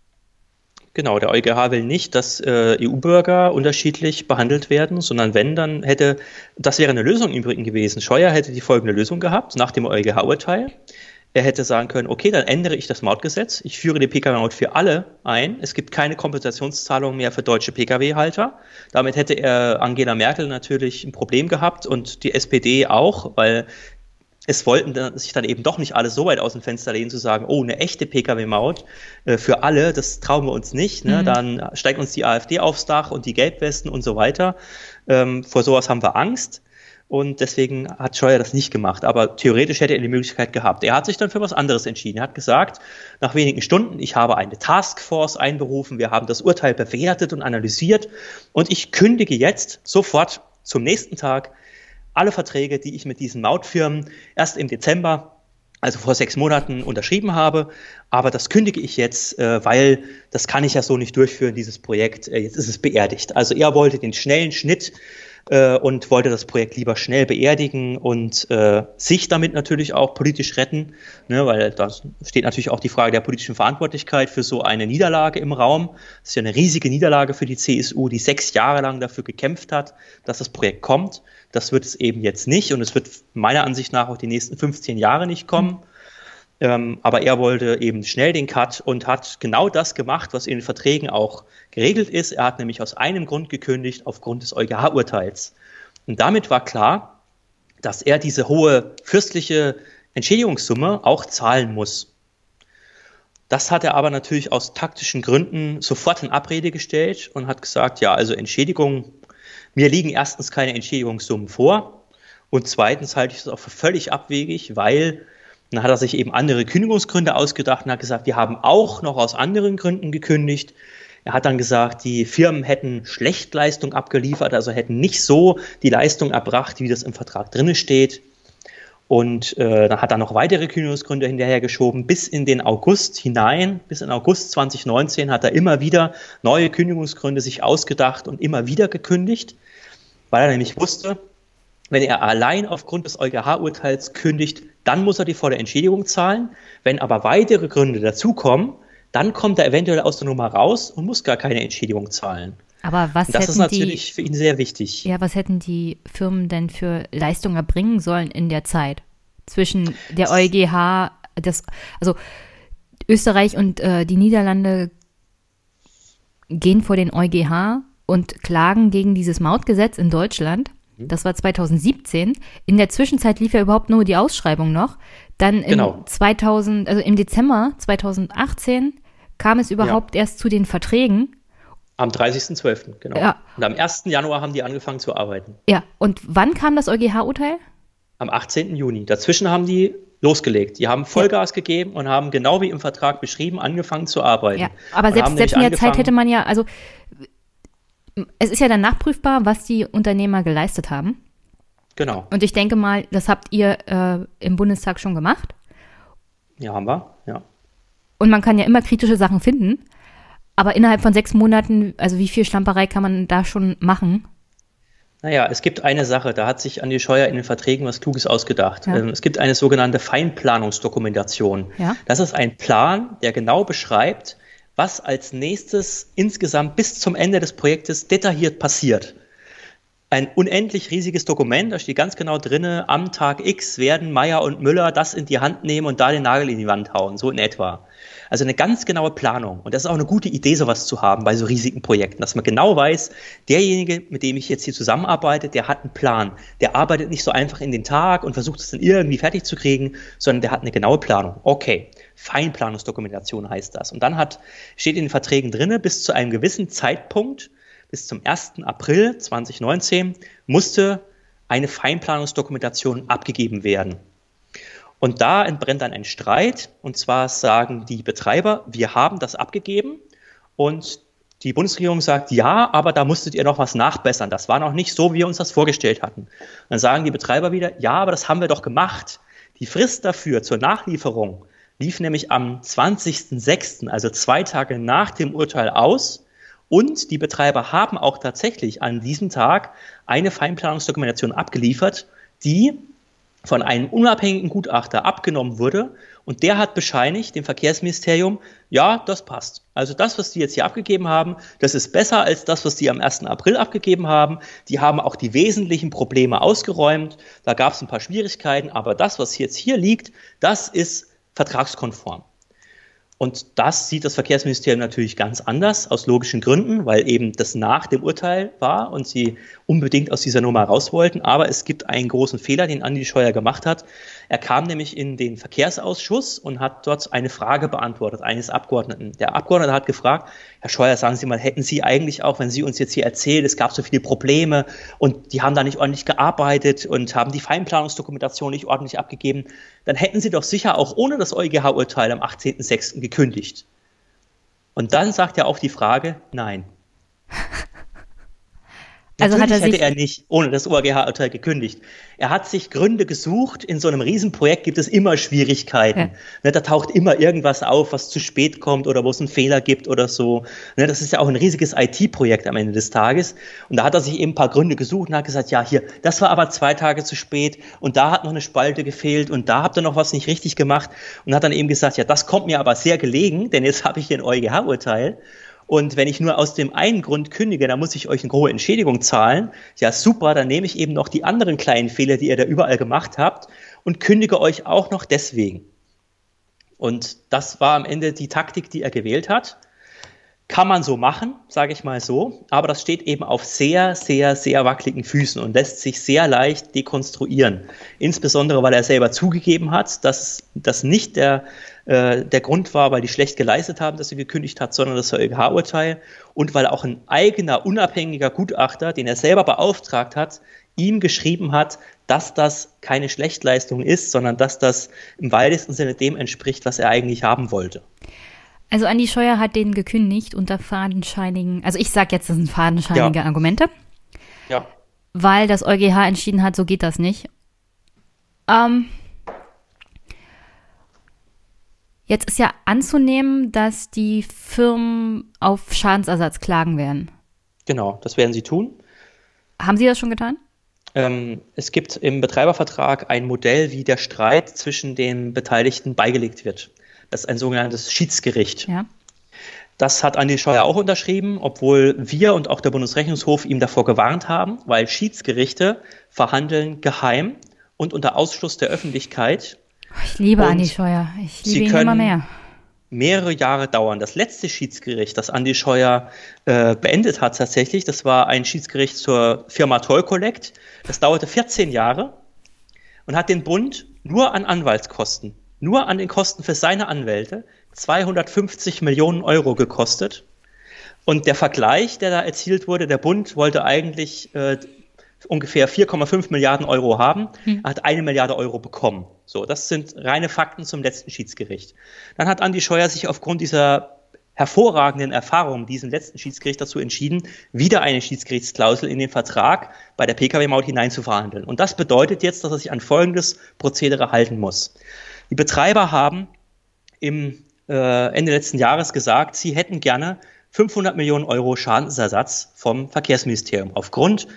Genau, der EuGH will nicht, dass äh, EU-Bürger unterschiedlich behandelt werden, sondern wenn, dann hätte, das wäre eine Lösung im Übrigen gewesen. Scheuer hätte die folgende Lösung gehabt, nach dem EuGH-Urteil. Er hätte sagen können, okay, dann ändere ich das Mautgesetz, ich führe die Pkw-Maut für alle ein, es gibt keine Kompensationszahlung mehr für deutsche Pkw-Halter. Damit hätte er Angela Merkel natürlich ein Problem gehabt und die SPD auch, weil es wollten sich dann eben doch nicht alle so weit aus dem Fenster lehnen, zu sagen, oh, eine echte Pkw-Maut äh, für alle, das trauen wir uns nicht. Ne? Mhm. Dann steigt uns die AfD aufs Dach und die Gelbwesten und so weiter. Ähm, vor sowas haben wir Angst. Und deswegen hat Scheuer das nicht gemacht. Aber theoretisch hätte er die Möglichkeit gehabt. Er hat sich dann für was anderes entschieden. Er hat gesagt, nach wenigen Stunden, ich habe eine Taskforce einberufen, wir haben das Urteil bewertet und analysiert und ich kündige jetzt sofort zum nächsten Tag alle Verträge, die ich mit diesen Mautfirmen erst im Dezember also vor sechs Monaten unterschrieben habe. Aber das kündige ich jetzt, äh, weil das kann ich ja so nicht durchführen, dieses Projekt. Äh, jetzt ist es beerdigt. Also er wollte den schnellen Schnitt äh, und wollte das Projekt lieber schnell beerdigen und äh, sich damit natürlich auch politisch retten, ne, weil da steht natürlich auch die Frage der politischen Verantwortlichkeit für so eine Niederlage im Raum. Das ist ja eine riesige Niederlage für die CSU, die sechs Jahre lang dafür gekämpft hat, dass das Projekt kommt. Das wird es eben jetzt nicht und es wird meiner Ansicht nach auch die nächsten 15 Jahre nicht kommen. Mhm. Ähm, aber er wollte eben schnell den Cut und hat genau das gemacht, was in den Verträgen auch geregelt ist. Er hat nämlich aus einem Grund gekündigt, aufgrund des EuGH-Urteils. Und damit war klar, dass er diese hohe fürstliche Entschädigungssumme auch zahlen muss. Das hat er aber natürlich aus taktischen Gründen sofort in Abrede gestellt und hat gesagt, ja, also Entschädigung, mir liegen erstens keine Entschädigungssummen vor und zweitens halte ich es auch für völlig abwegig, weil dann hat er sich eben andere Kündigungsgründe ausgedacht und hat gesagt, wir haben auch noch aus anderen Gründen gekündigt. Er hat dann gesagt, die Firmen hätten Schlechtleistung abgeliefert, also hätten nicht so die Leistung erbracht, wie das im Vertrag drinne steht. Und äh, dann hat er noch weitere Kündigungsgründe hinterhergeschoben. Bis in den August hinein, bis in August 2019 hat er immer wieder neue Kündigungsgründe sich ausgedacht und immer wieder gekündigt, weil er nämlich wusste, wenn er allein aufgrund des EuGH-Urteils kündigt, dann muss er die volle Entschädigung zahlen. Wenn aber weitere Gründe dazukommen, dann kommt er eventuell aus der Nummer raus und muss gar keine Entschädigung zahlen. Aber was das ist natürlich die, für ihn sehr wichtig. Ja, was hätten die Firmen denn für Leistungen erbringen sollen in der Zeit zwischen der EuGH, das, also Österreich und äh, die Niederlande gehen vor den EuGH und klagen gegen dieses Mautgesetz in Deutschland. Mhm. Das war 2017. In der Zwischenzeit lief ja überhaupt nur die Ausschreibung noch. Dann im genau. 2000, also im Dezember 2018 kam es überhaupt ja. erst zu den Verträgen. Am 30.12., genau. Ja. Und am 1. Januar haben die angefangen zu arbeiten. Ja, und wann kam das EuGH-Urteil? Am 18. Juni. Dazwischen haben die losgelegt. Die haben Vollgas ja. gegeben und haben genau wie im Vertrag beschrieben angefangen zu arbeiten. Ja, aber und selbst, selbst in der Zeit hätte man ja, also es ist ja dann nachprüfbar, was die Unternehmer geleistet haben. Genau. Und ich denke mal, das habt ihr äh, im Bundestag schon gemacht. Ja, haben wir, ja. Und man kann ja immer kritische Sachen finden. Aber innerhalb von sechs Monaten, also wie viel Schlamperei kann man da schon machen? Naja, es gibt eine Sache, da hat sich Andi Scheuer in den Verträgen was Kluges ausgedacht. Ja. Ähm, es gibt eine sogenannte Feinplanungsdokumentation. Ja. Das ist ein Plan, der genau beschreibt, was als nächstes insgesamt bis zum Ende des Projektes detailliert passiert. Ein unendlich riesiges Dokument, da steht ganz genau drinne, am Tag X werden Meyer und Müller das in die Hand nehmen und da den Nagel in die Wand hauen, so in etwa. Also eine ganz genaue Planung. Und das ist auch eine gute Idee, sowas zu haben bei so riesigen Projekten, dass man genau weiß, derjenige, mit dem ich jetzt hier zusammenarbeite, der hat einen Plan. Der arbeitet nicht so einfach in den Tag und versucht es dann irgendwie fertig zu kriegen, sondern der hat eine genaue Planung. Okay. Feinplanungsdokumentation heißt das. Und dann hat, steht in den Verträgen drinne, bis zu einem gewissen Zeitpunkt, bis zum 1. April 2019, musste eine Feinplanungsdokumentation abgegeben werden. Und da entbrennt dann ein Streit. Und zwar sagen die Betreiber, wir haben das abgegeben. Und die Bundesregierung sagt, ja, aber da musstet ihr noch was nachbessern. Das war noch nicht so, wie wir uns das vorgestellt hatten. dann sagen die Betreiber wieder, ja, aber das haben wir doch gemacht. Die Frist dafür zur Nachlieferung lief nämlich am 20.06., also zwei Tage nach dem Urteil aus. Und die Betreiber haben auch tatsächlich an diesem Tag eine Feinplanungsdokumentation abgeliefert, die von einem unabhängigen Gutachter abgenommen wurde. Und der hat bescheinigt dem Verkehrsministerium, ja, das passt. Also das, was die jetzt hier abgegeben haben, das ist besser als das, was die am 1. April abgegeben haben. Die haben auch die wesentlichen Probleme ausgeräumt. Da gab es ein paar Schwierigkeiten, aber das, was jetzt hier liegt, das ist vertragskonform. Und das sieht das Verkehrsministerium natürlich ganz anders, aus logischen Gründen, weil eben das nach dem Urteil war und sie unbedingt aus dieser Nummer raus wollten. Aber es gibt einen großen Fehler, den Andi Scheuer gemacht hat. Er kam nämlich in den Verkehrsausschuss und hat dort eine Frage beantwortet eines Abgeordneten. Der Abgeordnete hat gefragt, Herr Scheuer, sagen Sie mal, hätten Sie eigentlich auch, wenn Sie uns jetzt hier erzählen, es gab so viele Probleme und die haben da nicht ordentlich gearbeitet und haben die Feinplanungsdokumentation nicht ordentlich abgegeben, dann hätten Sie doch sicher auch ohne das EuGH-Urteil am 18.06. gekündigt. Und dann sagt er auf die Frage, nein. [laughs] Also hat er sich hätte er nicht ohne das ORGH-Urteil gekündigt. Er hat sich Gründe gesucht. In so einem Riesenprojekt gibt es immer Schwierigkeiten. Ja. Ne, da taucht immer irgendwas auf, was zu spät kommt oder wo es einen Fehler gibt oder so. Ne, das ist ja auch ein riesiges IT-Projekt am Ende des Tages. Und da hat er sich eben ein paar Gründe gesucht und hat gesagt, ja, hier, das war aber zwei Tage zu spät und da hat noch eine Spalte gefehlt und da habt ihr noch was nicht richtig gemacht. Und hat dann eben gesagt, ja, das kommt mir aber sehr gelegen, denn jetzt [laughs] habe ich hier ein EuGH-Urteil. Und wenn ich nur aus dem einen Grund kündige, dann muss ich euch eine hohe Entschädigung zahlen. Ja, super, dann nehme ich eben noch die anderen kleinen Fehler, die ihr da überall gemacht habt und kündige euch auch noch deswegen. Und das war am Ende die Taktik, die er gewählt hat. Kann man so machen, sage ich mal so, aber das steht eben auf sehr, sehr, sehr wackeligen Füßen und lässt sich sehr leicht dekonstruieren. Insbesondere, weil er selber zugegeben hat, dass das nicht der äh, der Grund war, weil die schlecht geleistet haben, dass sie gekündigt hat, sondern das EuGH-Urteil und weil auch ein eigener unabhängiger Gutachter, den er selber beauftragt hat, ihm geschrieben hat, dass das keine Schlechtleistung ist, sondern dass das im weitesten Sinne dem entspricht, was er eigentlich haben wollte. Also Andi Scheuer hat den gekündigt unter fadenscheinigen, also ich sage jetzt, das sind fadenscheinige ja. Argumente. Ja. Weil das EuGH entschieden hat, so geht das nicht. Ähm, Jetzt ist ja anzunehmen, dass die Firmen auf Schadensersatz klagen werden. Genau, das werden sie tun. Haben Sie das schon getan? Ähm, es gibt im Betreibervertrag ein Modell, wie der Streit zwischen den Beteiligten beigelegt wird. Das ist ein sogenanntes Schiedsgericht. Ja. Das hat Andi Scheuer auch unterschrieben, obwohl wir und auch der Bundesrechnungshof ihm davor gewarnt haben, weil Schiedsgerichte verhandeln geheim und unter Ausschluss der Öffentlichkeit ich liebe Andi Scheuer. Ich liebe ihn immer mehr. Mehrere Jahre dauern. Das letzte Schiedsgericht, das Andi Scheuer äh, beendet hat tatsächlich, das war ein Schiedsgericht zur Firma Toll Collect. Das dauerte 14 Jahre und hat den Bund nur an Anwaltskosten, nur an den Kosten für seine Anwälte 250 Millionen Euro gekostet. Und der Vergleich, der da erzielt wurde, der Bund wollte eigentlich äh, ungefähr 4,5 Milliarden Euro haben, hm. hat eine Milliarde Euro bekommen. So, das sind reine Fakten zum letzten Schiedsgericht. Dann hat Andi Scheuer sich aufgrund dieser hervorragenden Erfahrung diesem letzten Schiedsgericht dazu entschieden, wieder eine Schiedsgerichtsklausel in den Vertrag bei der Pkw-Maut hineinzuverhandeln. Und das bedeutet jetzt, dass er sich an folgendes Prozedere halten muss. Die Betreiber haben im äh, Ende letzten Jahres gesagt, sie hätten gerne 500 Millionen Euro Schadensersatz vom Verkehrsministerium aufgrund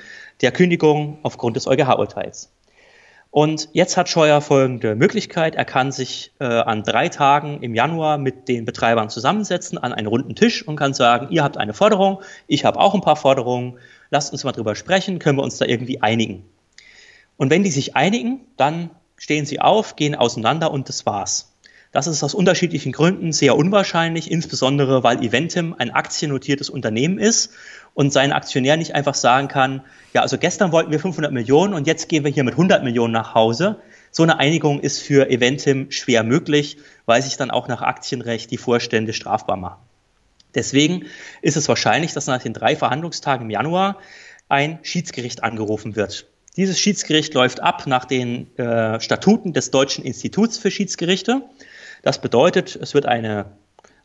der Kündigung aufgrund des EuGH-Urteils. Und jetzt hat Scheuer folgende Möglichkeit. Er kann sich äh, an drei Tagen im Januar mit den Betreibern zusammensetzen an einen runden Tisch und kann sagen, ihr habt eine Forderung, ich habe auch ein paar Forderungen, lasst uns mal drüber sprechen, können wir uns da irgendwie einigen. Und wenn die sich einigen, dann stehen sie auf, gehen auseinander und das war's. Das ist aus unterschiedlichen Gründen sehr unwahrscheinlich, insbesondere weil Eventim ein aktiennotiertes Unternehmen ist und sein Aktionär nicht einfach sagen kann, ja, also gestern wollten wir 500 Millionen und jetzt gehen wir hier mit 100 Millionen nach Hause. So eine Einigung ist für Eventim schwer möglich, weil sich dann auch nach Aktienrecht die Vorstände strafbar machen. Deswegen ist es wahrscheinlich, dass nach den drei Verhandlungstagen im Januar ein Schiedsgericht angerufen wird. Dieses Schiedsgericht läuft ab nach den äh, Statuten des Deutschen Instituts für Schiedsgerichte. Das bedeutet, es wird eine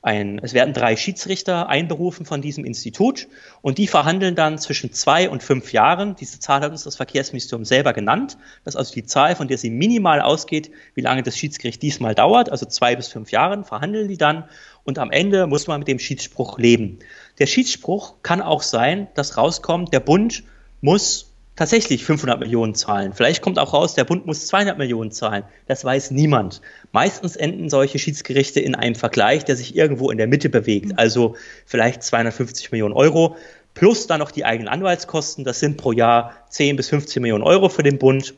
ein, es werden drei Schiedsrichter einberufen von diesem Institut und die verhandeln dann zwischen zwei und fünf Jahren. Diese Zahl hat uns das Verkehrsministerium selber genannt. Das ist also die Zahl, von der sie minimal ausgeht, wie lange das Schiedsgericht diesmal dauert. Also zwei bis fünf Jahren verhandeln die dann und am Ende muss man mit dem Schiedsspruch leben. Der Schiedsspruch kann auch sein, dass rauskommt, der Bund muss tatsächlich 500 Millionen zahlen. Vielleicht kommt auch raus, der Bund muss 200 Millionen zahlen. Das weiß niemand. Meistens enden solche Schiedsgerichte in einem Vergleich, der sich irgendwo in der Mitte bewegt. Also vielleicht 250 Millionen Euro plus dann noch die eigenen Anwaltskosten. Das sind pro Jahr 10 bis 15 Millionen Euro für den Bund.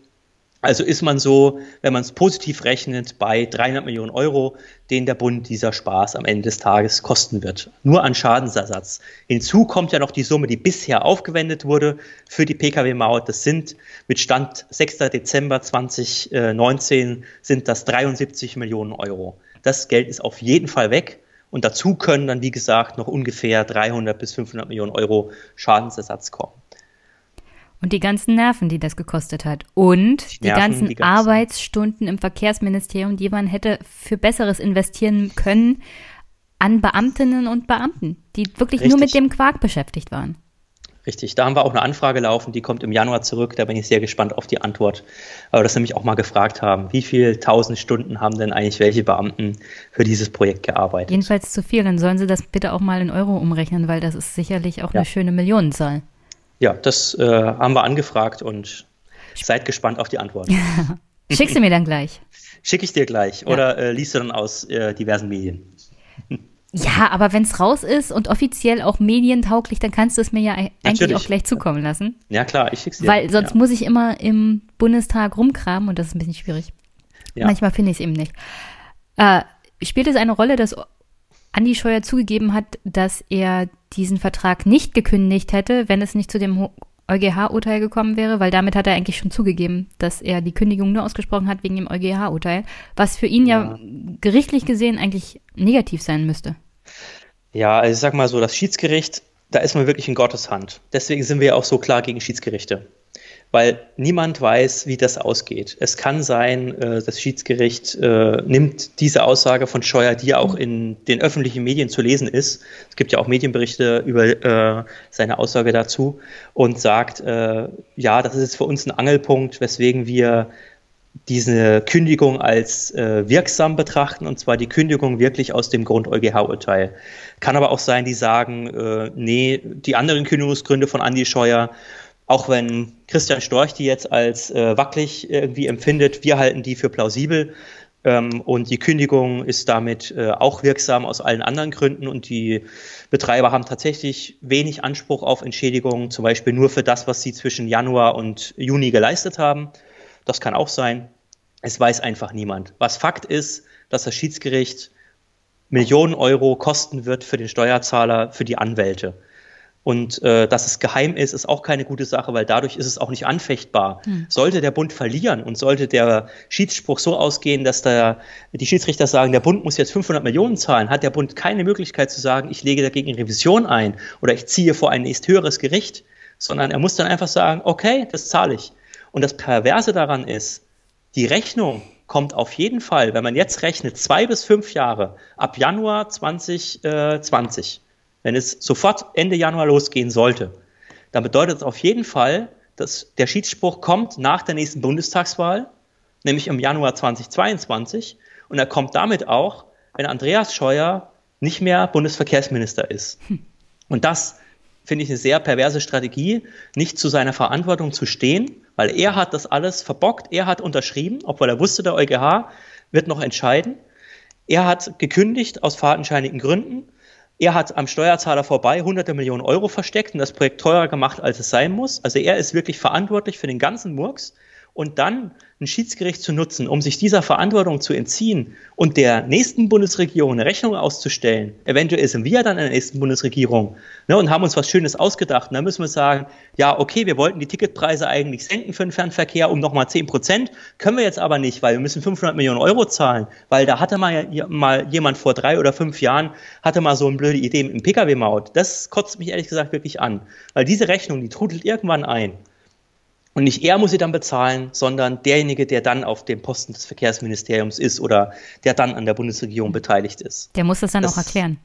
Also ist man so, wenn man es positiv rechnet, bei 300 Millionen Euro, den der Bund dieser Spaß am Ende des Tages kosten wird. Nur an Schadensersatz. Hinzu kommt ja noch die Summe, die bisher aufgewendet wurde für die Pkw-Maut. Das sind mit Stand 6. Dezember 2019 sind das 73 Millionen Euro. Das Geld ist auf jeden Fall weg. Und dazu können dann, wie gesagt, noch ungefähr 300 bis 500 Millionen Euro Schadensersatz kommen. Und die ganzen Nerven, die das gekostet hat. Und die, Nerven, ganzen, die ganzen Arbeitsstunden im Verkehrsministerium, die man hätte für Besseres investieren können an Beamtinnen und Beamten, die wirklich Richtig. nur mit dem Quark beschäftigt waren. Richtig, da haben wir auch eine Anfrage laufen, die kommt im Januar zurück, da bin ich sehr gespannt auf die Antwort. Aber das nämlich auch mal gefragt haben, wie viele tausend Stunden haben denn eigentlich welche Beamten für dieses Projekt gearbeitet? Jedenfalls zu viel, dann sollen sie das bitte auch mal in Euro umrechnen, weil das ist sicherlich auch ja. eine schöne Millionenzahl. Ja, das äh, haben wir angefragt und seid gespannt auf die Antwort. [laughs] Schickst du mir dann gleich? Schicke ich dir gleich ja. oder äh, liest du dann aus äh, diversen Medien. Ja, aber wenn es raus ist und offiziell auch medientauglich, dann kannst du es mir ja eigentlich Natürlich. auch gleich zukommen lassen. Ja, klar, ich schick's dir. Weil sonst ja. muss ich immer im Bundestag rumkramen und das ist ein bisschen schwierig. Ja. Manchmal finde ich es eben nicht. Äh, spielt es eine Rolle, dass Andi Scheuer zugegeben hat, dass er diesen Vertrag nicht gekündigt hätte, wenn es nicht zu dem EuGH-Urteil gekommen wäre, weil damit hat er eigentlich schon zugegeben, dass er die Kündigung nur ausgesprochen hat wegen dem EuGH-Urteil, was für ihn ja. ja gerichtlich gesehen eigentlich negativ sein müsste. Ja, also ich sag mal so, das Schiedsgericht, da ist man wirklich in Gottes Hand. Deswegen sind wir ja auch so klar gegen Schiedsgerichte weil niemand weiß, wie das ausgeht. Es kann sein, äh, das Schiedsgericht äh, nimmt diese Aussage von Scheuer, die ja auch in den öffentlichen Medien zu lesen ist. Es gibt ja auch Medienberichte über äh, seine Aussage dazu und sagt, äh, ja, das ist jetzt für uns ein Angelpunkt, weswegen wir diese Kündigung als äh, wirksam betrachten, und zwar die Kündigung wirklich aus dem Grund EuGH-Urteil. Kann aber auch sein, die sagen, äh, nee, die anderen Kündigungsgründe von Andi Scheuer auch wenn Christian Storch die jetzt als äh, wackelig irgendwie empfindet, wir halten die für plausibel. Ähm, und die Kündigung ist damit äh, auch wirksam aus allen anderen Gründen. Und die Betreiber haben tatsächlich wenig Anspruch auf Entschädigungen, zum Beispiel nur für das, was sie zwischen Januar und Juni geleistet haben. Das kann auch sein. Es weiß einfach niemand. Was Fakt ist, dass das Schiedsgericht Millionen Euro kosten wird für den Steuerzahler, für die Anwälte. Und äh, dass es geheim ist, ist auch keine gute Sache, weil dadurch ist es auch nicht anfechtbar. Hm. Sollte der Bund verlieren und sollte der Schiedsspruch so ausgehen, dass der, die Schiedsrichter sagen, der Bund muss jetzt 500 Millionen zahlen, hat der Bund keine Möglichkeit zu sagen, ich lege dagegen Revision ein oder ich ziehe vor ein nächst höheres Gericht, sondern er muss dann einfach sagen, okay, das zahle ich. Und das Perverse daran ist, die Rechnung kommt auf jeden Fall, wenn man jetzt rechnet, zwei bis fünf Jahre ab Januar 2020 wenn es sofort Ende Januar losgehen sollte, dann bedeutet es auf jeden Fall, dass der Schiedsspruch kommt nach der nächsten Bundestagswahl, nämlich im Januar 2022. Und er kommt damit auch, wenn Andreas Scheuer nicht mehr Bundesverkehrsminister ist. Und das finde ich eine sehr perverse Strategie, nicht zu seiner Verantwortung zu stehen, weil er hat das alles verbockt, er hat unterschrieben, obwohl er wusste, der EuGH wird noch entscheiden. Er hat gekündigt aus fadenscheinigen Gründen er hat am Steuerzahler vorbei hunderte Millionen Euro versteckt und das Projekt teurer gemacht, als es sein muss. Also er ist wirklich verantwortlich für den ganzen Murks und dann ein Schiedsgericht zu nutzen, um sich dieser Verantwortung zu entziehen und der nächsten Bundesregierung eine Rechnung auszustellen. Eventuell sind wir dann in der nächsten Bundesregierung ne, und haben uns was Schönes ausgedacht. Und dann müssen wir sagen, ja, okay, wir wollten die Ticketpreise eigentlich senken für den Fernverkehr um nochmal 10 Prozent, können wir jetzt aber nicht, weil wir müssen 500 Millionen Euro zahlen, weil da hatte mal, mal jemand vor drei oder fünf Jahren, hatte mal so eine blöde Idee im Pkw-Maut. Das kotzt mich ehrlich gesagt wirklich an, weil diese Rechnung, die trudelt irgendwann ein. Und nicht er muss sie dann bezahlen, sondern derjenige, der dann auf dem Posten des Verkehrsministeriums ist oder der dann an der Bundesregierung beteiligt ist. Der muss das dann das, auch erklären.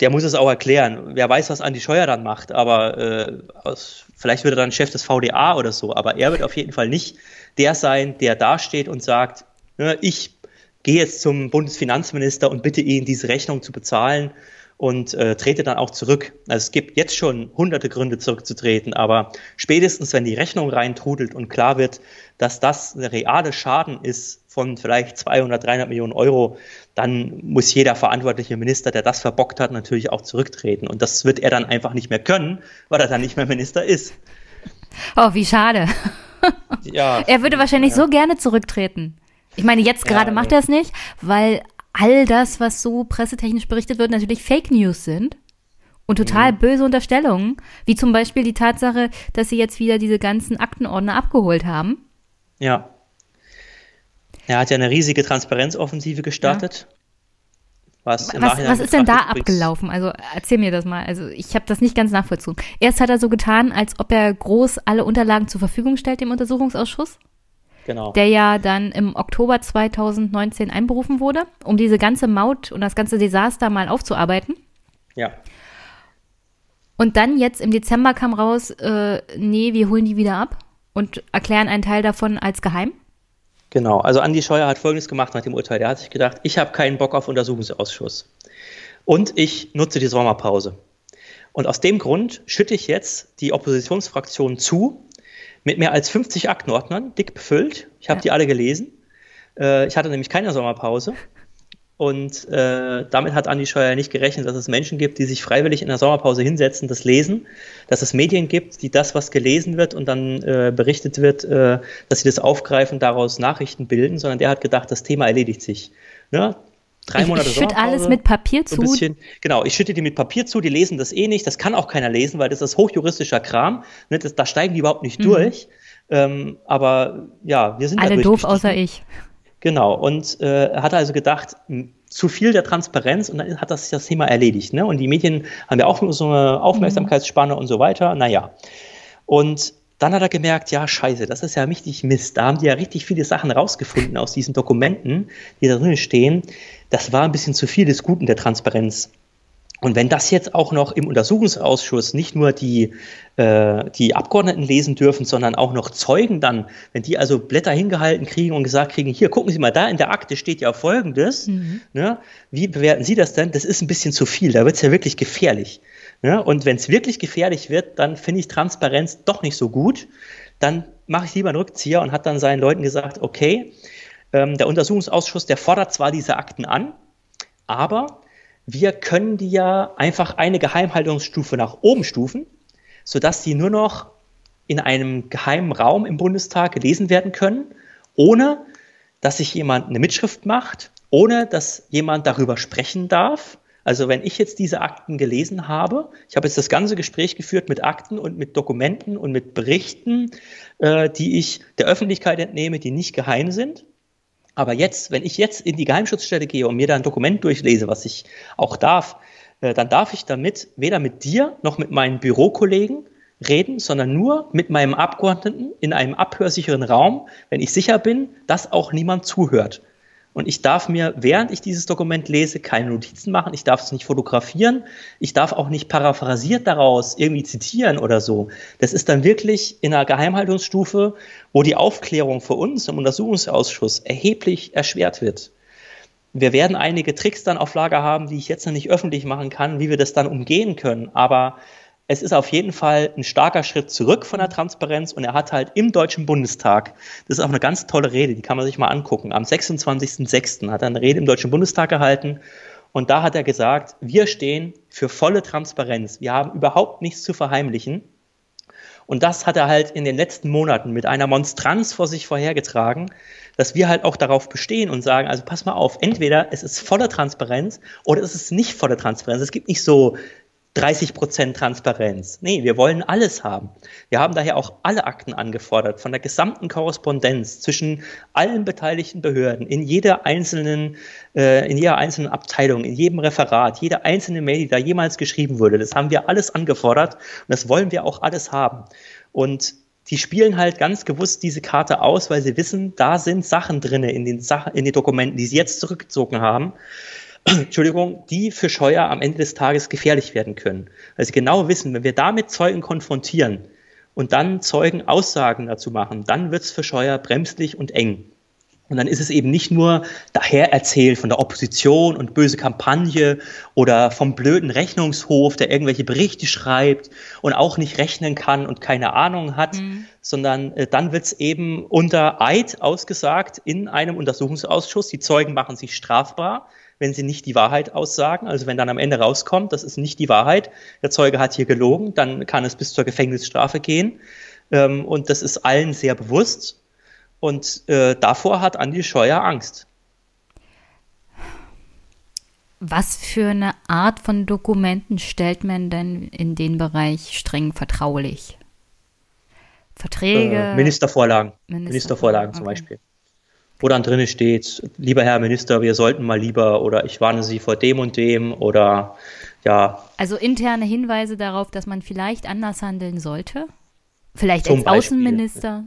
Der muss es auch erklären. Wer weiß, was Andi Scheuer dann macht, aber äh, aus, vielleicht wird er dann Chef des VDA oder so, aber er wird auf jeden Fall nicht der sein, der dasteht und sagt, ne, ich gehe jetzt zum Bundesfinanzminister und bitte ihn, diese Rechnung zu bezahlen und äh, trete dann auch zurück. Also es gibt jetzt schon hunderte Gründe zurückzutreten, aber spätestens, wenn die Rechnung reintrudelt und klar wird, dass das eine reale Schaden ist von vielleicht 200, 300 Millionen Euro, dann muss jeder verantwortliche Minister, der das verbockt hat, natürlich auch zurücktreten. Und das wird er dann einfach nicht mehr können, weil er dann nicht mehr Minister ist. Oh, wie schade. ja. [laughs] Er würde wahrscheinlich ja. so gerne zurücktreten. Ich meine, jetzt gerade ja, macht er es nicht, weil all das, was so pressetechnisch berichtet wird, natürlich Fake News sind und total mhm. böse Unterstellungen, wie zum Beispiel die Tatsache, dass sie jetzt wieder diese ganzen Aktenordner abgeholt haben. Ja. Er hat ja eine riesige Transparenzoffensive gestartet. Ja. Was, was, was ist denn da abgelaufen? Also erzähl mir das mal. Also ich habe das nicht ganz nachvollzogen. Erst hat er so getan, als ob er groß alle Unterlagen zur Verfügung stellt dem Untersuchungsausschuss. Genau. Der ja dann im Oktober 2019 einberufen wurde, um diese ganze Maut und das ganze Desaster mal aufzuarbeiten. Ja. Und dann jetzt im Dezember kam raus, äh, nee, wir holen die wieder ab und erklären einen Teil davon als geheim. Genau, also Andi Scheuer hat Folgendes gemacht nach dem Urteil. Der hat sich gedacht, ich habe keinen Bock auf Untersuchungsausschuss. Und ich nutze die Sommerpause. Und aus dem Grund schütte ich jetzt die Oppositionsfraktion zu mit mehr als 50 Aktenordnern, dick befüllt. Ich habe ja. die alle gelesen. Äh, ich hatte nämlich keine Sommerpause. Und äh, damit hat Andi Scheuer nicht gerechnet, dass es Menschen gibt, die sich freiwillig in der Sommerpause hinsetzen, das lesen, dass es Medien gibt, die das, was gelesen wird und dann äh, berichtet wird, äh, dass sie das aufgreifen, daraus Nachrichten bilden, sondern der hat gedacht, das Thema erledigt sich. Ne? Drei Monate ich schütte alles mit Papier zu. Bisschen, genau, ich schütte die mit Papier zu, die lesen das eh nicht, das kann auch keiner lesen, weil das ist hochjuristischer Kram, ne? das, da steigen die überhaupt nicht mhm. durch. Ähm, aber ja, wir sind alle doof außer ich. Genau, und äh, hat also gedacht, zu viel der Transparenz und dann hat das das Thema erledigt. Ne? Und die Medien haben ja auch so eine Aufmerksamkeitsspanne mhm. und so weiter. Naja. Und dann hat er gemerkt, ja, scheiße, das ist ja richtig Mist. Da haben die ja richtig viele Sachen rausgefunden aus diesen Dokumenten, die da drin stehen. Das war ein bisschen zu viel des Guten der Transparenz. Und wenn das jetzt auch noch im Untersuchungsausschuss nicht nur die, äh, die Abgeordneten lesen dürfen, sondern auch noch Zeugen dann, wenn die also Blätter hingehalten kriegen und gesagt kriegen, hier gucken Sie mal, da in der Akte steht ja Folgendes, mhm. ne? wie bewerten Sie das denn? Das ist ein bisschen zu viel, da wird es ja wirklich gefährlich. Ne? Und wenn es wirklich gefährlich wird, dann finde ich Transparenz doch nicht so gut. Dann mache ich lieber einen Rückzieher und hat dann seinen Leuten gesagt, okay, ähm, der Untersuchungsausschuss, der fordert zwar diese Akten an, aber wir können die ja einfach eine Geheimhaltungsstufe nach oben stufen, sodass sie nur noch in einem geheimen Raum im Bundestag gelesen werden können, ohne dass sich jemand eine Mitschrift macht, ohne dass jemand darüber sprechen darf. Also wenn ich jetzt diese Akten gelesen habe, ich habe jetzt das ganze Gespräch geführt mit Akten und mit Dokumenten und mit Berichten, äh, die ich der Öffentlichkeit entnehme, die nicht geheim sind. Aber jetzt, wenn ich jetzt in die Geheimschutzstelle gehe und mir da ein Dokument durchlese, was ich auch darf, äh, dann darf ich damit weder mit dir noch mit meinen Bürokollegen reden, sondern nur mit meinem Abgeordneten in einem abhörsicheren Raum, wenn ich sicher bin, dass auch niemand zuhört. Und ich darf mir, während ich dieses Dokument lese, keine Notizen machen. Ich darf es nicht fotografieren. Ich darf auch nicht paraphrasiert daraus irgendwie zitieren oder so. Das ist dann wirklich in einer Geheimhaltungsstufe, wo die Aufklärung für uns im Untersuchungsausschuss erheblich erschwert wird. Wir werden einige Tricks dann auf Lager haben, die ich jetzt noch nicht öffentlich machen kann, wie wir das dann umgehen können. Aber es ist auf jeden Fall ein starker Schritt zurück von der Transparenz und er hat halt im Deutschen Bundestag, das ist auch eine ganz tolle Rede, die kann man sich mal angucken, am 26.06. hat er eine Rede im Deutschen Bundestag gehalten und da hat er gesagt, wir stehen für volle Transparenz, wir haben überhaupt nichts zu verheimlichen. Und das hat er halt in den letzten Monaten mit einer Monstranz vor sich vorhergetragen, dass wir halt auch darauf bestehen und sagen, also pass mal auf, entweder es ist volle Transparenz oder es ist nicht volle Transparenz. Es gibt nicht so 30 Prozent Transparenz. Nee, wir wollen alles haben. Wir haben daher auch alle Akten angefordert, von der gesamten Korrespondenz zwischen allen beteiligten Behörden, in jeder einzelnen, äh, in jeder einzelnen Abteilung, in jedem Referat, jede einzelne Mail, die da jemals geschrieben wurde. Das haben wir alles angefordert und das wollen wir auch alles haben. Und die spielen halt ganz gewusst diese Karte aus, weil sie wissen, da sind Sachen drin in den, Sachen, in den Dokumenten, die sie jetzt zurückgezogen haben, [clears throat] Entschuldigung, die für Scheuer am Ende des Tages gefährlich werden können. Weil sie genau wissen, wenn wir damit Zeugen konfrontieren und dann Zeugen Aussagen dazu machen, dann wird es für Scheuer bremslich und eng. Und dann ist es eben nicht nur daher erzählt von der Opposition und böse Kampagne oder vom blöden Rechnungshof, der irgendwelche Berichte schreibt und auch nicht rechnen kann und keine Ahnung hat, mhm. sondern äh, dann wird es eben unter Eid ausgesagt in einem Untersuchungsausschuss. Die Zeugen machen sich strafbar wenn sie nicht die Wahrheit aussagen. Also wenn dann am Ende rauskommt, das ist nicht die Wahrheit, der Zeuge hat hier gelogen, dann kann es bis zur Gefängnisstrafe gehen. Ähm, und das ist allen sehr bewusst. Und äh, davor hat Andi Scheuer Angst. Was für eine Art von Dokumenten stellt man denn in den Bereich streng vertraulich? Verträge? Äh, Ministervorlagen. Ministervorlagen, Ministervorlagen zum okay. Beispiel. Wo dann drin steht, lieber Herr Minister, wir sollten mal lieber oder ich warne Sie vor dem und dem oder ja. Also interne Hinweise darauf, dass man vielleicht anders handeln sollte? Vielleicht als Beispiel. Außenminister?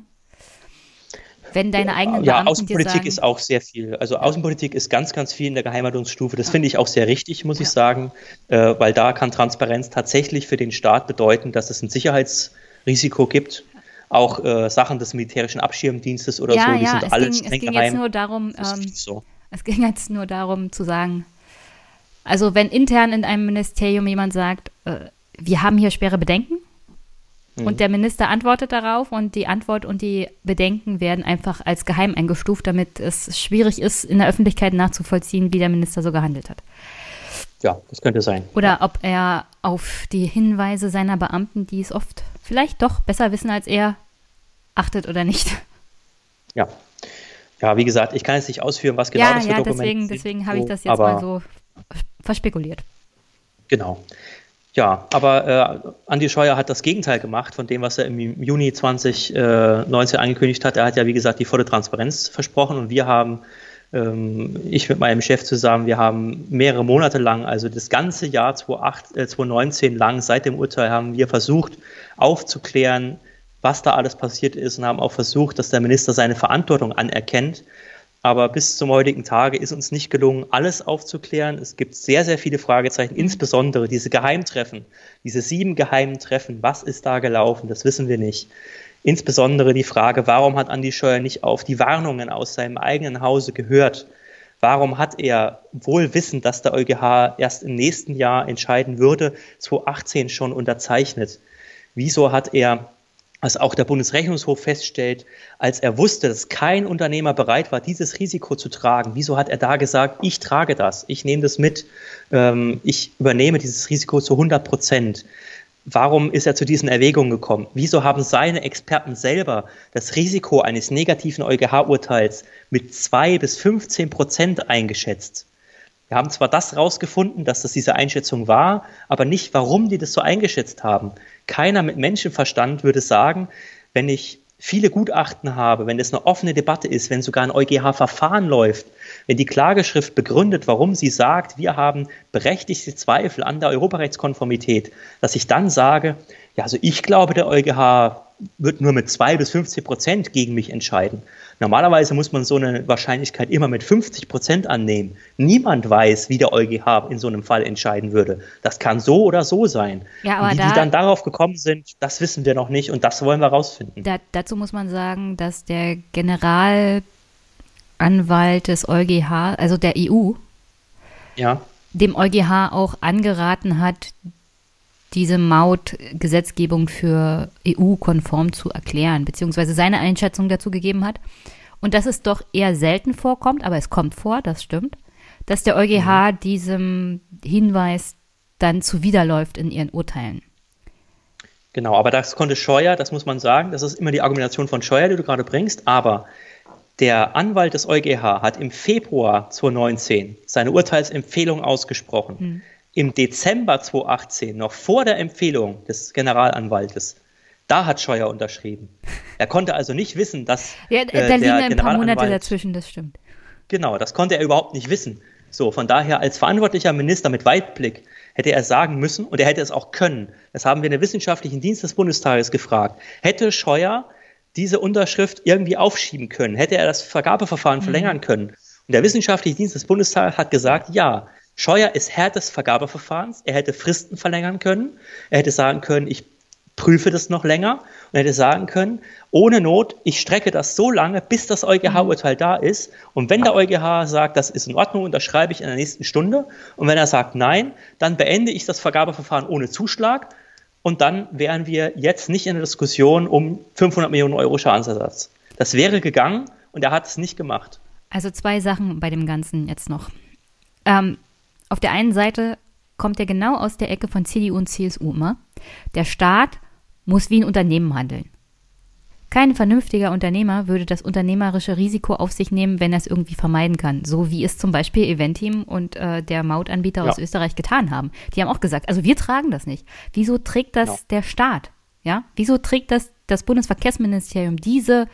Wenn deine eigenen Ja, Beamten Außenpolitik sagen, ist auch sehr viel. Also Außenpolitik ist ganz, ganz viel in der Geheimhaltungsstufe. Das finde ich auch sehr richtig, muss ich sagen, äh, weil da kann Transparenz tatsächlich für den Staat bedeuten, dass es ein Sicherheitsrisiko gibt. Auch äh, Sachen des militärischen Abschirmdienstes oder ja, so, die ja, sind alle streng geheim. Jetzt nur darum, ähm, so. Es ging jetzt nur darum zu sagen, also wenn intern in einem Ministerium jemand sagt, äh, wir haben hier schwere Bedenken, Mhm. Und der Minister antwortet darauf und die Antwort und die Bedenken werden einfach als geheim eingestuft, damit es schwierig ist, in der Öffentlichkeit nachzuvollziehen, wie der Minister so gehandelt hat. Ja, das könnte sein. Oder ob er auf die Hinweise seiner Beamten, die es oft vielleicht doch besser wissen als er, achtet oder nicht. Ja. Ja, wie gesagt, ich kann jetzt nicht ausführen, was genau ja, das für ja, Dokumente deswegen, sind. Deswegen habe ich das jetzt mal so verspekuliert. Genau. Ja, aber äh, Andi Scheuer hat das Gegenteil gemacht von dem, was er im Juni 2019 angekündigt hat. Er hat ja, wie gesagt, die volle Transparenz versprochen und wir haben, ich mit meinem Chef zusammen, wir haben mehrere Monate lang, also das ganze Jahr 2008, äh, 2019 lang, seit dem Urteil, haben wir versucht aufzuklären, was da alles passiert ist und haben auch versucht, dass der Minister seine Verantwortung anerkennt aber bis zum heutigen Tage ist uns nicht gelungen, alles aufzuklären. Es gibt sehr, sehr viele Fragezeichen, insbesondere diese Geheimtreffen, diese sieben geheimen Treffen. Was ist da gelaufen? Das wissen wir nicht. Insbesondere die Frage, warum hat Andi Scheuer nicht auf die Warnungen aus seinem eigenen Hause gehört? Warum hat er wohl wissend, dass der EuGH erst im nächsten Jahr entscheiden würde, 2018 schon unterzeichnet? Wieso hat er was auch der Bundesrechnungshof feststellt, als er wusste, dass kein Unternehmer bereit war, dieses Risiko zu tragen. Wieso hat er da gesagt, ich trage das, ich nehme das mit, ähm, ich übernehme dieses Risiko zu 100 Prozent? Warum ist er zu diesen Erwägungen gekommen? Wieso haben seine Experten selber das Risiko eines negativen EuGH-Urteils mit zwei bis 15 Prozent eingeschätzt? Wir haben zwar das rausgefunden, dass das diese Einschätzung war, aber nicht, warum die das so eingeschätzt haben. Keiner mit Menschenverstand würde sagen, wenn ich viele Gutachten habe, wenn es eine offene Debatte ist, wenn sogar ein EuGH-Verfahren läuft, wenn die Klageschrift begründet, warum sie sagt, wir haben berechtigte Zweifel an der Europarechtskonformität, dass ich dann sage, ja, also ich glaube, der EuGH wird nur mit zwei bis 50 Prozent gegen mich entscheiden. Normalerweise muss man so eine Wahrscheinlichkeit immer mit 50 Prozent annehmen. Niemand weiß, wie der EuGH in so einem Fall entscheiden würde. Das kann so oder so sein. Ja, aber wie da, die dann darauf gekommen sind, das wissen wir noch nicht und das wollen wir rausfinden. Da, dazu muss man sagen, dass der Generalanwalt des EuGH, also der EU, ja. dem EuGH auch angeraten hat, diese Mautgesetzgebung für EU-konform zu erklären, beziehungsweise seine Einschätzung dazu gegeben hat. Und dass es doch eher selten vorkommt, aber es kommt vor, das stimmt, dass der EuGH mhm. diesem Hinweis dann zuwiderläuft in ihren Urteilen. Genau, aber das konnte Scheuer, das muss man sagen, das ist immer die Argumentation von Scheuer, die du gerade bringst, aber der Anwalt des EuGH hat im Februar 2019 seine Urteilsempfehlung ausgesprochen. Mhm im Dezember 2018, noch vor der Empfehlung des Generalanwaltes, da hat Scheuer unterschrieben. Er konnte also nicht wissen, dass. Ja, da äh, liegen ein paar Monate dazwischen, das stimmt. Genau, das konnte er überhaupt nicht wissen. So, von daher als verantwortlicher Minister mit Weitblick hätte er sagen müssen und er hätte es auch können. Das haben wir in der wissenschaftlichen Dienst des Bundestages gefragt. Hätte Scheuer diese Unterschrift irgendwie aufschieben können? Hätte er das Vergabeverfahren mhm. verlängern können? Und der wissenschaftliche Dienst des Bundestages hat gesagt, ja, Scheuer ist Herr des Vergabeverfahrens. Er hätte Fristen verlängern können. Er hätte sagen können, ich prüfe das noch länger und hätte sagen können, ohne Not, ich strecke das so lange, bis das EuGH-Urteil da ist. Und wenn der EuGH sagt, das ist in Ordnung, unterschreibe ich in der nächsten Stunde. Und wenn er sagt nein, dann beende ich das Vergabeverfahren ohne Zuschlag. Und dann wären wir jetzt nicht in der Diskussion um 500 Millionen Euro Schadensersatz. Das wäre gegangen und er hat es nicht gemacht. Also zwei Sachen bei dem Ganzen jetzt noch. Ähm, auf der einen Seite kommt er genau aus der Ecke von CDU und CSU immer. Der Staat muss wie ein Unternehmen handeln. Kein vernünftiger Unternehmer würde das unternehmerische Risiko auf sich nehmen, wenn er es irgendwie vermeiden kann. So wie es zum Beispiel Eventim und äh, der Mautanbieter ja. aus Österreich getan haben. Die haben auch gesagt, also wir tragen das nicht. Wieso trägt das ja. der Staat? Ja, wieso trägt das das Bundesverkehrsministerium diese,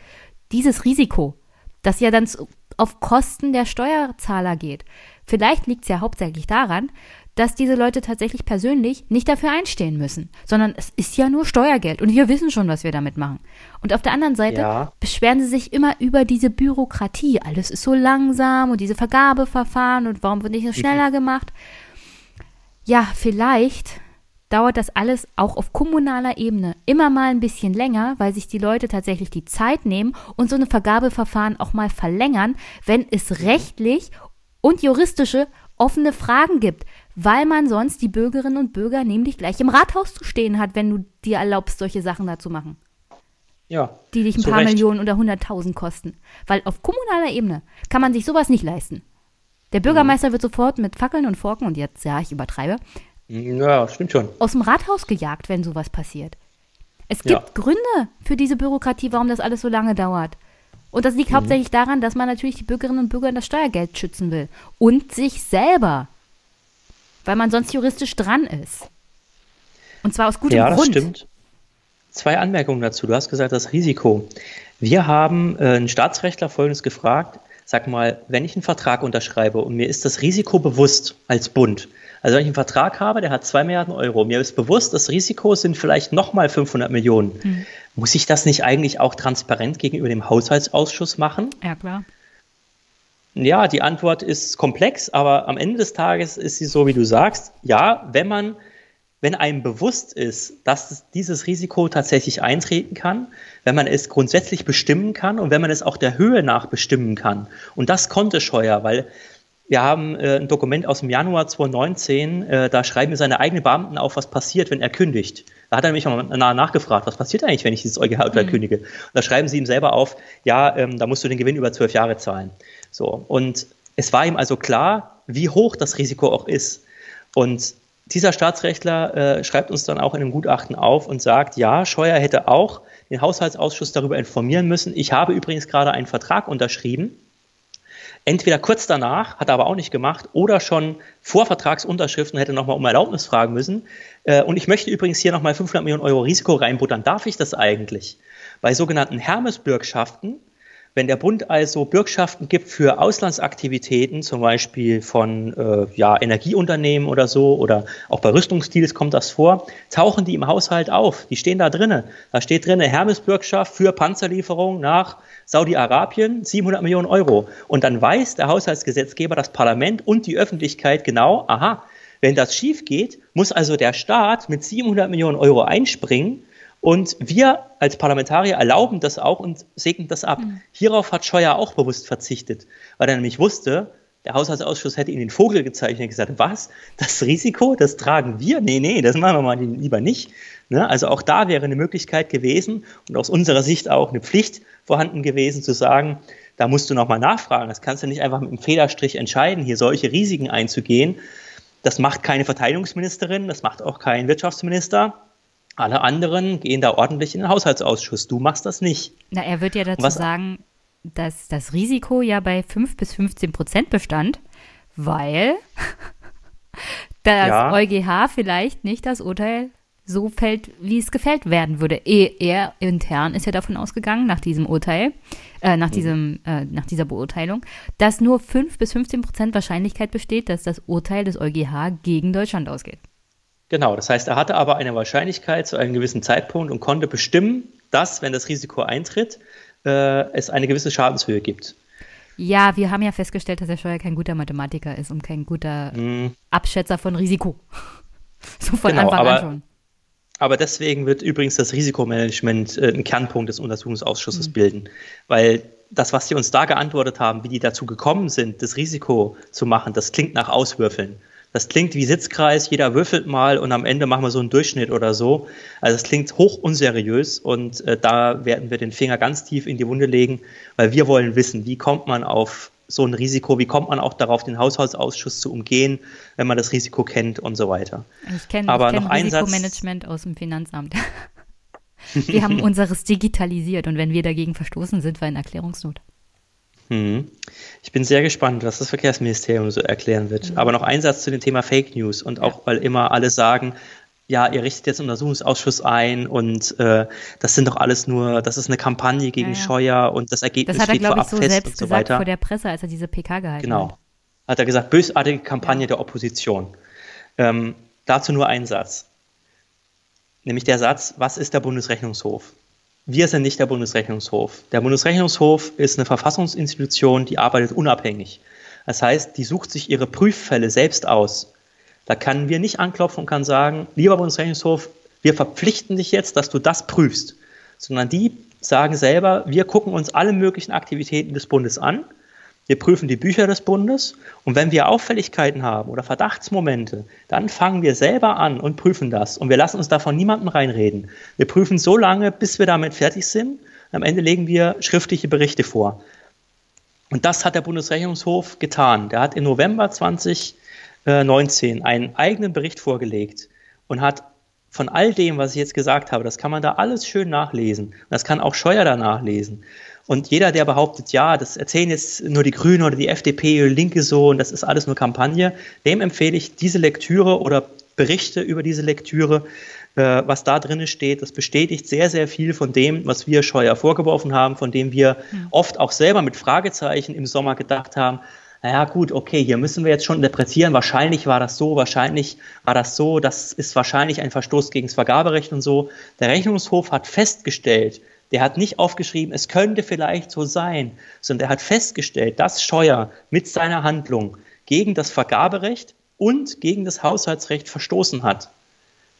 dieses Risiko, das ja dann auf Kosten der Steuerzahler geht? Vielleicht liegt es ja hauptsächlich daran, dass diese Leute tatsächlich persönlich nicht dafür einstehen müssen, sondern es ist ja nur Steuergeld und wir wissen schon, was wir damit machen. Und auf der anderen Seite ja. beschweren sie sich immer über diese Bürokratie. Alles ist so langsam und diese Vergabeverfahren und warum wird nicht so schneller gemacht? Ja, vielleicht dauert das alles auch auf kommunaler Ebene immer mal ein bisschen länger, weil sich die Leute tatsächlich die Zeit nehmen und so eine Vergabeverfahren auch mal verlängern, wenn es rechtlich und juristische offene Fragen gibt weil man sonst die Bürgerinnen und Bürger nämlich gleich im Rathaus zu stehen hat, wenn du dir erlaubst, solche Sachen da zu machen. Ja. Die dich ein paar Recht. Millionen oder hunderttausend kosten. Weil auf kommunaler Ebene kann man sich sowas nicht leisten. Der Bürgermeister mhm. wird sofort mit Fackeln und Forken, und jetzt, ja, ich übertreibe, ja, stimmt schon. Aus dem Rathaus gejagt, wenn sowas passiert. Es gibt ja. Gründe für diese Bürokratie, warum das alles so lange dauert. Und das liegt mhm. hauptsächlich daran, dass man natürlich die Bürgerinnen und Bürger das Steuergeld schützen will. Und sich selber weil man sonst juristisch dran ist. Und zwar aus gutem ja, Grund. Ja, das stimmt. Zwei Anmerkungen dazu. Du hast gesagt, das Risiko. Wir haben äh, einen Staatsrechtler Folgendes gefragt. Sag mal, wenn ich einen Vertrag unterschreibe und mir ist das Risiko bewusst als Bund, also wenn ich einen Vertrag habe, der hat zwei Milliarden Euro, mir ist bewusst, das Risiko sind vielleicht nochmal 500 Millionen, hm. muss ich das nicht eigentlich auch transparent gegenüber dem Haushaltsausschuss machen? Ja, klar. Ja, die Antwort ist komplex, aber am Ende des Tages ist sie so, wie du sagst. Ja, wenn man, wenn einem bewusst ist, dass dieses Risiko tatsächlich eintreten kann, wenn man es grundsätzlich bestimmen kann und wenn man es auch der Höhe nach bestimmen kann. Und das konnte Scheuer, weil wir haben äh, ein Dokument aus dem Januar 2019, äh, da schreiben wir seine eigenen Beamten auf, was passiert, wenn er kündigt. Da hat er nämlich mal nachgefragt, was passiert eigentlich, wenn ich dieses EuGH-Urteil mhm. kündige? Und da schreiben sie ihm selber auf, ja, ähm, da musst du den Gewinn über zwölf Jahre zahlen. So, und es war ihm also klar, wie hoch das Risiko auch ist. Und dieser Staatsrechtler äh, schreibt uns dann auch in einem Gutachten auf und sagt, ja, Scheuer hätte auch den Haushaltsausschuss darüber informieren müssen. Ich habe übrigens gerade einen Vertrag unterschrieben. Entweder kurz danach, hat er aber auch nicht gemacht, oder schon vor Vertragsunterschriften hätte nochmal um Erlaubnis fragen müssen. Äh, und ich möchte übrigens hier nochmal 500 Millionen Euro Risiko reinbuttern. Darf ich das eigentlich? Bei sogenannten Hermes-Bürgschaften wenn der Bund also Bürgschaften gibt für Auslandsaktivitäten, zum Beispiel von äh, ja, Energieunternehmen oder so, oder auch bei Rüstungsdeals kommt das vor, tauchen die im Haushalt auf. Die stehen da drinnen. Da steht drin, Hermes-Bürgschaft für Panzerlieferung nach Saudi-Arabien, 700 Millionen Euro. Und dann weiß der Haushaltsgesetzgeber, das Parlament und die Öffentlichkeit genau, aha, wenn das schief geht, muss also der Staat mit 700 Millionen Euro einspringen und wir als Parlamentarier erlauben das auch und segnen das ab. Mhm. Hierauf hat Scheuer auch bewusst verzichtet, weil er nämlich wusste, der Haushaltsausschuss hätte ihn den Vogel gezeichnet und gesagt, was? Das Risiko, das tragen wir? Nee, nee, das machen wir mal lieber nicht. Ne? Also auch da wäre eine Möglichkeit gewesen und aus unserer Sicht auch eine Pflicht vorhanden gewesen zu sagen, da musst du nochmal nachfragen. Das kannst du nicht einfach mit dem Federstrich entscheiden, hier solche Risiken einzugehen. Das macht keine Verteidigungsministerin, das macht auch kein Wirtschaftsminister. Alle anderen gehen da ordentlich in den Haushaltsausschuss. Du machst das nicht. Na, er wird ja dazu Was, sagen, dass das Risiko ja bei 5 bis 15 Prozent bestand, weil [laughs] das ja. EuGH vielleicht nicht das Urteil so fällt, wie es gefällt werden würde. Er intern ist ja davon ausgegangen, nach diesem Urteil, äh, nach, mhm. diesem, äh, nach dieser Beurteilung, dass nur 5 bis 15 Prozent Wahrscheinlichkeit besteht, dass das Urteil des EuGH gegen Deutschland ausgeht. Genau, das heißt, er hatte aber eine Wahrscheinlichkeit zu einem gewissen Zeitpunkt und konnte bestimmen, dass, wenn das Risiko eintritt, äh, es eine gewisse Schadenshöhe gibt. Ja, wir haben ja festgestellt, dass Herr Scheuer kein guter Mathematiker ist und kein guter mm. Abschätzer von Risiko. [laughs] so von genau, Anfang aber, an schon. Aber deswegen wird übrigens das Risikomanagement äh, ein Kernpunkt des Untersuchungsausschusses mhm. bilden, weil das, was Sie uns da geantwortet haben, wie die dazu gekommen sind, das Risiko zu machen, das klingt nach Auswürfeln. Das klingt wie Sitzkreis, jeder würfelt mal und am Ende machen wir so einen Durchschnitt oder so. Also das klingt hoch unseriös und äh, da werden wir den Finger ganz tief in die Wunde legen, weil wir wollen wissen, wie kommt man auf so ein Risiko, wie kommt man auch darauf, den Haushaltsausschuss zu umgehen, wenn man das Risiko kennt und so weiter. Ich kenne kenn Risikomanagement aus dem Finanzamt. [laughs] Wir haben [laughs] unseres digitalisiert und wenn wir dagegen verstoßen, sind wir in Erklärungsnot. Hm. Ich bin sehr gespannt, was das Verkehrsministerium so erklären wird. Mhm. Aber noch ein Satz zu dem Thema Fake News und auch, weil immer alle sagen, ja, ihr richtet jetzt einen Untersuchungsausschuss ein und äh, das sind doch alles nur, das ist eine Kampagne gegen ja, ja. Scheuer und das Ergebnis das hat er, steht vorab ich, so fest selbst und so gesagt weiter. vor der Presse, als er diese PK gehalten genau. hat. Genau. Hat er gesagt, bösartige Kampagne ja. der Opposition. Ähm, dazu nur ein Satz. Nämlich der Satz, was ist der Bundesrechnungshof? Wir sind nicht der Bundesrechnungshof. Der Bundesrechnungshof ist eine Verfassungsinstitution, die arbeitet unabhängig. Das heißt, die sucht sich ihre Prüffälle selbst aus. Da können wir nicht anklopfen und kann sagen, lieber Bundesrechnungshof, wir verpflichten dich jetzt, dass du das prüfst. Sondern die sagen selber, wir gucken uns alle möglichen Aktivitäten des Bundes an, wir prüfen die Bücher des Bundes und wenn wir Auffälligkeiten haben oder Verdachtsmomente, dann fangen wir selber an und prüfen das und wir lassen uns davon niemandem reinreden. Wir prüfen so lange, bis wir damit fertig sind. Am Ende legen wir schriftliche Berichte vor. Und das hat der Bundesrechnungshof getan. Der hat im November 20 19 einen eigenen Bericht vorgelegt und hat von all dem, was ich jetzt gesagt habe, das kann man da alles schön nachlesen. Das kann auch Scheuer da nachlesen. Und jeder, der behauptet, ja, das erzählen jetzt nur die Grünen oder die FDP oder Linke so und das ist alles nur Kampagne, dem empfehle ich diese Lektüre oder Berichte über diese Lektüre, äh, was da drin steht. Das bestätigt sehr, sehr viel von dem, was wir Scheuer vorgeworfen haben, von dem wir mhm. oft auch selber mit Fragezeichen im Sommer gedacht haben, naja gut, okay, hier müssen wir jetzt schon interpretieren, wahrscheinlich war das so, wahrscheinlich war das so, das ist wahrscheinlich ein Verstoß gegen das Vergaberecht und so. Der Rechnungshof hat festgestellt, der hat nicht aufgeschrieben, es könnte vielleicht so sein, sondern der hat festgestellt, dass Scheuer mit seiner Handlung gegen das Vergaberecht und gegen das Haushaltsrecht verstoßen hat.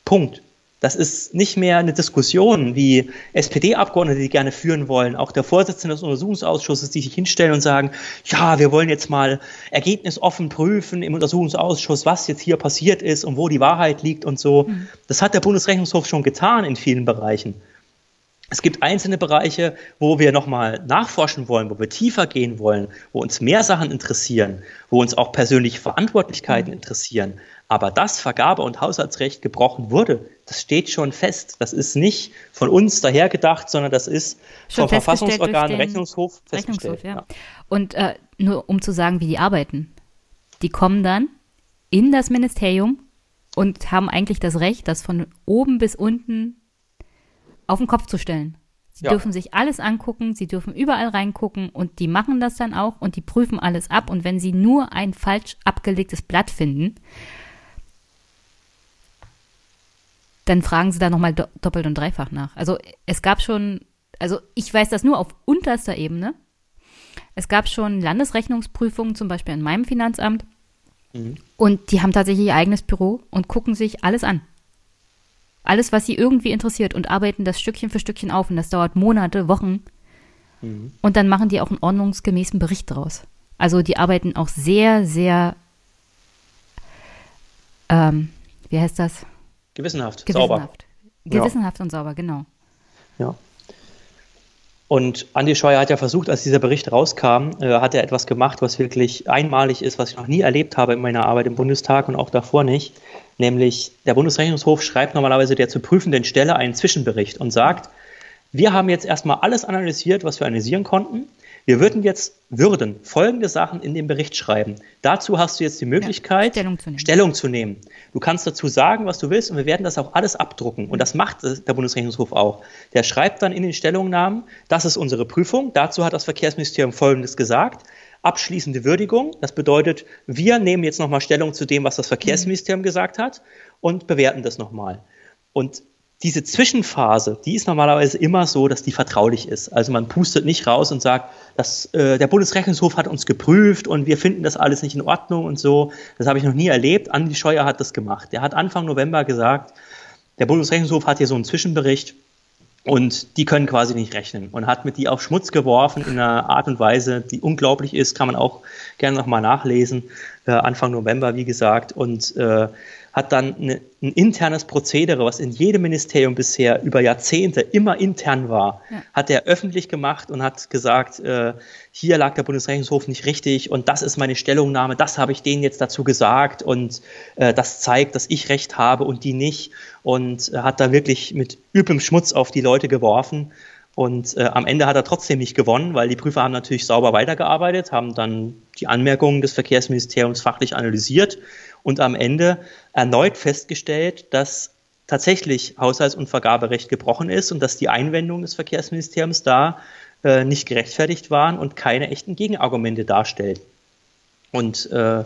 Punkt. Das ist nicht mehr eine Diskussion, wie SPD-Abgeordnete, die gerne führen wollen, auch der Vorsitzende des Untersuchungsausschusses, die sich hinstellen und sagen, ja, wir wollen jetzt mal ergebnisoffen prüfen im Untersuchungsausschuss, was jetzt hier passiert ist und wo die Wahrheit liegt und so. Mhm. Das hat der Bundesrechnungshof schon getan in vielen Bereichen. Es gibt einzelne Bereiche, wo wir nochmal nachforschen wollen, wo wir tiefer gehen wollen, wo uns mehr Sachen interessieren, wo uns auch persönliche Verantwortlichkeiten mhm. interessieren. Aber dass Vergabe- und Haushaltsrecht gebrochen wurde, das steht schon fest. Das ist nicht von uns dahergedacht, sondern das ist schon vom Verfassungsorgan Rechnungshof festgestellt. Rechnungshof, ja. Ja. Und äh, nur um zu sagen, wie die arbeiten. Die kommen dann in das Ministerium und haben eigentlich das Recht, das von oben bis unten auf den Kopf zu stellen. Sie ja. dürfen sich alles angucken, sie dürfen überall reingucken und die machen das dann auch und die prüfen alles ab. Und wenn sie nur ein falsch abgelegtes Blatt finden, dann fragen sie da nochmal do doppelt und dreifach nach. Also es gab schon, also ich weiß das nur auf unterster Ebene. Es gab schon Landesrechnungsprüfungen, zum Beispiel in meinem Finanzamt. Mhm. Und die haben tatsächlich ihr eigenes Büro und gucken sich alles an. Alles, was sie irgendwie interessiert und arbeiten das Stückchen für Stückchen auf. Und das dauert Monate, Wochen. Mhm. Und dann machen die auch einen ordnungsgemäßen Bericht draus. Also die arbeiten auch sehr, sehr, ähm, wie heißt das? Gewissenhaft, Gewissenhaft. sauber. Gewissenhaft ja. und sauber, genau. Ja. Und Andi Scheuer hat ja versucht, als dieser Bericht rauskam, äh, hat er etwas gemacht, was wirklich einmalig ist, was ich noch nie erlebt habe in meiner Arbeit im Bundestag und auch davor nicht. Nämlich der Bundesrechnungshof schreibt normalerweise der zu prüfenden Stelle einen Zwischenbericht und sagt, wir haben jetzt erstmal alles analysiert, was wir analysieren konnten. Wir würden jetzt würden folgende Sachen in den Bericht schreiben. Dazu hast du jetzt die Möglichkeit, ja, Stellung, zu Stellung, zu nehmen. Du kannst dazu sagen, was du willst, und wir werden das auch alles abdrucken. Und das macht der Bundesrechnungshof auch. Der schreibt dann in den Stellungnahmen, das ist unsere Prüfung. Dazu hat das Verkehrsministerium Folgendes gesagt. Abschließende Würdigung. Das bedeutet, wir nehmen jetzt nochmal Stellung zu dem, was das Verkehrsministerium gesagt hat und bewerten das nochmal. Und diese Zwischenphase, die ist normalerweise immer so, dass die vertraulich ist. Also man pustet nicht raus und sagt, dass, äh, der Bundesrechnungshof hat uns geprüft und wir finden das alles nicht in Ordnung und so. Das habe ich noch nie erlebt. Andi Scheuer hat das gemacht. Der hat Anfang November gesagt, der Bundesrechnungshof hat hier so einen Zwischenbericht und die können quasi nicht rechnen und hat mit die auf Schmutz geworfen in einer Art und Weise, die unglaublich ist, kann man auch gerne nochmal nachlesen. äh, Anfang November, wie gesagt, und äh, hat dann eine, ein internes Prozedere, was in jedem Ministerium bisher über Jahrzehnte immer intern war, ja. hat er öffentlich gemacht und hat gesagt, äh, hier lag der Bundesrechnungshof nicht richtig und das ist meine Stellungnahme, das habe ich denen jetzt dazu gesagt und äh, das zeigt, dass ich recht habe und die nicht und äh, hat da wirklich mit üblem Schmutz auf die Leute geworfen und äh, am Ende hat er trotzdem nicht gewonnen, weil die Prüfer haben natürlich sauber weitergearbeitet, haben dann die Anmerkungen des Verkehrsministeriums fachlich analysiert und am Ende erneut festgestellt, dass tatsächlich Haushalts- und Vergaberecht gebrochen ist und dass die Einwendungen des Verkehrsministeriums da äh, nicht gerechtfertigt waren und keine echten Gegenargumente darstellen. Und äh,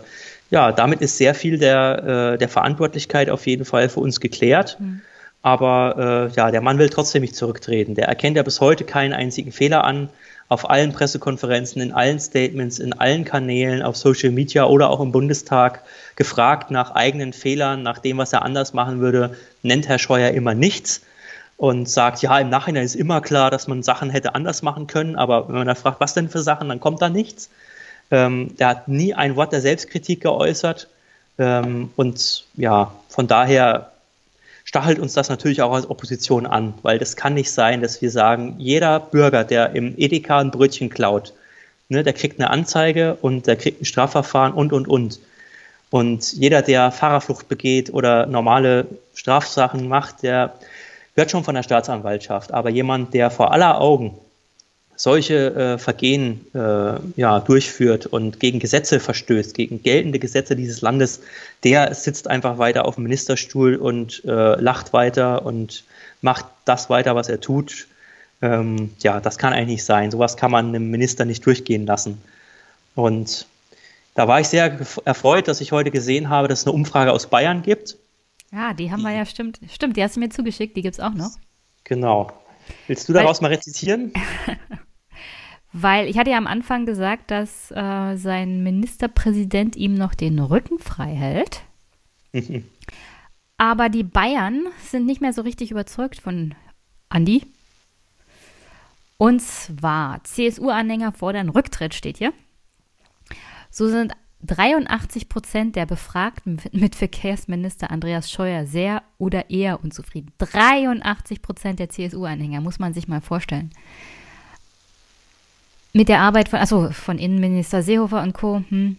ja, damit ist sehr viel der, äh, der Verantwortlichkeit auf jeden Fall für uns geklärt. Mhm. Aber äh, ja, der Mann will trotzdem nicht zurücktreten. Der erkennt ja bis heute keinen einzigen Fehler an. Auf allen Pressekonferenzen, in allen Statements, in allen Kanälen, auf Social Media oder auch im Bundestag gefragt nach eigenen Fehlern, nach dem, was er anders machen würde, nennt Herr Scheuer immer nichts und sagt, ja, im Nachhinein ist immer klar, dass man Sachen hätte anders machen können, aber wenn man da fragt, was denn für Sachen, dann kommt da nichts. Ähm, der hat nie ein Wort der Selbstkritik geäußert ähm, und ja, von daher stachelt uns das natürlich auch als Opposition an, weil das kann nicht sein, dass wir sagen, jeder Bürger, der im Edeka ein Brötchen klaut, ne, der kriegt eine Anzeige und der kriegt ein Strafverfahren und, und, und. Und jeder, der Fahrerflucht begeht oder normale Strafsachen macht, der wird schon von der Staatsanwaltschaft. Aber jemand, der vor aller Augen solche äh, Vergehen äh, ja, durchführt und gegen Gesetze verstößt, gegen geltende Gesetze dieses Landes, der sitzt einfach weiter auf dem Ministerstuhl und äh, lacht weiter und macht das weiter, was er tut. Ähm, ja, das kann eigentlich nicht sein. Sowas kann man einem Minister nicht durchgehen lassen. Und da war ich sehr erfreut, dass ich heute gesehen habe, dass es eine Umfrage aus Bayern gibt. Ja, die haben wir ja, stimmt. Stimmt, die hast du mir zugeschickt, die gibt es auch noch. Genau. Willst du daraus Weil, mal rezitieren? [laughs] Weil ich hatte ja am Anfang gesagt, dass äh, sein Ministerpräsident ihm noch den Rücken frei hält. [laughs] Aber die Bayern sind nicht mehr so richtig überzeugt von Andi. Und zwar, CSU-Anhänger fordern Rücktritt, steht hier. So sind 83 Prozent der Befragten mit Verkehrsminister Andreas Scheuer sehr oder eher unzufrieden. 83 Prozent der CSU-Anhänger, muss man sich mal vorstellen mit der Arbeit von, also von Innenminister Seehofer und Co. Hm.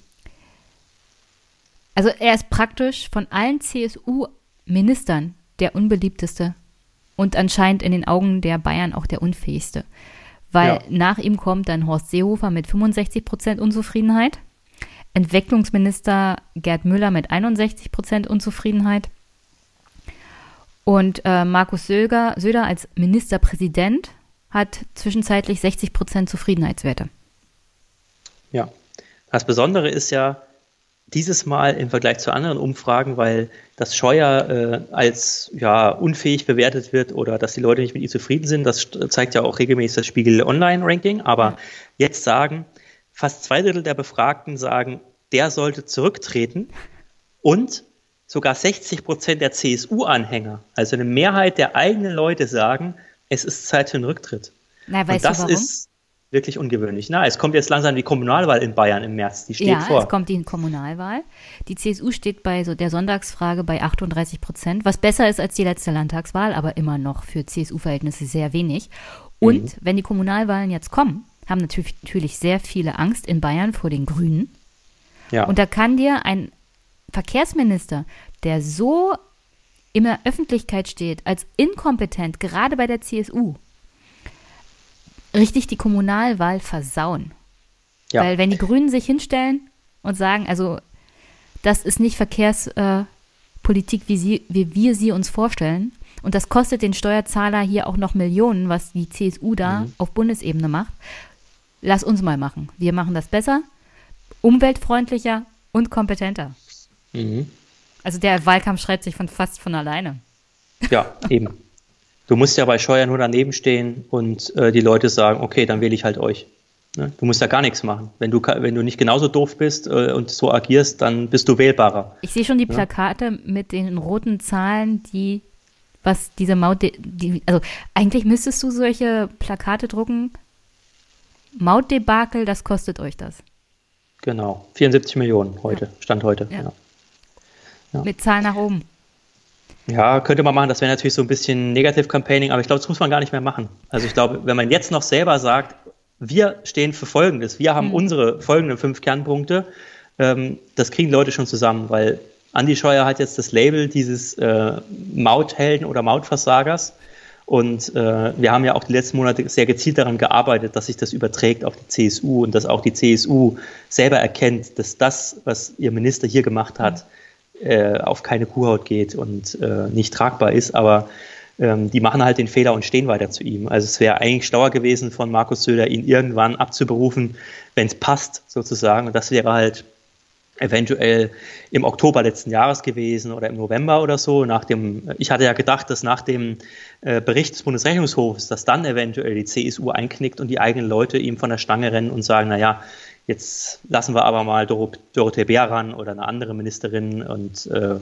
Also er ist praktisch von allen CSU-Ministern der unbeliebteste und anscheinend in den Augen der Bayern auch der unfähigste. Weil ja. nach ihm kommt dann Horst Seehofer mit 65 Prozent Unzufriedenheit, Entwicklungsminister Gerd Müller mit 61 Prozent Unzufriedenheit und äh, Markus Söder, Söder als Ministerpräsident hat zwischenzeitlich 60 Prozent Zufriedenheitswerte. Ja, das Besondere ist ja dieses Mal im Vergleich zu anderen Umfragen, weil das Scheuer äh, als ja, unfähig bewertet wird oder dass die Leute nicht mit ihm zufrieden sind. Das zeigt ja auch regelmäßig das Spiegel Online-Ranking. Aber ja. jetzt sagen fast zwei Drittel der Befragten sagen, der sollte zurücktreten und sogar 60 Prozent der CSU-Anhänger, also eine Mehrheit der eigenen Leute sagen, es ist Zeit für einen Rücktritt. Na, weißt Und das du warum? ist wirklich ungewöhnlich. Na, es kommt jetzt langsam die Kommunalwahl in Bayern im März, die steht ja, vor. Ja, es kommt die Kommunalwahl. Die CSU steht bei so der Sonntagsfrage bei 38 Prozent, was besser ist als die letzte Landtagswahl, aber immer noch für CSU-Verhältnisse sehr wenig. Und mhm. wenn die Kommunalwahlen jetzt kommen, haben natürlich, natürlich sehr viele Angst in Bayern vor den Grünen. Ja. Und da kann dir ein Verkehrsminister, der so in der Öffentlichkeit steht, als inkompetent, gerade bei der CSU, richtig die Kommunalwahl versauen. Ja. Weil wenn die Grünen sich hinstellen und sagen, also das ist nicht Verkehrspolitik, äh, wie, sie, wie wir sie uns vorstellen, und das kostet den Steuerzahler hier auch noch Millionen, was die CSU da mhm. auf Bundesebene macht. Lass uns mal machen. Wir machen das besser, umweltfreundlicher und kompetenter. Mhm. Also der Wahlkampf schreibt sich von fast von alleine. Ja, eben. Du musst ja bei Scheuer nur daneben stehen und äh, die Leute sagen, okay, dann wähle ich halt euch. Ne? Du musst ja gar nichts machen. Wenn du, wenn du nicht genauso doof bist äh, und so agierst, dann bist du wählbarer. Ich sehe schon die Plakate ja? mit den roten Zahlen, die, was diese Maut, die, also eigentlich müsstest du solche Plakate drucken. Mautdebakel, das kostet euch das. Genau, 74 Millionen heute, ja. Stand heute. Ja. Ja. Mit Zahl nach oben. Ja, könnte man machen. Das wäre natürlich so ein bisschen Negative Campaigning, aber ich glaube, das muss man gar nicht mehr machen. Also ich glaube, wenn man jetzt noch selber sagt, wir stehen für Folgendes, wir haben mhm. unsere folgenden fünf Kernpunkte, ähm, das kriegen Leute schon zusammen, weil Andi Scheuer hat jetzt das Label dieses äh, Mauthelden oder Mautversagers. Und äh, wir haben ja auch die letzten Monate sehr gezielt daran gearbeitet, dass sich das überträgt auf die CSU und dass auch die CSU selber erkennt, dass das, was ihr Minister hier gemacht hat, äh, auf keine Kuhhaut geht und äh, nicht tragbar ist. Aber ähm, die machen halt den Fehler und stehen weiter zu ihm. Also es wäre eigentlich schlauer gewesen von Markus Söder, ihn irgendwann abzuberufen, wenn es passt sozusagen. Und das wäre halt eventuell im Oktober letzten Jahres gewesen oder im November oder so. Nach dem, ich hatte ja gedacht, dass nach dem äh, Bericht des Bundesrechnungshofs, dass dann eventuell die CSU einknickt und die eigenen Leute ihm von der Stange rennen und sagen, naja, jetzt lassen wir aber mal Dor Dorothee Bär ran oder eine andere Ministerin und äh,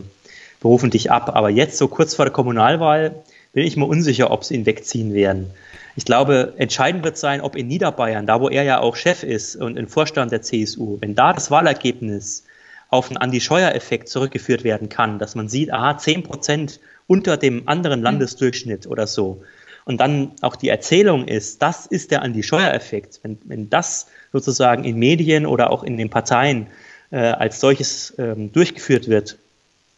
berufen dich ab. Aber jetzt, so kurz vor der Kommunalwahl, bin ich mir unsicher, ob sie ihn wegziehen werden. Ich glaube, entscheidend wird sein, ob in Niederbayern, da wo er ja auch Chef ist und im Vorstand der CSU, wenn da das Wahlergebnis auf einen Andi-Scheuer-Effekt zurückgeführt werden kann, dass man sieht, aha, 10 Prozent unter dem anderen mhm. Landesdurchschnitt oder so. Und dann auch die Erzählung ist, das ist der Andi-Scheuer-Effekt. Wenn, wenn das sozusagen in Medien oder auch in den Parteien äh, als solches ähm, durchgeführt wird,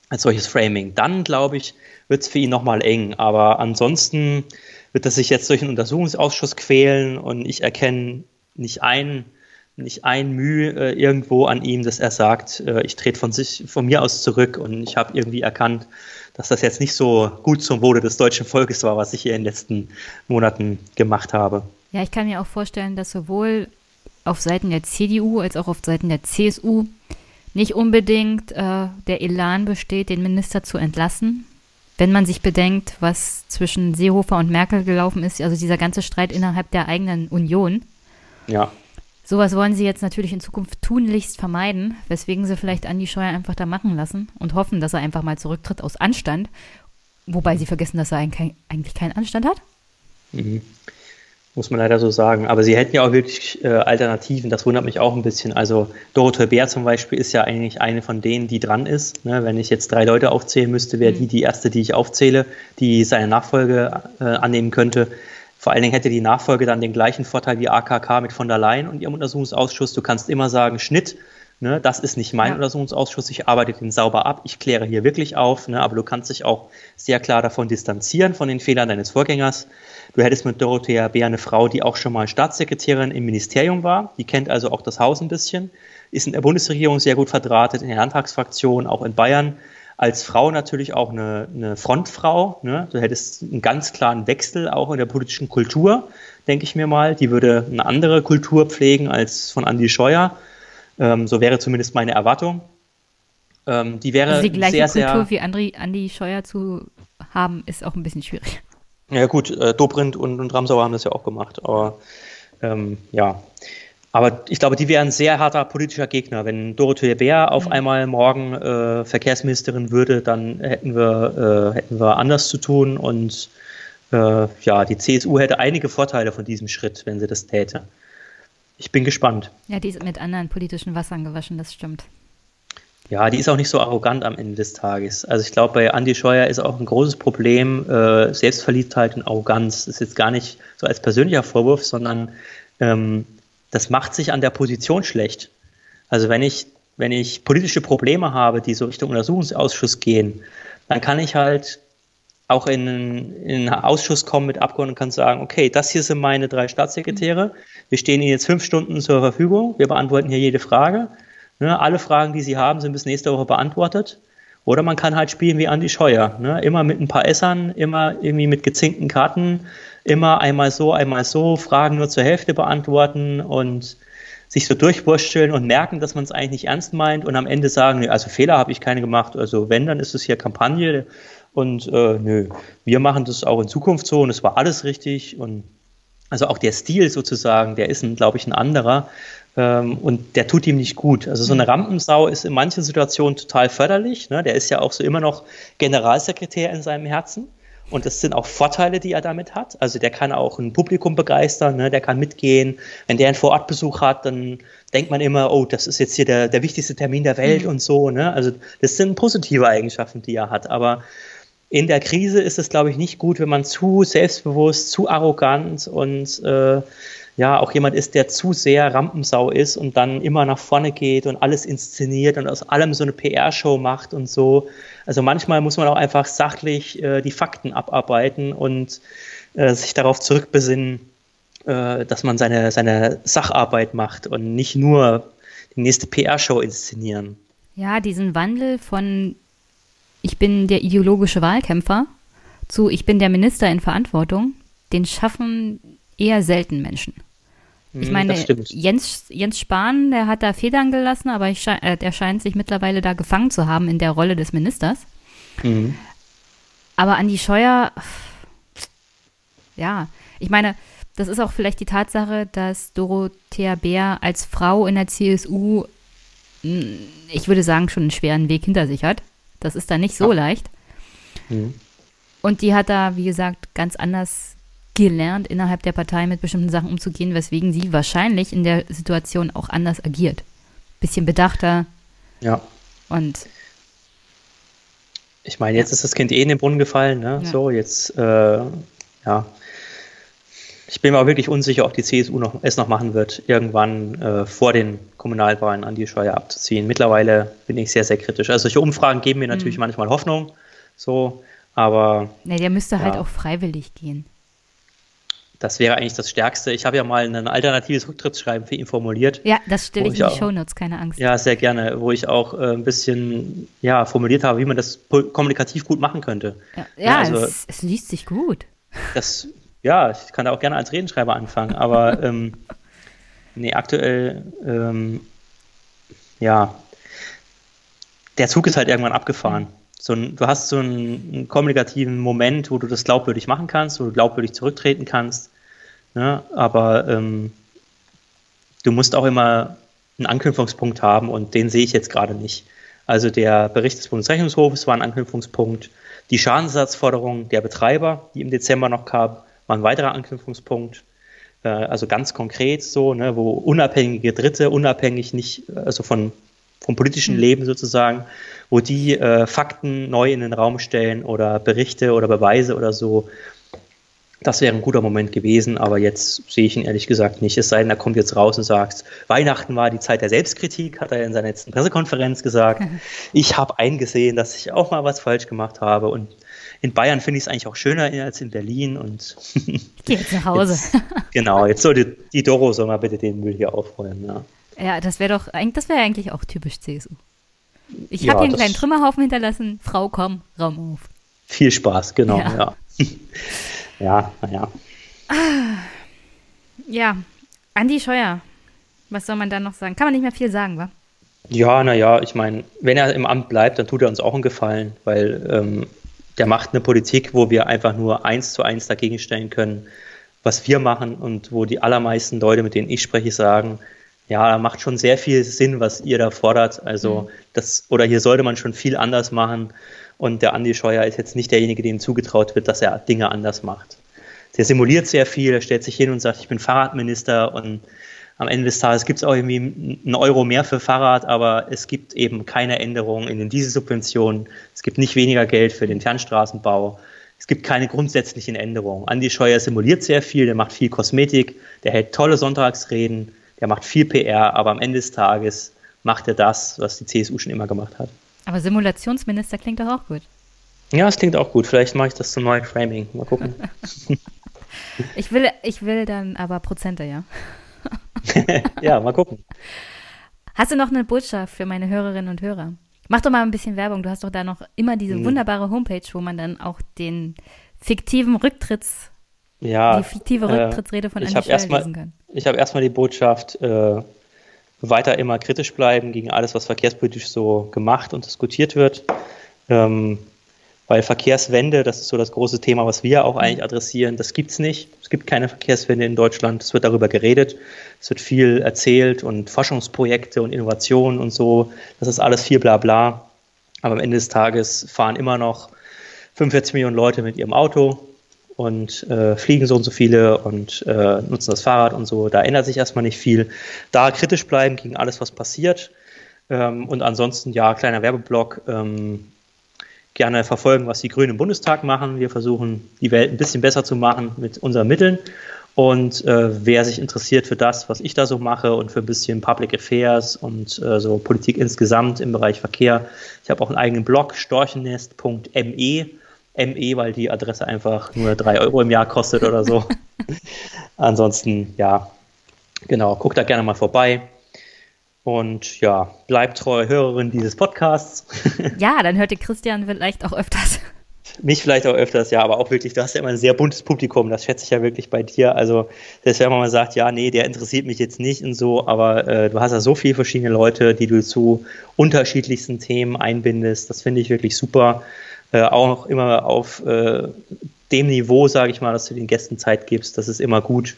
als solches Framing, dann glaube ich, wird es für ihn nochmal eng. Aber ansonsten wird er sich jetzt durch einen Untersuchungsausschuss quälen und ich erkenne nicht ein, nicht ein Mühe äh, irgendwo an ihm, dass er sagt, äh, ich trete von sich, von mir aus zurück und ich habe irgendwie erkannt, dass das jetzt nicht so gut zum Wohle des deutschen Volkes war, was ich hier in den letzten Monaten gemacht habe. Ja, ich kann mir auch vorstellen, dass sowohl auf Seiten der CDU als auch auf Seiten der CSU nicht unbedingt äh, der Elan besteht, den Minister zu entlassen, wenn man sich bedenkt, was zwischen Seehofer und Merkel gelaufen ist, also dieser ganze Streit innerhalb der eigenen Union. Ja. Sowas wollen sie jetzt natürlich in Zukunft tunlichst vermeiden, weswegen sie vielleicht Andi Scheuer einfach da machen lassen und hoffen, dass er einfach mal zurücktritt aus Anstand. Wobei sie vergessen, dass er eigentlich keinen Anstand hat. Mhm muss man leider so sagen. Aber sie hätten ja auch wirklich äh, Alternativen, das wundert mich auch ein bisschen. Also Dorothee Bär zum Beispiel ist ja eigentlich eine von denen, die dran ist. Ne? Wenn ich jetzt drei Leute aufzählen müsste, wäre mhm. die die erste, die ich aufzähle, die seine Nachfolge äh, annehmen könnte. Vor allen Dingen hätte die Nachfolge dann den gleichen Vorteil wie AKK mit von der Leyen und ihrem Untersuchungsausschuss. Du kannst immer sagen, Schnitt, Ne, das ist nicht mein ja. Untersuchungsausschuss, ich arbeite den sauber ab, ich kläre hier wirklich auf, ne, aber du kannst dich auch sehr klar davon distanzieren, von den Fehlern deines Vorgängers. Du hättest mit Dorothea Bär eine Frau, die auch schon mal Staatssekretärin im Ministerium war, die kennt also auch das Haus ein bisschen, ist in der Bundesregierung sehr gut verdrahtet, in der Landtagsfraktion, auch in Bayern. Als Frau natürlich auch eine, eine Frontfrau. Ne? Du hättest einen ganz klaren Wechsel auch in der politischen Kultur, denke ich mir mal. Die würde eine andere Kultur pflegen als von Andi Scheuer. Ähm, so wäre zumindest meine Erwartung. Ähm, die wäre also die gleiche sehr, Kultur sehr, wie Andri, Andi Scheuer zu haben, ist auch ein bisschen schwierig. Ja gut, äh, Dobrindt und, und Ramsauer haben das ja auch gemacht, aber ähm, ja. Aber ich glaube, die wären ein sehr harter politischer Gegner. Wenn Dorothee Bär auf mhm. einmal morgen äh, Verkehrsministerin würde, dann hätten wir, äh, hätten wir anders zu tun und äh, ja, die CSU hätte einige Vorteile von diesem Schritt, wenn sie das täte. Ich bin gespannt. Ja, die ist mit anderen politischen Wassern gewaschen, das stimmt. Ja, die ist auch nicht so arrogant am Ende des Tages. Also ich glaube, bei Andy Scheuer ist auch ein großes Problem äh, Selbstverliebtheit und Arroganz. Das ist jetzt gar nicht so als persönlicher Vorwurf, sondern ähm, das macht sich an der Position schlecht. Also wenn ich, wenn ich politische Probleme habe, die so Richtung Untersuchungsausschuss gehen, dann kann ich halt auch in, in einen Ausschuss kommen mit Abgeordneten und kann sagen, okay, das hier sind meine drei Staatssekretäre. Wir stehen Ihnen jetzt fünf Stunden zur Verfügung. Wir beantworten hier jede Frage. Ne, alle Fragen, die Sie haben, sind bis nächste Woche beantwortet. Oder man kann halt spielen wie Andi Scheuer. Ne? Immer mit ein paar Essern, immer irgendwie mit gezinkten Karten, immer einmal so, einmal so, Fragen nur zur Hälfte beantworten und sich so durchwursteln und merken, dass man es eigentlich nicht ernst meint und am Ende sagen, nee, also Fehler habe ich keine gemacht. Also wenn, dann ist es hier Kampagne und äh, nö, wir machen das auch in Zukunft so und es war alles richtig und also auch der Stil sozusagen, der ist, glaube ich, ein anderer. Ähm, und der tut ihm nicht gut. Also so eine mhm. Rampensau ist in manchen Situationen total förderlich. Ne? Der ist ja auch so immer noch Generalsekretär in seinem Herzen. Und das sind auch Vorteile, die er damit hat. Also der kann auch ein Publikum begeistern, ne? der kann mitgehen. Wenn der einen Vorortbesuch hat, dann denkt man immer, oh, das ist jetzt hier der, der wichtigste Termin der Welt mhm. und so. Ne? Also das sind positive Eigenschaften, die er hat. Aber in der Krise ist es, glaube ich, nicht gut, wenn man zu selbstbewusst, zu arrogant und äh, ja, auch jemand ist, der zu sehr Rampensau ist und dann immer nach vorne geht und alles inszeniert und aus allem so eine PR-Show macht und so. Also manchmal muss man auch einfach sachlich äh, die Fakten abarbeiten und äh, sich darauf zurückbesinnen, äh, dass man seine, seine Sacharbeit macht und nicht nur die nächste PR-Show inszenieren. Ja, diesen Wandel von ich bin der ideologische Wahlkämpfer zu ich bin der Minister in Verantwortung, den schaffen eher selten Menschen. Ich hm, meine, Jens, Jens Spahn, der hat da Federn gelassen, aber ich, äh, der scheint sich mittlerweile da gefangen zu haben in der Rolle des Ministers. Mhm. Aber Andi Scheuer, ja, ich meine, das ist auch vielleicht die Tatsache, dass Dorothea Bär als Frau in der CSU, hm, ich würde sagen, schon einen schweren Weg hinter sich hat. Das ist da nicht so ja. leicht. Mhm. Und die hat da, wie gesagt, ganz anders gelernt, innerhalb der Partei mit bestimmten Sachen umzugehen, weswegen sie wahrscheinlich in der Situation auch anders agiert. Bisschen bedachter. Ja. Und. Ich meine, jetzt ja. ist das Kind eh in den Brunnen gefallen, ne? Ja. So, jetzt, äh, ja. Ich bin mir auch wirklich unsicher, ob die CSU noch, es noch machen wird, irgendwann äh, vor den Kommunalwahlen an die Steuer abzuziehen. Mittlerweile bin ich sehr, sehr kritisch. Also solche Umfragen geben mir natürlich mhm. manchmal Hoffnung, so, aber. Ne, der müsste halt ja. halt auch freiwillig gehen. Das wäre eigentlich das Stärkste. Ich habe ja mal ein alternatives Rücktrittsschreiben für ihn formuliert. Ja, das stelle ich in die Shownotes, keine Angst. Ja, sehr gerne, wo ich auch äh, ein bisschen ja, formuliert habe, wie man das kommunikativ gut machen könnte. Ja, ja also, es, es, liest sich gut. Das, ja, ich kann da auch gerne als Redenschreiber anfangen, aber [laughs] ähm, nee, aktuell, ähm, ja, der Zug ist halt irgendwann abgefahren. So ein, du hast so einen, einen, kommunikativen Moment, wo du das glaubwürdig machen kannst, wo du glaubwürdig zurücktreten kannst. Ne? Aber ähm, du musst auch immer einen Anknüpfungspunkt haben und den sehe ich jetzt gerade nicht. Also der Bericht des Bundesrechnungshofes war ein Anknüpfungspunkt. Die Schadensersatzforderung der Betreiber, die im Dezember noch kam, war ein weiterer Anknüpfungspunkt. Äh, also ganz konkret so, ne, wo unabhängige Dritte, unabhängig nicht, also von, vom politischen mhm. Leben sozusagen, wo die äh, Fakten neu in den Raum stellen oder Berichte oder Beweise oder so das wäre ein guter Moment gewesen, aber jetzt sehe ich ihn ehrlich gesagt nicht. Es sei denn, er kommt jetzt raus und sagt, Weihnachten war die Zeit der Selbstkritik, hat er in seiner letzten Pressekonferenz gesagt. [laughs] Ich habe eingesehen, dass ich auch mal was falsch gemacht habe und in Bayern finde ich es eigentlich auch schöner als in Berlin und Geh jetzt nach Hause. [laughs] Jetzt, genau, jetzt sollte die Doro soll mal bitte den Müll hier aufräumen. Ja, ja das wäre doch das wäre eigentlich auch typisch CSU. Ich ja, habe hier einen kleinen Trümmerhaufen hinterlassen. Frau, komm, Raum auf. Viel Spaß, genau, ja. ja. [laughs] ja, naja. Ja, Andi Scheuer. Was soll man da noch sagen? Kann man nicht mehr viel sagen, wa? Ja, naja, ich meine, wenn er im Amt bleibt, dann tut er uns auch einen Gefallen, weil ähm, der macht eine Politik, wo wir einfach nur eins zu eins dagegen stellen können, was wir machen und wo die allermeisten Leute, mit denen ich spreche, sagen, ja, da macht schon sehr viel Sinn, was ihr da fordert. Also mhm. das, oder hier sollte man schon viel anders machen. Und der Andi Scheuer ist jetzt nicht derjenige, dem zugetraut wird, dass er Dinge anders macht. Der simuliert sehr viel, er stellt sich hin und sagt, ich bin Fahrradminister und am Ende des Tages gibt es auch irgendwie einen Euro mehr für Fahrrad, aber es gibt eben keine Änderungen in den Dieselsubventionen. Es gibt nicht weniger Geld für den Fernstraßenbau. Es gibt keine grundsätzlichen Änderungen. Andi Scheuer simuliert sehr viel, der macht viel Kosmetik, der hält tolle Sonntagsreden, der macht viel PR, aber am Ende des Tages macht er das, was die CSU schon immer gemacht hat. Aber Simulationsminister klingt doch auch gut. Ja, es klingt auch gut. Vielleicht mache ich das zum neuen Framing. Mal gucken. [laughs] ich, will, ich will dann aber Prozente, ja. [laughs] ja, mal gucken. Hast du noch eine Botschaft für meine Hörerinnen und Hörer? Mach doch mal ein bisschen Werbung. Du hast doch da noch immer diese hm. wunderbare Homepage, wo man dann auch den fiktiven Rücktritts, ja, die fiktive äh, Rücktrittsrede von Andi Scheuer lesen kann. Ich habe erstmal die Botschaft, äh, weiter immer kritisch bleiben gegen alles, was verkehrspolitisch so gemacht und diskutiert wird. Ähm, weil Verkehrswende, das ist so das große Thema, was wir auch eigentlich adressieren, das gibt es nicht. Es gibt keine Verkehrswende in Deutschland. Es wird darüber geredet, es wird viel erzählt und Forschungsprojekte und Innovationen und so. Das ist alles viel bla bla. Aber am Ende des Tages fahren immer noch 45 Millionen Leute mit ihrem Auto und äh, fliegen so und so viele und äh, nutzen das Fahrrad und so. Da ändert sich erstmal nicht viel. Da kritisch bleiben gegen alles, was passiert. Ähm, und ansonsten, ja, kleiner Werbeblock. Ähm, gerne verfolgen, was die Grünen im Bundestag machen. Wir versuchen, die Welt ein bisschen besser zu machen mit unseren Mitteln. Und äh, wer sich interessiert für das, was ich da so mache und für ein bisschen Public Affairs und äh, so Politik insgesamt im Bereich Verkehr, ich habe auch einen eigenen Blog, storchennest.me, ME, weil die Adresse einfach nur drei Euro im Jahr kostet oder so. [laughs] Ansonsten, ja, genau, guckt da gerne mal vorbei. Und ja, bleibt treue Hörerin dieses Podcasts. [laughs] Ja, dann hört ihr Christian vielleicht auch öfters. Mich vielleicht auch öfters, ja, aber auch wirklich, du hast ja immer ein sehr buntes Publikum, das schätze ich ja wirklich bei dir. Also, selbst wenn man mal sagt, ja, nee, der interessiert mich jetzt nicht und so, aber äh, du hast ja so viele verschiedene Leute, die du zu unterschiedlichsten Themen einbindest. Das finde ich wirklich super. Äh, auch immer auf äh, dem Niveau, sage ich mal, dass du den Gästen Zeit gibst. Das ist immer gut.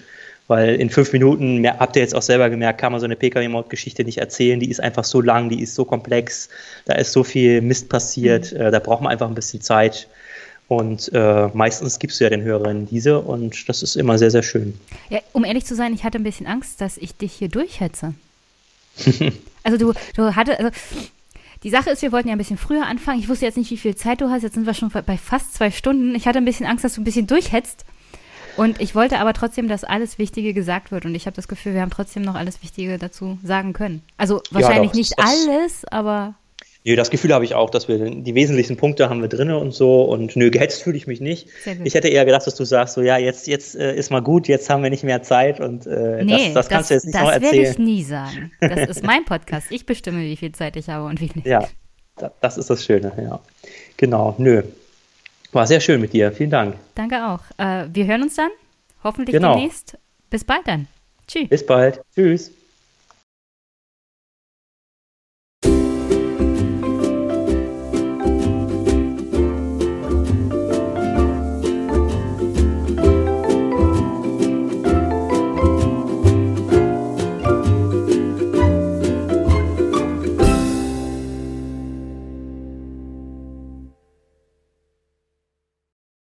Weil in fünf Minuten, habt ihr jetzt auch selber gemerkt, kann man so eine Pkw-Maut-Geschichte nicht erzählen. Die ist einfach so lang, die ist so komplex, da ist so viel Mist passiert, mhm. äh, da braucht man einfach ein bisschen Zeit. Und äh, meistens gibst du ja den Hörerinnen diese und das ist immer sehr, sehr schön. Ja, um ehrlich zu sein, ich hatte ein bisschen Angst, dass ich dich hier durchhetze. [laughs] also du, du hattest, also die Sache ist, wir wollten ja ein bisschen früher anfangen. Ich wusste jetzt nicht, wie viel Zeit du hast. Jetzt sind wir schon bei fast zwei Stunden. Ich hatte ein bisschen Angst, dass du ein bisschen durchhetzt. Und ich wollte aber trotzdem, dass alles Wichtige gesagt wird. Und ich habe das Gefühl, wir haben trotzdem noch alles Wichtige dazu sagen können. Also wahrscheinlich ja, doch, nicht alles, aber. Nö, das Gefühl habe ich auch, dass wir die wesentlichen Punkte haben wir drin und so. Und nö, gehetzt fühle ich mich nicht. Ich hätte eher gedacht, dass du sagst, so ja, jetzt, jetzt äh, ist mal gut, jetzt haben wir nicht mehr Zeit und äh, nee, das, das kannst das, du jetzt nicht noch erzählen. Das werde ich nie sagen. Das ist [laughs] mein Podcast. Ich bestimme, wie viel Zeit ich habe und wie nicht. Ja, das ist das Schöne, ja. Genau, nö. War sehr schön mit dir. Vielen Dank. Danke auch. Äh, wir hören uns dann. Hoffentlich genau. demnächst. Bis bald dann. Tschüss. Bis bald. Tschüss.